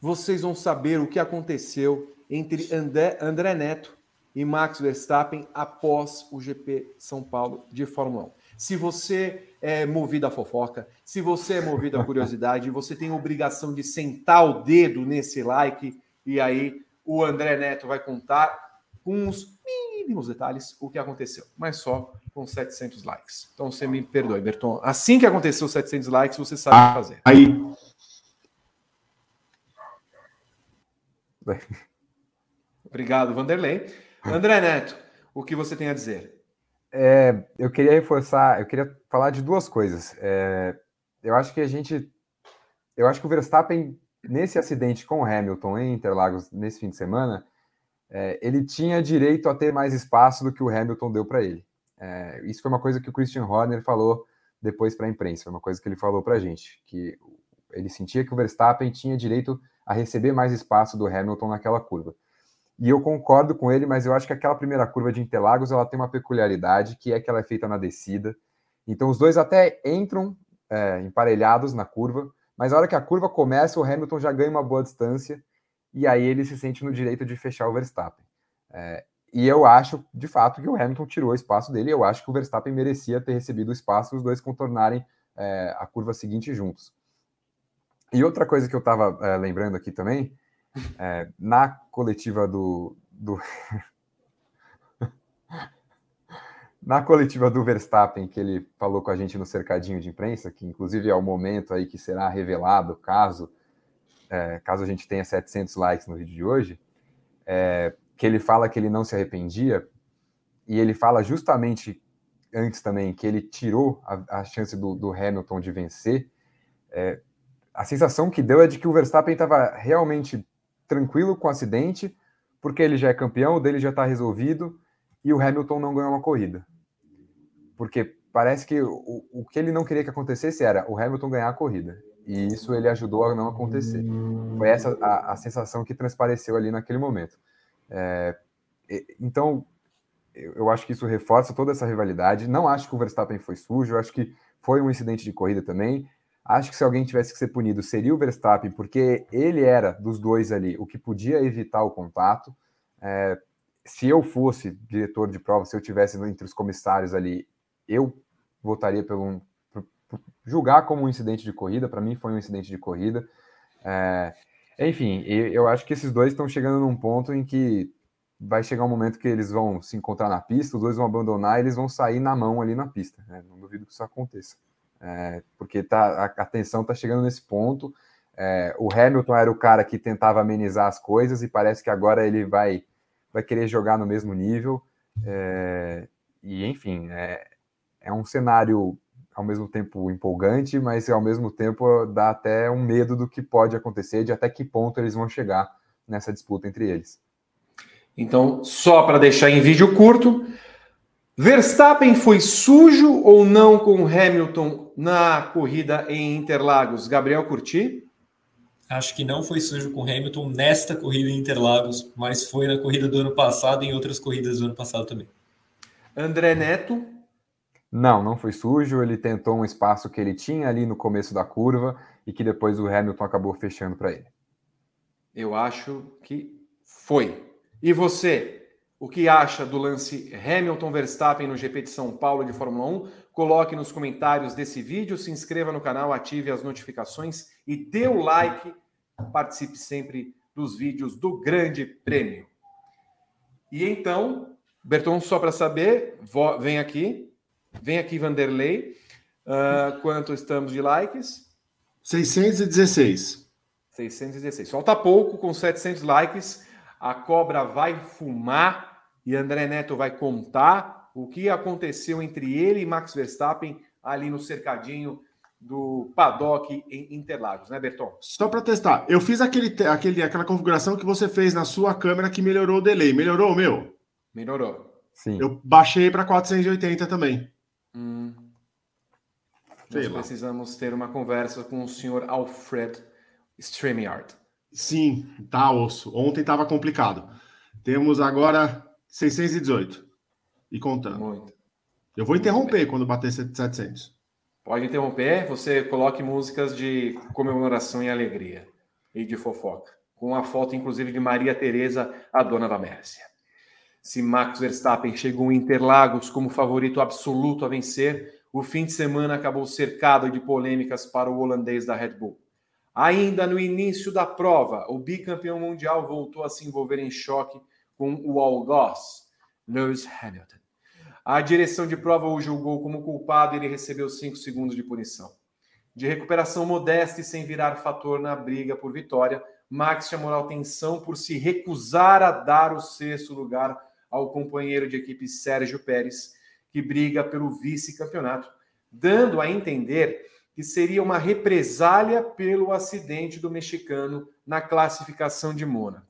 vocês vão saber o que aconteceu entre André, André Neto e Max Verstappen após o GP São Paulo de Fórmula 1. Se você é movido a fofoca, se você é movido a curiosidade, você tem obrigação de sentar o dedo nesse like e aí o André Neto vai contar com os mínimos detalhes o que aconteceu, mas só com 700 likes. Então você me perdoe, Berton. Assim que aconteceu 700 likes, você sabe o que fazer. Aí Obrigado, Vanderlei. André Neto, o que você tem a dizer? É, eu queria reforçar, eu queria falar de duas coisas. É, eu acho que a gente, eu acho que o Verstappen nesse acidente com o Hamilton em Interlagos nesse fim de semana, é, ele tinha direito a ter mais espaço do que o Hamilton deu para ele. É, isso foi uma coisa que o Christian Horner falou depois para a imprensa, foi uma coisa que ele falou para a gente, que ele sentia que o Verstappen tinha direito a receber mais espaço do Hamilton naquela curva. E eu concordo com ele, mas eu acho que aquela primeira curva de Interlagos ela tem uma peculiaridade, que é que ela é feita na descida. Então os dois até entram é, emparelhados na curva, mas a hora que a curva começa, o Hamilton já ganha uma boa distância e aí ele se sente no direito de fechar o Verstappen. É, e eu acho, de fato, que o Hamilton tirou o espaço dele. Eu acho que o Verstappen merecia ter recebido o espaço os dois contornarem é, a curva seguinte juntos. E outra coisa que eu estava é, lembrando aqui também, é, na coletiva do. do... na coletiva do Verstappen, que ele falou com a gente no cercadinho de imprensa, que inclusive é o momento aí que será revelado, caso, é, caso a gente tenha 700 likes no vídeo de hoje, é, que ele fala que ele não se arrependia, e ele fala justamente antes também que ele tirou a, a chance do, do, Hamilton de vencer, é, a sensação que deu é de que o Verstappen estava realmente tranquilo com o acidente, porque ele já é campeão, o dele já está resolvido, e o Hamilton não ganhou uma corrida. Porque parece que o, o que ele não queria que acontecesse era o Hamilton ganhar a corrida. E isso ele ajudou a não acontecer. Foi essa a, a sensação que transpareceu ali naquele momento. É, então, eu acho que isso reforça toda essa rivalidade. Não acho que o Verstappen foi sujo, acho que foi um incidente de corrida também. Acho que se alguém tivesse que ser punido seria o Verstappen, porque ele era dos dois ali o que podia evitar o contato. É, se eu fosse diretor de prova, se eu tivesse entre os comissários ali, eu votaria pelo por, por julgar como um incidente de corrida. Para mim, foi um incidente de corrida. É, enfim, eu acho que esses dois estão chegando num ponto em que vai chegar um momento que eles vão se encontrar na pista, os dois vão abandonar e eles vão sair na mão ali na pista. Né? Não duvido que isso aconteça. É, porque tá, a, a tensão está chegando nesse ponto. É, o Hamilton era o cara que tentava amenizar as coisas e parece que agora ele vai, vai querer jogar no mesmo nível. É, e enfim, é, é um cenário ao mesmo tempo empolgante, mas ao mesmo tempo dá até um medo do que pode acontecer, de até que ponto eles vão chegar nessa disputa entre eles. Então, só para deixar em vídeo curto, Verstappen foi sujo ou não com Hamilton na corrida em Interlagos? Gabriel Curti? Acho que não foi sujo com Hamilton nesta corrida em Interlagos, mas foi na corrida do ano passado e em outras corridas do ano passado também. André Neto? Não, não foi sujo. Ele tentou um espaço que ele tinha ali no começo da curva e que depois o Hamilton acabou fechando para ele. Eu acho que foi. E você, o que acha do lance Hamilton Verstappen no GP de São Paulo de Fórmula 1? Coloque nos comentários desse vídeo, se inscreva no canal, ative as notificações e dê o like. Participe sempre dos vídeos do Grande Prêmio. E então, Berton, só para saber, vem aqui, vem aqui Vanderlei. Uh, quanto estamos de likes? 616. 616. Falta pouco, com 700 likes a cobra vai fumar e André Neto vai contar o que aconteceu entre ele e Max Verstappen ali no cercadinho do paddock em Interlagos, né, Berton? Só para testar, eu fiz aquele, aquele, aquela configuração que você fez na sua câmera que melhorou o delay. Melhorou o meu? Melhorou. Sim. Eu baixei para 480 também. Hum. Nós precisamos ter uma conversa com o senhor Alfred StreamYard. Sim, tá osso. Ontem estava complicado. Temos agora 618 e contando. Muito. Eu vou interromper quando bater 700. Pode interromper. Você coloque músicas de comemoração e alegria e de fofoca, com a foto inclusive de Maria Teresa, a dona da Mércia. Se Max Verstappen chegou em Interlagos como favorito absoluto a vencer, o fim de semana acabou cercado de polêmicas para o holandês da Red Bull. Ainda no início da prova, o bicampeão mundial voltou a se envolver em choque com o algoz Lewis Hamilton. A direção de prova o julgou como culpado e ele recebeu cinco segundos de punição. De recuperação modesta e sem virar fator na briga por vitória, Max chamou a atenção por se recusar a dar o sexto lugar ao companheiro de equipe Sérgio Pérez, que briga pelo vice-campeonato, dando a entender que seria uma represália pelo acidente do mexicano na classificação de Mônaco.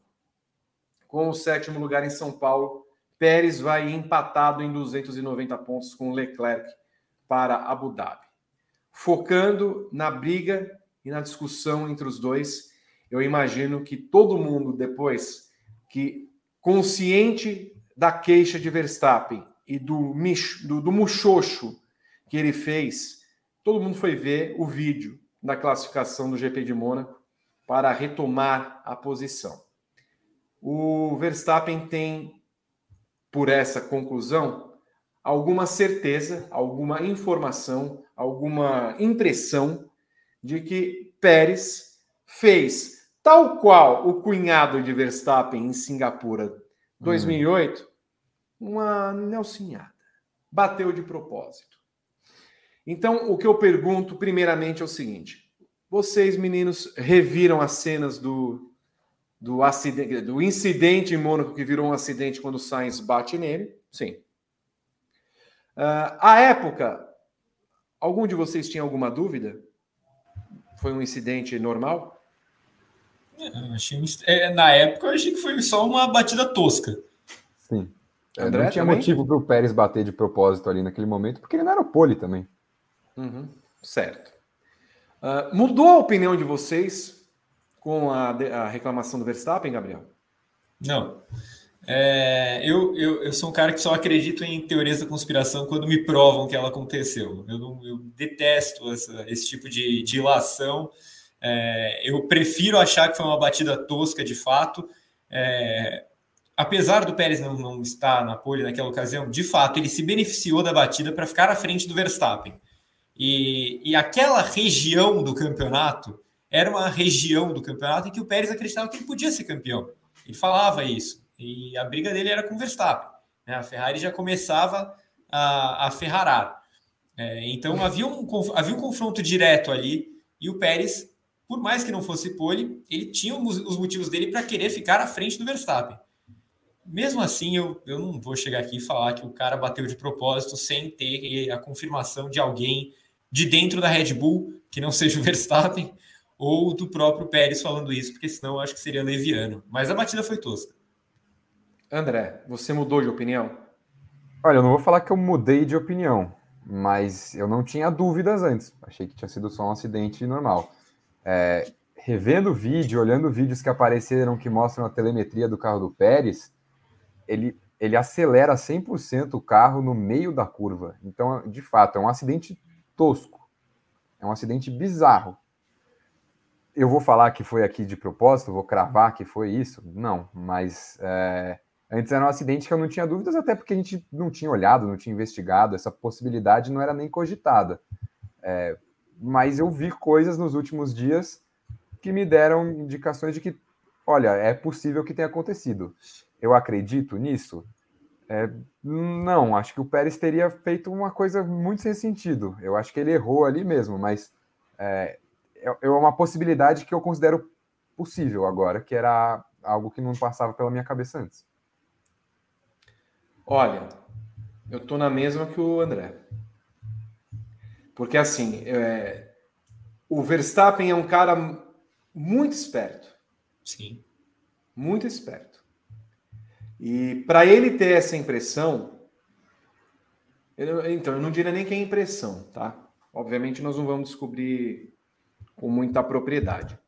Com o sétimo lugar em São Paulo, Pérez vai empatado em 290 pontos com Leclerc para Abu Dhabi. Focando na briga e na discussão entre os dois, eu imagino que todo mundo, depois que consciente da queixa de Verstappen e do, do, do muxoxo que ele fez todo mundo foi ver o vídeo da classificação do GP de Mônaco para retomar a posição. O Verstappen tem, por essa conclusão, alguma certeza, alguma informação, alguma impressão de que Pérez fez, tal qual o cunhado de Verstappen em Singapura 2008, hum. uma nelsinhada. Bateu de propósito. Então, o que eu pergunto, primeiramente, é o seguinte: vocês, meninos, reviram as cenas do, do, acidente, do incidente em Mônaco que virou um acidente quando o Sainz bate nele? Sim. Uh, à época, algum de vocês tinha alguma dúvida? Foi um incidente normal? É, achei, é, na época eu achei que foi só uma batida tosca. Sim. É, André, não tinha também? motivo para o Pérez bater de propósito ali naquele momento, porque ele não era o pole também. Uhum, certo. Uh, mudou a opinião de vocês com a, a reclamação do Verstappen, Gabriel? Não. É, eu, eu, eu sou um cara que só acredito em teorias da conspiração quando me provam que ela aconteceu. Eu, não, eu detesto essa, esse tipo de dilação. É, eu prefiro achar que foi uma batida tosca de fato. É, apesar do Pérez não, não estar na pole naquela ocasião, de fato, ele se beneficiou da batida para ficar à frente do Verstappen. E, e aquela região do campeonato era uma região do campeonato em que o Pérez acreditava que ele podia ser campeão. Ele falava isso. E a briga dele era com o Verstappen. Né? A Ferrari já começava a, a ferrarar. É, então havia um, havia um confronto direto ali e o Pérez, por mais que não fosse pole, ele tinha os motivos dele para querer ficar à frente do Verstappen mesmo assim, eu, eu não vou chegar aqui e falar que o cara bateu de propósito sem ter a confirmação de alguém de dentro da Red Bull, que não seja o Verstappen, ou do próprio Pérez falando isso, porque senão eu acho que seria leviano. Mas a batida foi tosca. André, você mudou de opinião? Olha, eu não vou falar que eu mudei de opinião, mas eu não tinha dúvidas antes. Achei que tinha sido só um acidente normal. É, revendo o vídeo, olhando vídeos que apareceram que mostram a telemetria do carro do Pérez, ele, ele acelera 100% o carro no meio da curva. Então, de fato, é um acidente tosco. É um acidente bizarro. Eu vou falar que foi aqui de propósito, vou cravar que foi isso? Não, mas é, antes era um acidente que eu não tinha dúvidas, até porque a gente não tinha olhado, não tinha investigado, essa possibilidade não era nem cogitada. É, mas eu vi coisas nos últimos dias que me deram indicações de que, olha, é possível que tenha acontecido eu acredito nisso? É, não, acho que o Pérez teria feito uma coisa muito sem sentido. Eu acho que ele errou ali mesmo, mas é, é, é uma possibilidade que eu considero possível agora, que era algo que não passava pela minha cabeça antes. Olha, eu tô na mesma que o André. Porque assim, é, o Verstappen é um cara muito esperto. Sim. Muito esperto. E para ele ter essa impressão, eu, então eu não diria nem que é impressão, tá? Obviamente nós não vamos descobrir com muita propriedade,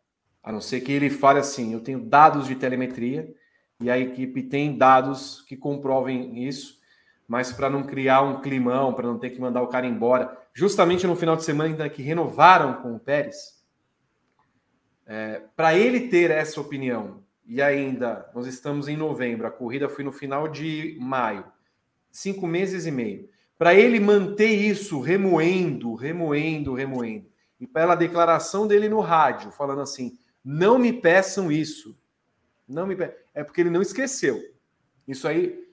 a não ser que ele fale assim: eu tenho dados de telemetria e a equipe tem dados que comprovem isso, mas para não criar um climão, para não ter que mandar o cara embora, justamente no final de semana ainda que renovaram com o Pérez, é, para ele ter essa opinião e ainda nós estamos em novembro, a corrida foi no final de maio, cinco meses e meio. Para ele manter isso remoendo, remoendo, remoendo, pela declaração dele no rádio, falando assim: não me peçam isso, não me pe... é porque ele não esqueceu. Isso aí,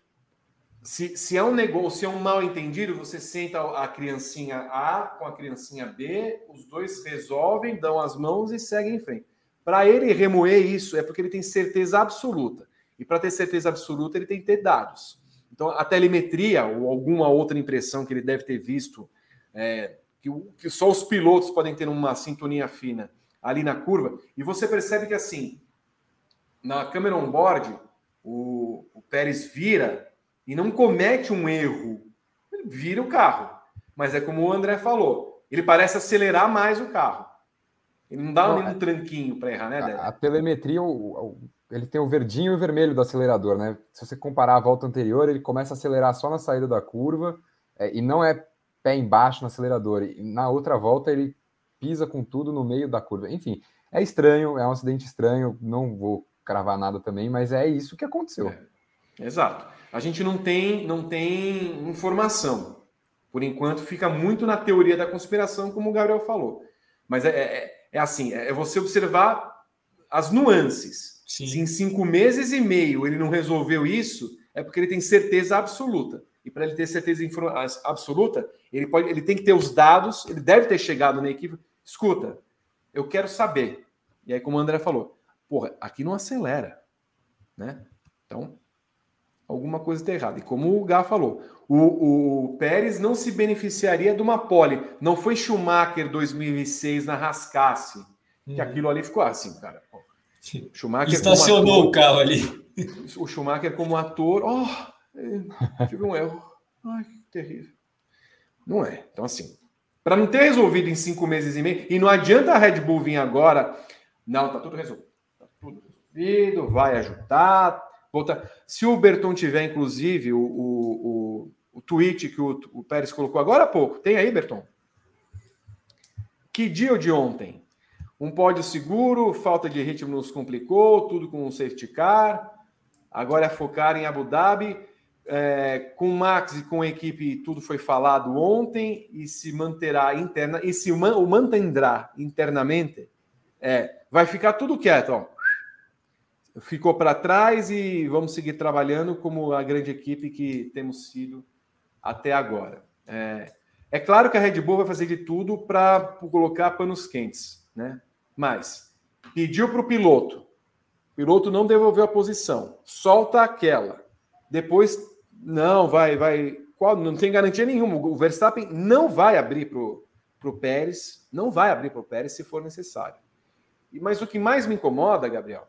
se, se é um negócio, se é um mal entendido, você senta a criancinha A com a criancinha B, os dois resolvem, dão as mãos e seguem em frente. Para ele remoer isso é porque ele tem certeza absoluta. E para ter certeza absoluta, ele tem que ter dados. Então, a telemetria ou alguma outra impressão que ele deve ter visto, é, que, que só os pilotos podem ter uma sintonia fina ali na curva, e você percebe que assim, na câmera on-board, o, o Pérez vira e não comete um erro. Ele vira o carro. Mas é como o André falou, ele parece acelerar mais o carro. Ele não dá não, nenhum tranquinho para errar, né, Débora? A, a telemetria, o, o, ele tem o verdinho e o vermelho do acelerador, né? Se você comparar a volta anterior, ele começa a acelerar só na saída da curva é, e não é pé embaixo no acelerador. E na outra volta, ele pisa com tudo no meio da curva. Enfim, é estranho, é um acidente estranho. Não vou cravar nada também, mas é isso que aconteceu. É, exato. A gente não tem, não tem informação. Por enquanto, fica muito na teoria da conspiração, como o Gabriel falou. Mas é, é é assim, é você observar as nuances. Sim. Se em cinco meses e meio ele não resolveu isso, é porque ele tem certeza absoluta. E para ele ter certeza absoluta, ele pode, ele tem que ter os dados, ele deve ter chegado na equipe. Escuta, eu quero saber. E aí, como o André falou, porra, aqui não acelera, né? Então, alguma coisa está errada. E como o Gá falou, o, o, Pérez não se beneficiaria de uma pole. Não foi Schumacher 2006 na Rascasse, que uhum. aquilo ali ficou assim, cara. Schumacher Estacionou ator, o carro ali. O Schumacher como ator, oh, tive um erro. Ai, que terrível. Não é. Então, assim, para não ter resolvido em cinco meses e meio, e não adianta a Red Bull vir agora, não, tá tudo resolvido. Tá tudo resolvido, vai ajudar. Volta. Se o Berton tiver, inclusive, o, o, o, o tweet que o, o Pérez colocou agora há pouco, tem aí, Berton? Que dia de ontem? Um pódio seguro, falta de ritmo nos complicou, tudo com um safety car. Agora é focar em Abu Dhabi. É, com o Max e com a equipe, tudo foi falado ontem e se manterá interna e se o mantendrá internamente, é, vai ficar tudo quieto, ó. Ficou para trás e vamos seguir trabalhando como a grande equipe que temos sido até agora. É, é claro que a Red Bull vai fazer de tudo para colocar panos quentes, né? Mas pediu para o piloto, o piloto não devolveu a posição, solta aquela. Depois, não, vai, vai. Qual, não tem garantia nenhuma. O Verstappen não vai abrir para o Pérez, não vai abrir para o Pérez se for necessário. Mas o que mais me incomoda, Gabriel,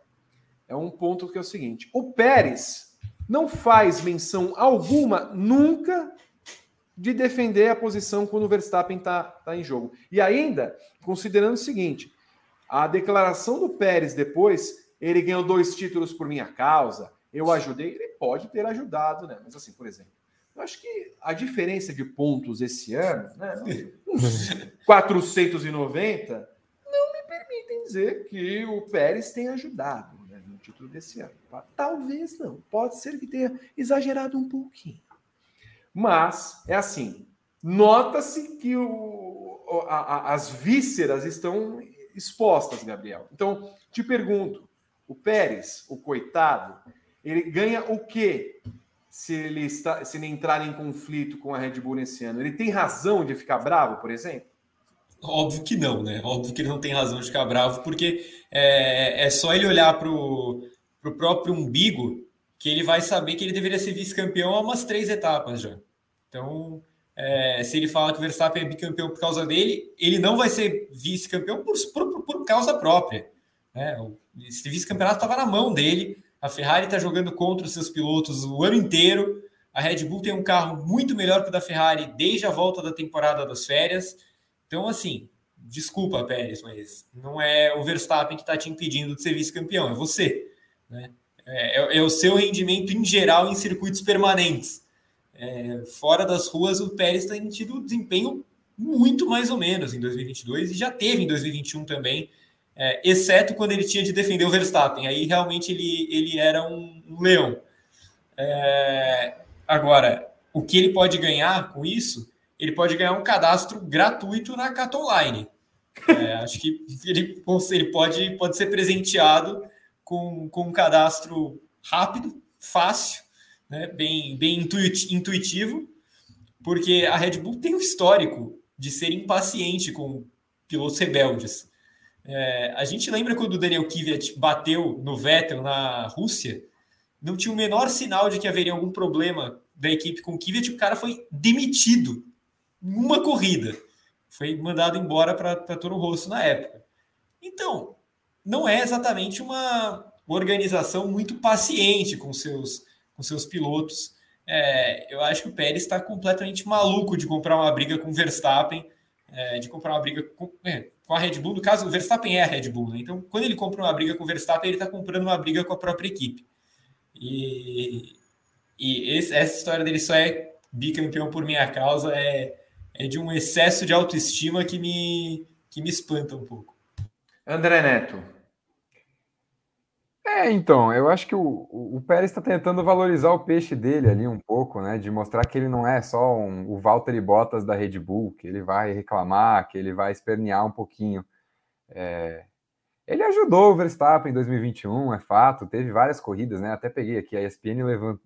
é um ponto que é o seguinte: o Pérez não faz menção alguma nunca de defender a posição quando o Verstappen está tá em jogo. E ainda, considerando o seguinte: a declaração do Pérez depois, ele ganhou dois títulos por minha causa, eu ajudei, ele pode ter ajudado, né? Mas assim, por exemplo, eu acho que a diferença de pontos esse ano, né? 490, não me permitem dizer que o Pérez tenha ajudado né, no título desse ano. Talvez não, pode ser que tenha exagerado um pouquinho. Mas é assim, nota-se que o, a, a, as vísceras estão expostas, Gabriel. Então, te pergunto, o Pérez, o coitado, ele ganha o quê se ele, está, se ele entrar em conflito com a Red Bull nesse ano? Ele tem razão de ficar bravo, por exemplo? Óbvio que não, né? Óbvio que ele não tem razão de ficar bravo, porque é, é só ele olhar para o próprio umbigo que ele vai saber que ele deveria ser vice-campeão há umas três etapas já. Então, é, se ele fala que o Verstappen é bicampeão por causa dele, ele não vai ser vice-campeão por, por, por, causa própria. Né? Esse vice-campeonato estava na mão dele. A Ferrari está jogando contra os seus pilotos o ano inteiro. A Red Bull tem um carro muito melhor que o da Ferrari desde a volta da temporada das férias. Então, assim, desculpa, Pérez, mas não é o Verstappen que está te impedindo de ser vice-campeão, é você. Né? É, é, é o seu rendimento em geral em circuitos permanentes. É, fora das ruas, o Pérez tem tido desempenho muito mais ou menos em 2022 e já teve em 2021 também, é, exceto quando ele tinha de defender o Verstappen. Aí realmente ele, ele era um, leão. É, agora, o que ele pode ganhar com isso? Ele pode ganhar um cadastro gratuito na Cat Online. É, acho que ele, ele pode, pode ser presenteado com, com um cadastro rápido, fácil né, bem, bem intuitivo, porque a Red Bull tem um histórico de ser impaciente com pilotos rebeldes. É, a gente lembra quando o Daniel Kvyat bateu no Vettel na Rússia, não tinha o menor sinal de que haveria algum problema da equipe com o Kvyat, o cara foi demitido em uma corrida. Foi mandado embora para Toro Rosso na época. Então, não é exatamente uma organização muito paciente com seus com seus pilotos. É, eu acho que o Pérez está completamente maluco de comprar uma briga com o Verstappen, é, de comprar uma briga com, é, com, a Red Bull. No caso, o Verstappen é a Red Bull, né? Então, quando ele compra uma briga com o Verstappen, ele está comprando uma briga com a própria equipe. E, e esse, essa história dele só é bicampeão por minha causa é, é de um excesso de autoestima que me, que me espanta um pouco. André Neto, é, então, eu acho que o, o Pérez está tentando valorizar o peixe dele ali um pouco, né? De mostrar que ele não é só um, o Valtteri Bottas da Red Bull, que ele vai reclamar, que ele vai espernear um pouquinho. É, ele ajudou o Verstappen em 2021, é fato, teve várias corridas, né? Até peguei aqui, a ESPN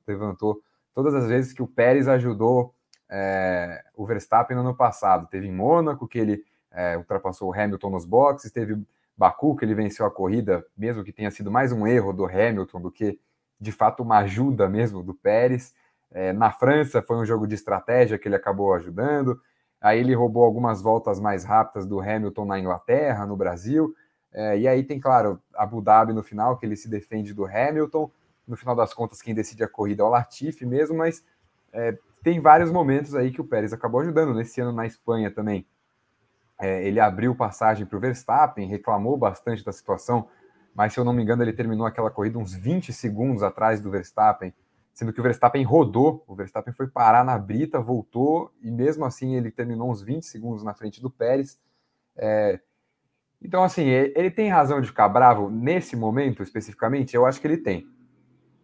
levantou todas as vezes que o Pérez ajudou é, o Verstappen no ano passado. Teve em Mônaco, que ele é, ultrapassou o Hamilton nos boxes, teve Baku, que ele venceu a corrida, mesmo que tenha sido mais um erro do Hamilton do que de fato uma ajuda mesmo do Pérez. É, na França foi um jogo de estratégia que ele acabou ajudando. Aí ele roubou algumas voltas mais rápidas do Hamilton na Inglaterra, no Brasil. É, e aí tem, claro, Abu Dhabi no final, que ele se defende do Hamilton. No final das contas, quem decide a corrida é o Latifi mesmo, mas é, tem vários momentos aí que o Pérez acabou ajudando. Nesse ano na Espanha também, é, ele abriu passagem para o Verstappen, reclamou bastante da situação, mas se eu não me engano, ele terminou aquela corrida uns 20 segundos atrás do Verstappen, sendo que o Verstappen rodou, o Verstappen foi parar na brita, voltou, e mesmo assim ele terminou uns 20 segundos na frente do Pérez. É, então, assim, ele tem razão de ficar bravo nesse momento especificamente? Eu acho que ele tem.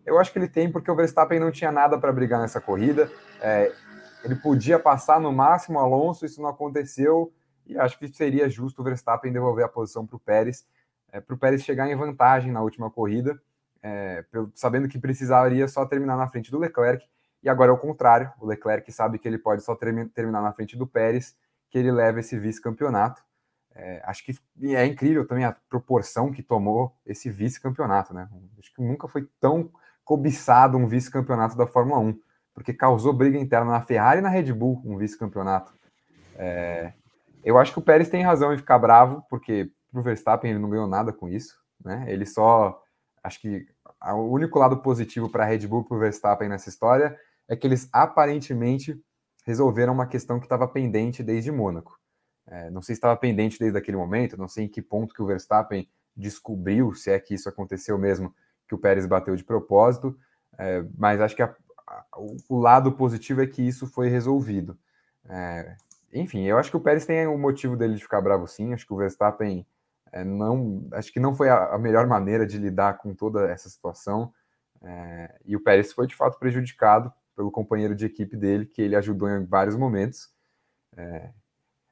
Eu acho que ele tem porque o Verstappen não tinha nada para brigar nessa corrida. É, ele podia passar no máximo Alonso, isso não aconteceu. E acho que seria justo o Verstappen devolver a posição para o Pérez, é, para o Pérez chegar em vantagem na última corrida, é, sabendo que precisaria só terminar na frente do Leclerc. E agora é o contrário: o Leclerc sabe que ele pode só terminar na frente do Pérez, que ele leva esse vice-campeonato. É, acho que é incrível também a proporção que tomou esse vice-campeonato, né? Acho que nunca foi tão cobiçado um vice-campeonato da Fórmula 1, porque causou briga interna na Ferrari e na Red Bull, um vice-campeonato. É, eu acho que o Pérez tem razão em ficar bravo, porque pro Verstappen ele não ganhou nada com isso, né? Ele só. Acho que o único lado positivo para a Red Bull e para o Verstappen nessa história é que eles aparentemente resolveram uma questão que estava pendente desde Mônaco. É, não sei se estava pendente desde aquele momento, não sei em que ponto que o Verstappen descobriu, se é que isso aconteceu mesmo, que o Pérez bateu de propósito, é, mas acho que a, a, o lado positivo é que isso foi resolvido. É, enfim, eu acho que o Pérez tem o motivo dele de ficar bravo sim, acho que o Verstappen é, não, acho que não foi a, a, melhor maneira de lidar com toda essa situação, é, e o Pérez foi de fato prejudicado pelo companheiro de equipe dele, que ele ajudou em vários momentos. É,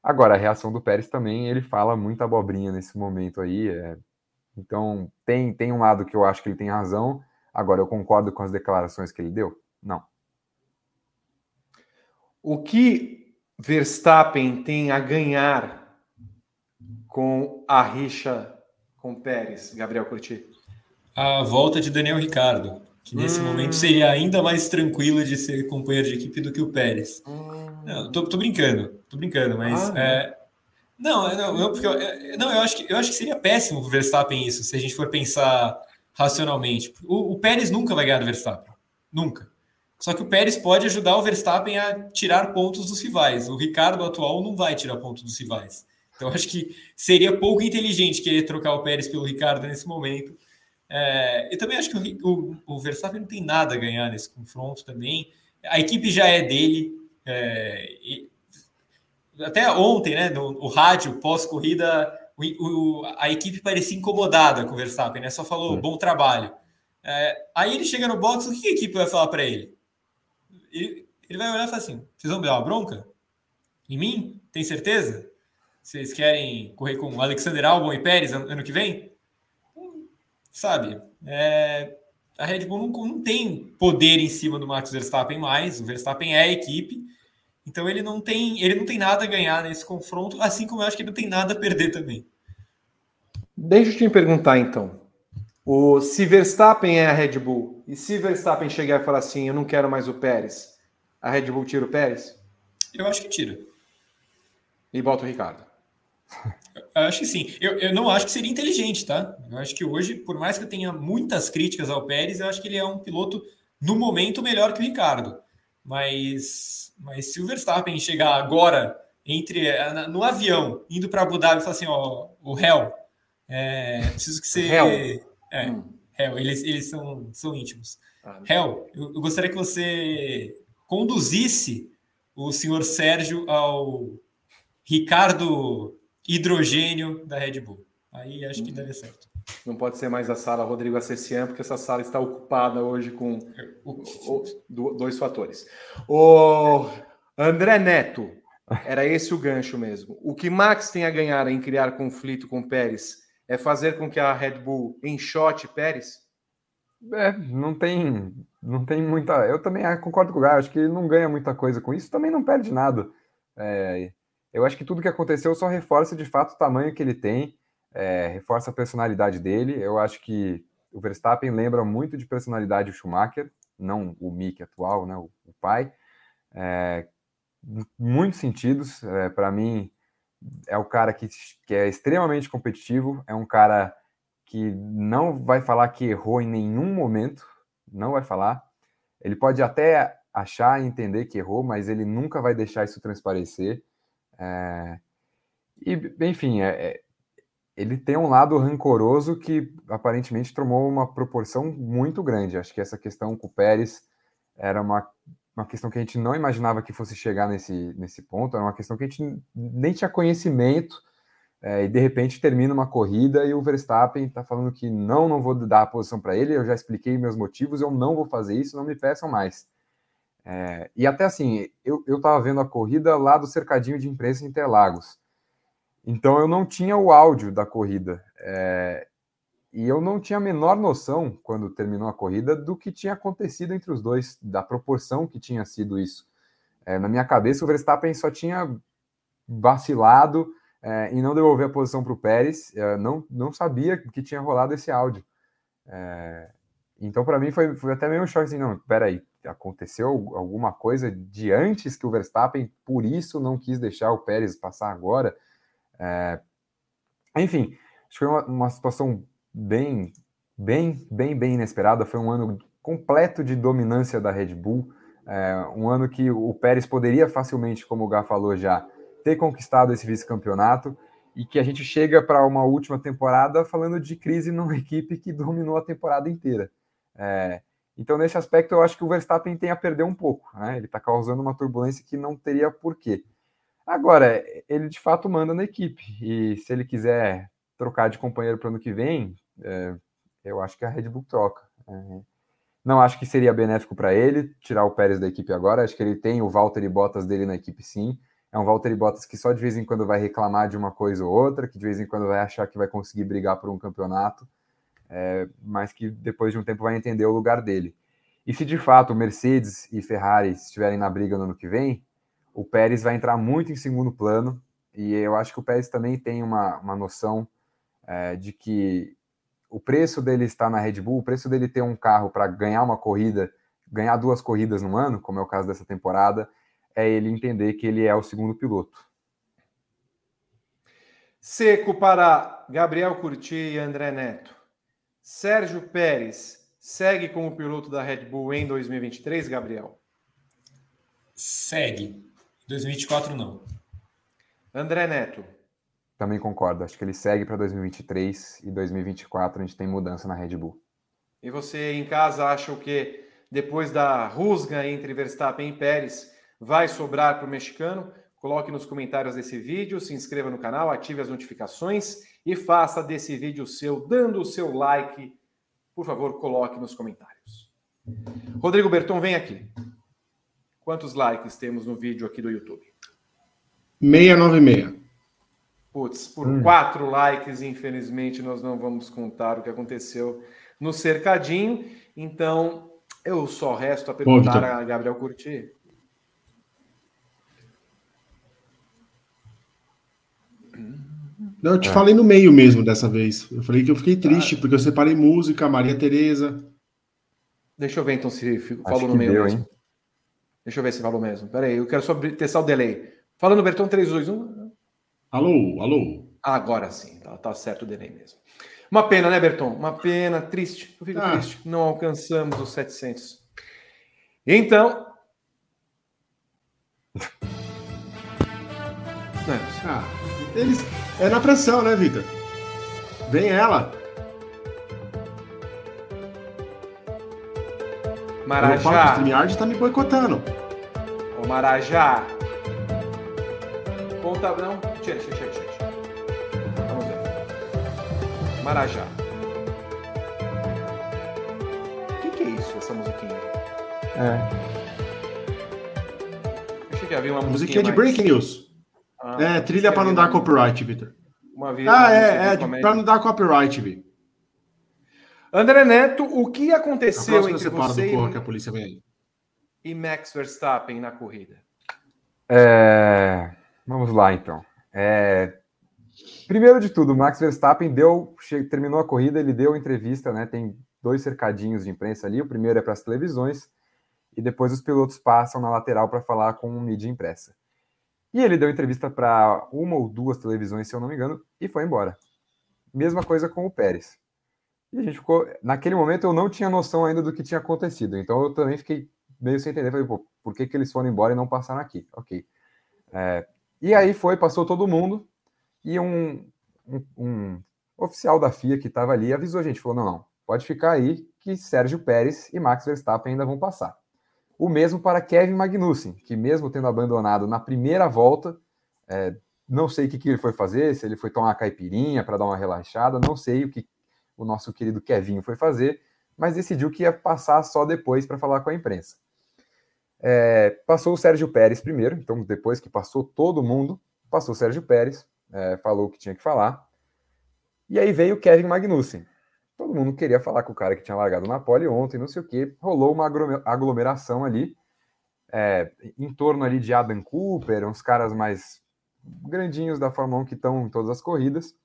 agora, a reação do Pérez também, ele fala muita abobrinha nesse momento aí, então, tem, tem um lado que eu acho que ele tem razão. Agora, eu concordo com as declarações que ele deu? Não. O que Verstappen tem a ganhar com a rixa com Pérez, Gabriel Curti? A volta de Daniel Ricardo, que nesse hum. momento seria ainda mais tranquilo de ser companheiro de equipe do que o Pérez. Hum. Não, tô, tô brincando, tô brincando, mas ah, é, não, não, eu, porque eu, não, eu acho que eu acho que seria péssimo o Verstappen isso, se a gente for pensar racionalmente. O, o, Pérez nunca vai ganhar do Verstappen. Nunca. Só que o Pérez pode ajudar o Verstappen a tirar pontos dos rivais. O Ricardo atual não vai tirar pontos dos rivais. Então acho que seria pouco inteligente querer trocar o Pérez pelo Ricardo nesse momento. É, eu também acho que o, o, o, Verstappen não tem nada a ganhar nesse confronto também. A equipe já é dele. É, até ontem, né, no, no rádio, pós-corrida, a equipe parecia incomodada com o Verstappen, né? Só falou bom trabalho. É, aí ele chega no box, o que a equipe vai falar para ele? Ele? Vai olhar e falar assim: vocês vão me dar uma bronca? Em mim? Tem certeza? Vocês querem correr com Alexander Albon e Pérez ano que vem? Sabe? É, a Red Bull não, não tem poder em cima do Max Verstappen mais. O Verstappen é a equipe então ele não tem, ele não tem nada a ganhar nesse confronto, assim como eu acho que ele não tem nada a perder também. Deixa eu te perguntar então. O se Verstappen é a Red Bull e se Verstappen chegar e falar assim, eu não quero mais o Pérez, a Red Bull tira o Pérez? Eu acho que tira. E bota o Ricardo. Eu acho que sim. Eu, eu não acho que seria inteligente, tá? Eu acho que hoje, por mais que eu tenha muitas críticas ao Pérez, eu acho que ele é um piloto, no momento, melhor que o Ricardo. Mas, mas se o Verstappen chegar agora entre no avião, indo para Abu Dhabi e falar assim, ó, o réu, é, preciso que você... Hell. É, hum. Hell, eles, eles são, são íntimos. Ah, Hell, eu, eu gostaria que você conduzisse o senhor Sérgio ao Ricardo Hidrogênio da Red Bull. Aí acho que hum. daria certo. Não pode ser mais a sala Rodrigo Acessian, porque essa sala está ocupada hoje com o, o, dois fatores. O André Neto, era esse o gancho mesmo. O que Max tem a ganhar em criar conflito com Pérez é fazer com que a Red Bull enxote Pérez? É, não tem, não tem muita. Eu também concordo com o Gaio, acho que ele não ganha muita coisa com isso, também não perde nada. É, eu acho que tudo que aconteceu só reforça de fato o tamanho que ele tem é, reforça a personalidade dele. Eu acho que o Verstappen lembra muito de personalidade o Schumacher, não o Mick atual, né, o, o pai. É, muitos sentidos. É, Para mim, é o cara que, que é extremamente competitivo, é um cara que não vai falar que errou em nenhum momento, não vai falar. Ele pode até achar e entender que errou, mas ele nunca vai deixar isso transparecer. É... E, enfim, é, é, ele tem um lado rancoroso que aparentemente tomou uma proporção muito grande. Acho que essa questão com o Pérez era uma, uma questão que a gente não imaginava que fosse chegar nesse, nesse ponto, era uma questão que a gente nem tinha conhecimento, é, e de repente termina uma corrida e o Verstappen está falando que não, não vou dar a posição para ele, eu já expliquei meus motivos, eu não vou fazer isso, não me peçam mais. É, e até assim, eu estava vendo a corrida lá do cercadinho de imprensa em Interlagos. Então eu não tinha o áudio da corrida. É, e eu não tinha a menor noção, quando terminou a corrida, do que tinha acontecido entre os dois, da proporção que tinha sido isso. É, na minha cabeça, o Verstappen só tinha vacilado é, e não devolver a posição para o Pérez. Eu não, não sabia que tinha rolado esse áudio. É, então, para mim, foi, foi até meio um choque assim, não, peraí, aconteceu alguma coisa de antes que o Verstappen, por isso não quis deixar o Pérez passar agora. É... Enfim, acho que foi uma, uma, situação bem, bem, bem, bem inesperada. Foi um ano completo de dominância da Red Bull, é, um ano que o Pérez poderia facilmente, como o Gá falou já, ter conquistado esse vice-campeonato e que a gente chega para uma última temporada falando de crise numa equipe que dominou a temporada inteira. É, então, nesse aspecto, eu acho que o Verstappen tem a perder um pouco. Né? Ele está causando uma turbulência que não teria porquê. Agora, ele de fato manda na equipe. E se ele quiser trocar de companheiro para o ano que vem, é, eu acho que a Red Bull troca. É, não acho que seria benéfico para ele tirar o Pérez da equipe agora. Acho que ele tem o Valtteri Bottas dele na equipe sim. É um Valtteri Bottas que só de vez em quando vai reclamar de uma coisa ou outra, que de vez em quando vai achar que vai conseguir brigar por um campeonato é, mas que depois de um tempo vai entender o lugar dele. E se de fato Mercedes e Ferrari estiverem na briga no ano que vem, o Pérez vai entrar muito em segundo plano, e eu acho que o Pérez também tem uma, uma noção é, de que o preço dele estar na Red Bull, o preço dele ter um carro para ganhar uma corrida, ganhar duas corridas no ano, como é o caso dessa temporada, é ele entender que ele é o segundo piloto. Seco para Gabriel Curti e André Neto. Sérgio Pérez segue como piloto da Red Bull em 2023, Gabriel? Segue. 2024 não. André Neto. Também concordo. Acho que ele segue para 2023 e 2024 a gente tem mudança na Red Bull. E você em casa acha o que depois da rusga entre Verstappen e Pérez vai sobrar para o mexicano? Coloque nos comentários desse vídeo, se inscreva no canal, ative as notificações e faça desse vídeo seu, dando o seu like. Por favor, coloque nos comentários. Rodrigo Berton, vem aqui. Quantos likes temos no vídeo aqui do YouTube? 696. Putz, por hum. quatro likes, infelizmente, nós não vamos contar o que aconteceu no cercadinho. Então, eu só resto a perguntar Bom, a Gabriel Curti Não, eu te é. falei no meio mesmo dessa vez. Eu falei que eu fiquei triste, ah. porque eu separei música, Maria Tereza. Deixa eu ver então se falou no meio deu, mesmo. Hein? Deixa eu ver se falou mesmo. Pera aí, eu quero só testar o delay. Falando Bertão 3, 2, 1. Alô, alô. Agora sim, tá, tá certo o delay mesmo. Uma pena, né, Berton? Uma pena, triste. Eu fico ah. triste. Não alcançamos os 700. Então. ah, eles. É na pressão, né, Vitor? Vem ela. Marajá. O StreamYard tá me boicotando. Ô, Marajá. Ponta. Não, tira, tira, tira, tira. Vamos ver. Marajá. O que, que é isso, essa musiquinha? É. Achei que havia uma musiquinha. Musiquinha de Breaking News. Ah, é, trilha para não dar copyright, Vitor. Ah, é, é para não dar copyright, Vi. André Neto, o que aconteceu entre você e... que a polícia vem aí. e Max Verstappen na corrida? É... Vamos lá, então. É... Primeiro de tudo, Max Verstappen deu, terminou a corrida, ele deu entrevista, né? Tem dois cercadinhos de imprensa ali. O primeiro é para as televisões e depois os pilotos passam na lateral para falar com mídia impressa. E ele deu entrevista para uma ou duas televisões, se eu não me engano, e foi embora. Mesma coisa com o Pérez. E a gente ficou. Naquele momento eu não tinha noção ainda do que tinha acontecido. Então eu também fiquei meio sem entender. Falei, pô, por que, que eles foram embora e não passaram aqui? Ok. É, e aí foi, passou todo mundo. E um, um, um oficial da FIA que estava ali avisou a gente: falou, não, não, pode ficar aí que Sérgio Pérez e Max Verstappen ainda vão passar. O mesmo para Kevin Magnussen, que mesmo tendo abandonado na primeira volta, é, não sei o que, que ele foi fazer, se ele foi tomar uma caipirinha para dar uma relaxada, não sei o que o nosso querido Kevinho foi fazer, mas decidiu que ia passar só depois para falar com a imprensa. É, passou o Sérgio Pérez primeiro, então depois que passou todo mundo, passou o Sérgio Pérez, é, falou o que tinha que falar, e aí veio o Kevin Magnussen. Todo mundo queria falar com o cara que tinha largado na pole ontem, não sei o que, rolou uma aglomeração ali, é, em torno ali de Adam Cooper, uns caras mais grandinhos da Fórmula 1 que estão em todas as corridas,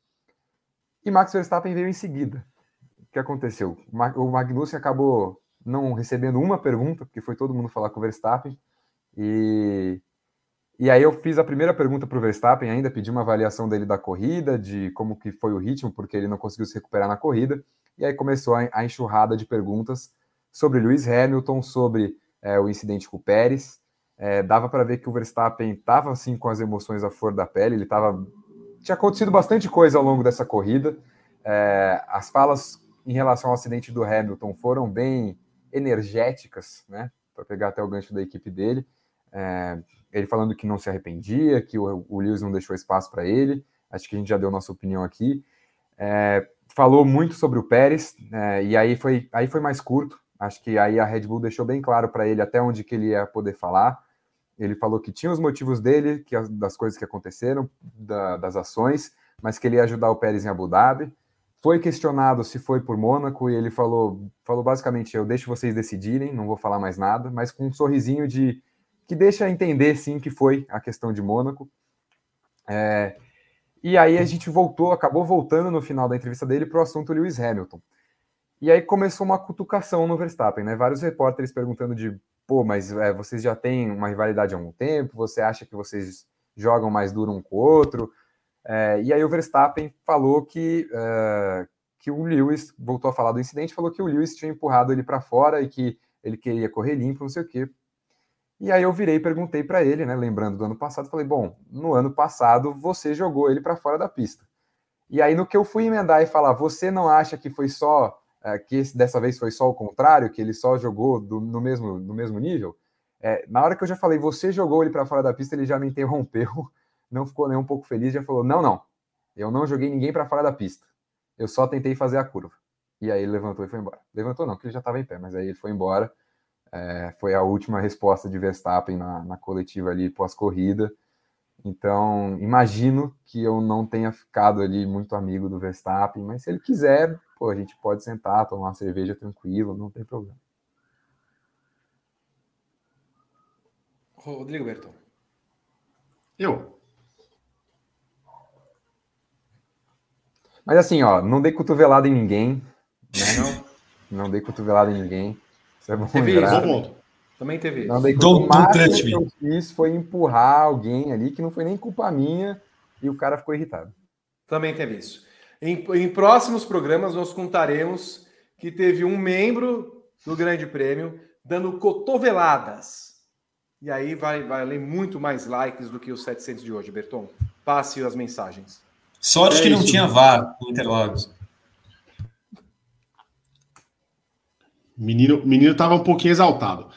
e Max Verstappen veio em seguida. O que aconteceu? O Magnussen acabou não recebendo uma pergunta, porque foi todo mundo falar com o Verstappen. E, e aí eu fiz a primeira pergunta para o Verstappen, ainda pedi uma avaliação dele da corrida, de como que foi o ritmo, porque ele não conseguiu se recuperar na corrida. E aí começou a, a enxurrada de perguntas sobre Lewis Hamilton, sobre é, o incidente com o Pérez. É, dava para ver que o Verstappen estava assim com as emoções à flor da pele, ele estava tinha acontecido bastante coisa ao longo dessa corrida. É, as falas em relação ao acidente do Hamilton foram bem energéticas, né? Para pegar até o gancho da equipe dele. É, ele falando que não se arrependia, que o, o Lewis não deixou espaço para ele. Acho que a gente já deu nossa opinião aqui. É, falou muito sobre o Pérez, é, e aí foi, aí foi mais curto. Acho que aí a Red Bull deixou bem claro para ele até onde que ele ia poder falar. Ele falou que tinha os motivos dele, que das coisas que aconteceram, da, das ações, mas que ele ia ajudar o Pérez em Abu Dhabi. Foi questionado se foi por Mônaco e ele falou, falou basicamente: eu deixo vocês decidirem, não vou falar mais nada, mas com um sorrisinho de que deixa entender sim que foi a questão de Mônaco. É, e aí a gente voltou, acabou voltando no final da entrevista dele para o assunto Lewis Hamilton. E aí começou uma cutucação no Verstappen, né? Vários repórteres perguntando de pô, mas é, vocês já têm uma rivalidade há algum tempo, você acha que vocês jogam mais duro um com o outro? É, e aí o Verstappen falou que, é, que o Lewis, voltou a falar do incidente, falou que o Lewis tinha empurrado ele para fora e que ele queria correr limpo, não sei o quê. E aí eu virei e perguntei para ele, né, lembrando do ano passado, falei, bom, no ano passado você jogou ele para fora da pista. E aí no que eu fui emendar e falar, você não acha que foi só é, que esse, dessa vez foi só o contrário, que ele só jogou do, no, mesmo, no mesmo nível, é, na hora que eu já falei, você jogou ele para fora da pista, ele já me interrompeu, não ficou nem um pouco feliz, já falou: não, não, eu não joguei ninguém para fora da pista, eu só tentei fazer a curva. E aí ele levantou e foi embora. Levantou não, porque ele já estava em pé, mas aí ele foi embora. É, foi a última resposta de Verstappen na, na coletiva ali pós-corrida. Então, imagino que eu não tenha ficado ali muito amigo do Verstappen, mas se ele quiser, pô, a gente pode sentar, tomar uma cerveja tranquilo, não tem problema. Rodrigo Berton. Eu. Mas assim, ó, não dei cotovelada em ninguém, né? Não, não dei cotovelada em ninguém. Isso é bom teve isso, bom Também teve não, isso. Don't, o máximo que eu fiz foi empurrar alguém ali que não foi nem culpa minha e o cara ficou irritado. Também teve isso. Em, em próximos programas, nós contaremos que teve um membro do Grande Prêmio dando cotoveladas. E aí vai valer muito mais likes do que os 700 de hoje, Berton. Passe as mensagens. Sorte é que não tinha VAR no Interlagos. Menino, menino tava um pouquinho exaltado.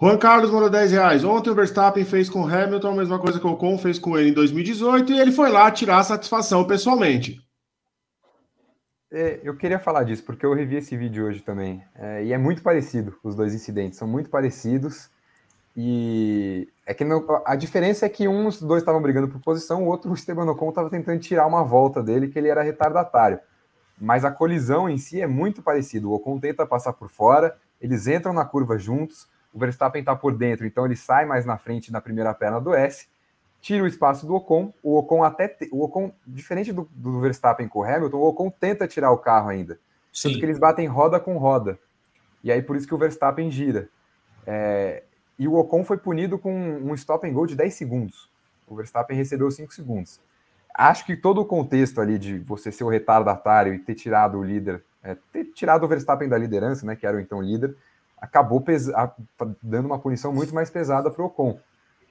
Juan Carlos mandou 10 reais. Ontem o Verstappen fez com Hamilton a mesma coisa que o Ocon fez com ele em 2018 e ele foi lá tirar a satisfação pessoalmente. É, eu queria falar disso, porque eu revi esse vídeo hoje também. É, e é muito parecido, os dois incidentes, são muito parecidos. E é que não, a diferença é que um dos dois estavam brigando por posição, o outro, o Esteban Ocon, estava tentando tirar uma volta dele, que ele era retardatário. Mas a colisão em si é muito parecido. O Ocon tenta passar por fora, eles entram na curva juntos, o Verstappen está por dentro, então ele sai mais na frente na primeira perna do S tira o espaço do Ocon. O Ocon até. Te, o Ocon, diferente do, do Verstappen com o Hamilton, o Ocon tenta tirar o carro ainda. Sim. Tanto que eles batem roda com roda. E aí por isso que o Verstappen gira. É, e o Ocon foi punido com um stop and go de 10 segundos. O Verstappen recebeu 5 segundos. Acho que todo o contexto ali de você ser o retardatário e ter tirado o líder, é, ter tirado o Verstappen da liderança, né, que era o então líder, acabou dando uma punição muito mais pesada para o Ocon.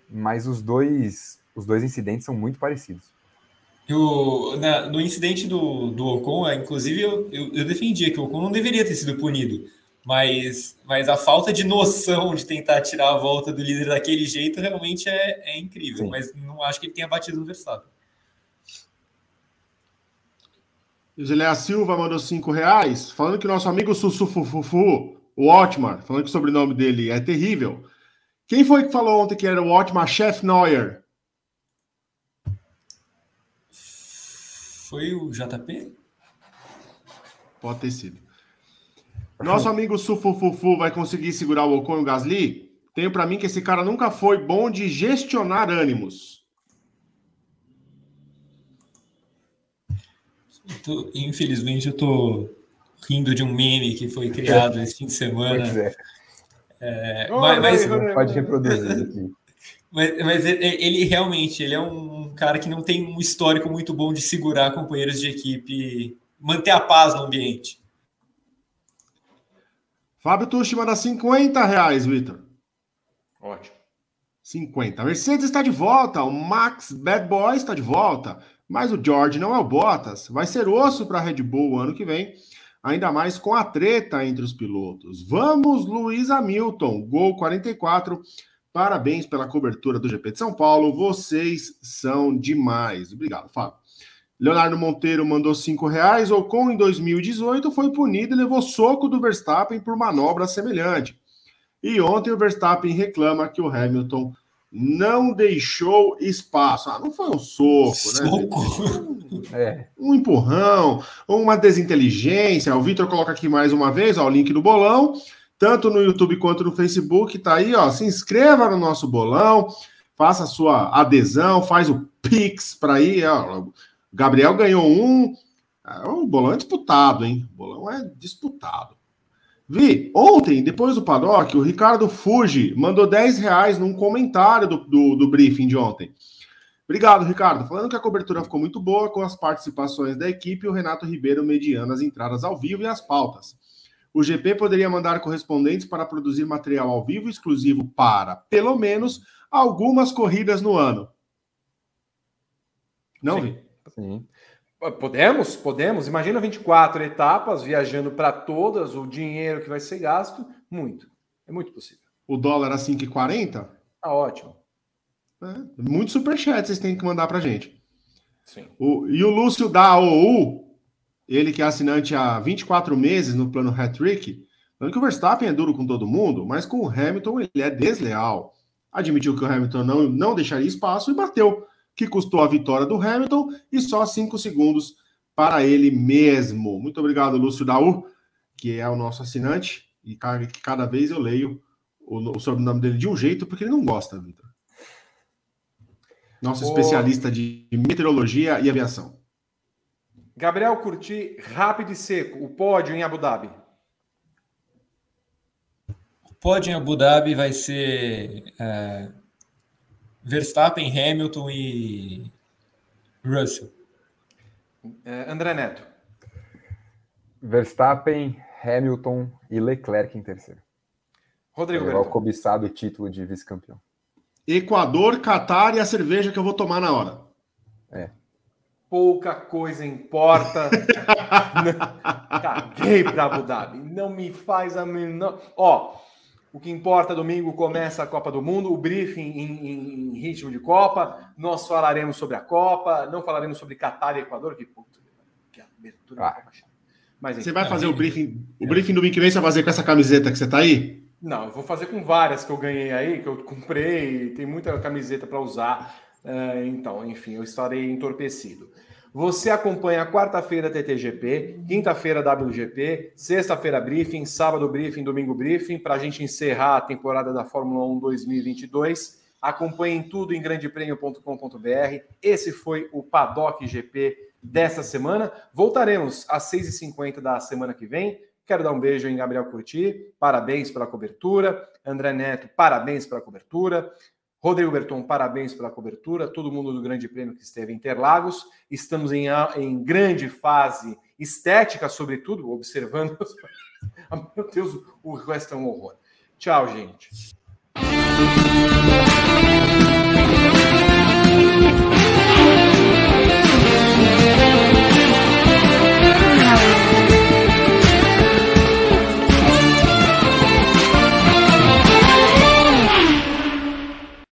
Mas os dois, os dois incidentes são muito parecidos. Eu, na, no incidente do, do Ocon, é, inclusive, eu, eu, eu, defendia que o Ocon não deveria ter sido punido, mas, mas a falta de noção de tentar tirar a volta do líder daquele jeito realmente é, é incrível. Sim. Mas não acho que ele tenha batido no Verstappen. Zé Silva mandou cinco reais, falando que nosso amigo Sussufufufu, o Otmar, falando que o sobrenome dele é terrível. Quem foi que falou ontem que era o Otmar Chef Neuer? Foi o JP? Pode ter sido. Nosso amigo Sufufufu vai conseguir segurar o Ocon e o Gasly? Tenho para mim que esse cara nunca foi bom de gestionar ânimos. Tô, infelizmente, eu tô rindo de um meme que foi criado esse fim de semana. Pois é. É, mas, mas, pode reproduzir aqui. Mas, mas ele, ele, realmente ele é um cara que não tem um histórico muito bom de segurar companheiros de equipe, manter a paz no ambiente. Fábio Tucci manda 50 reais, Vitor. Ótimo. 50. A Mercedes está de volta, o Max Bad Boy está de volta, mas o George não é o Bottas. Vai ser osso para a Red Bull o ano que vem, ainda mais com a treta entre os pilotos. Vamos, Luiz Hamilton, gol 44. Parabéns pela cobertura do GP de São Paulo. Vocês são demais. Obrigado, Fábio. Leonardo Monteiro mandou cinco reais. Ocon em 2018 foi punido e levou soco do Verstappen por manobra semelhante. E ontem o Verstappen reclama que o Hamilton não deixou espaço. Ah, não foi um soco, soco. né? É. Um empurrão, uma desinteligência. O Vitor coloca aqui mais uma vez ó, o link do bolão tanto no YouTube quanto no Facebook, tá aí, ó. Se inscreva no nosso bolão, faça a sua adesão, faz o Pix para ir. Ó. Gabriel ganhou um. É, o bolão é disputado, hein? O bolão é disputado. Vi, ontem, depois do paddock, o Ricardo Fuji mandou 10 reais num comentário do, do, do briefing de ontem. Obrigado, Ricardo. Falando que a cobertura ficou muito boa com as participações da equipe e o Renato Ribeiro mediando as entradas ao vivo e as pautas. O GP poderia mandar correspondentes para produzir material ao vivo exclusivo para, pelo menos, algumas corridas no ano. Não, Sim. Sim. Podemos, podemos. Imagina 24 etapas viajando para todas, o dinheiro que vai ser gasto, muito. É muito possível. O dólar a 5,40? Tá ótimo. É, muito superchat vocês têm que mandar para gente. Sim. O, e o Lúcio da OU ele que é assinante há 24 meses no plano hat-trick, falando que o Verstappen é duro com todo mundo, mas com o Hamilton ele é desleal. Admitiu que o Hamilton não, não deixaria espaço e bateu, que custou a vitória do Hamilton e só 5 segundos para ele mesmo. Muito obrigado, Lúcio Daú, que é o nosso assinante, e que cada vez eu leio o, o sobrenome dele de um jeito, porque ele não gosta, Vitor. Nosso o... especialista de meteorologia e aviação. Gabriel Curti, rápido e seco, o pódio em Abu Dhabi. O pódio em Abu Dhabi vai ser é, Verstappen, Hamilton e Russell. É, André Neto. Verstappen, Hamilton e Leclerc em terceiro. Rodrigo o cobiçado título de vice-campeão. Equador, Catar e a cerveja que eu vou tomar na hora. É pouca coisa importa. Caguei para Abu Dhabi. Não me faz a menor. Ó, o que importa domingo começa a Copa do Mundo, o briefing em, em, em ritmo de Copa. Nós falaremos sobre a Copa, não falaremos sobre Catar e Equador, que, puto, que abertura ah. Mas, você vai fazer o briefing, o é. briefing do que vem, você vai fazer com essa camiseta que você tá aí? Não, eu vou fazer com várias que eu ganhei aí, que eu comprei, tem muita camiseta para usar. Uh, então, enfim, eu estarei entorpecido. Você acompanha quarta-feira TTGP, quinta-feira WGP, sexta-feira briefing, sábado briefing, domingo briefing, para a gente encerrar a temporada da Fórmula 1 2022. Acompanhem tudo em grandepremio.com.br. Esse foi o Paddock GP desta semana. Voltaremos às 6h50 da semana que vem. Quero dar um beijo em Gabriel Curti, parabéns pela cobertura. André Neto, parabéns pela cobertura. Rodrigo Berton, parabéns pela cobertura. Todo mundo do Grande Prêmio que esteve em Interlagos. Estamos em, em grande fase estética, sobretudo, observando. Meu Deus, o resto é um horror. Tchau, gente.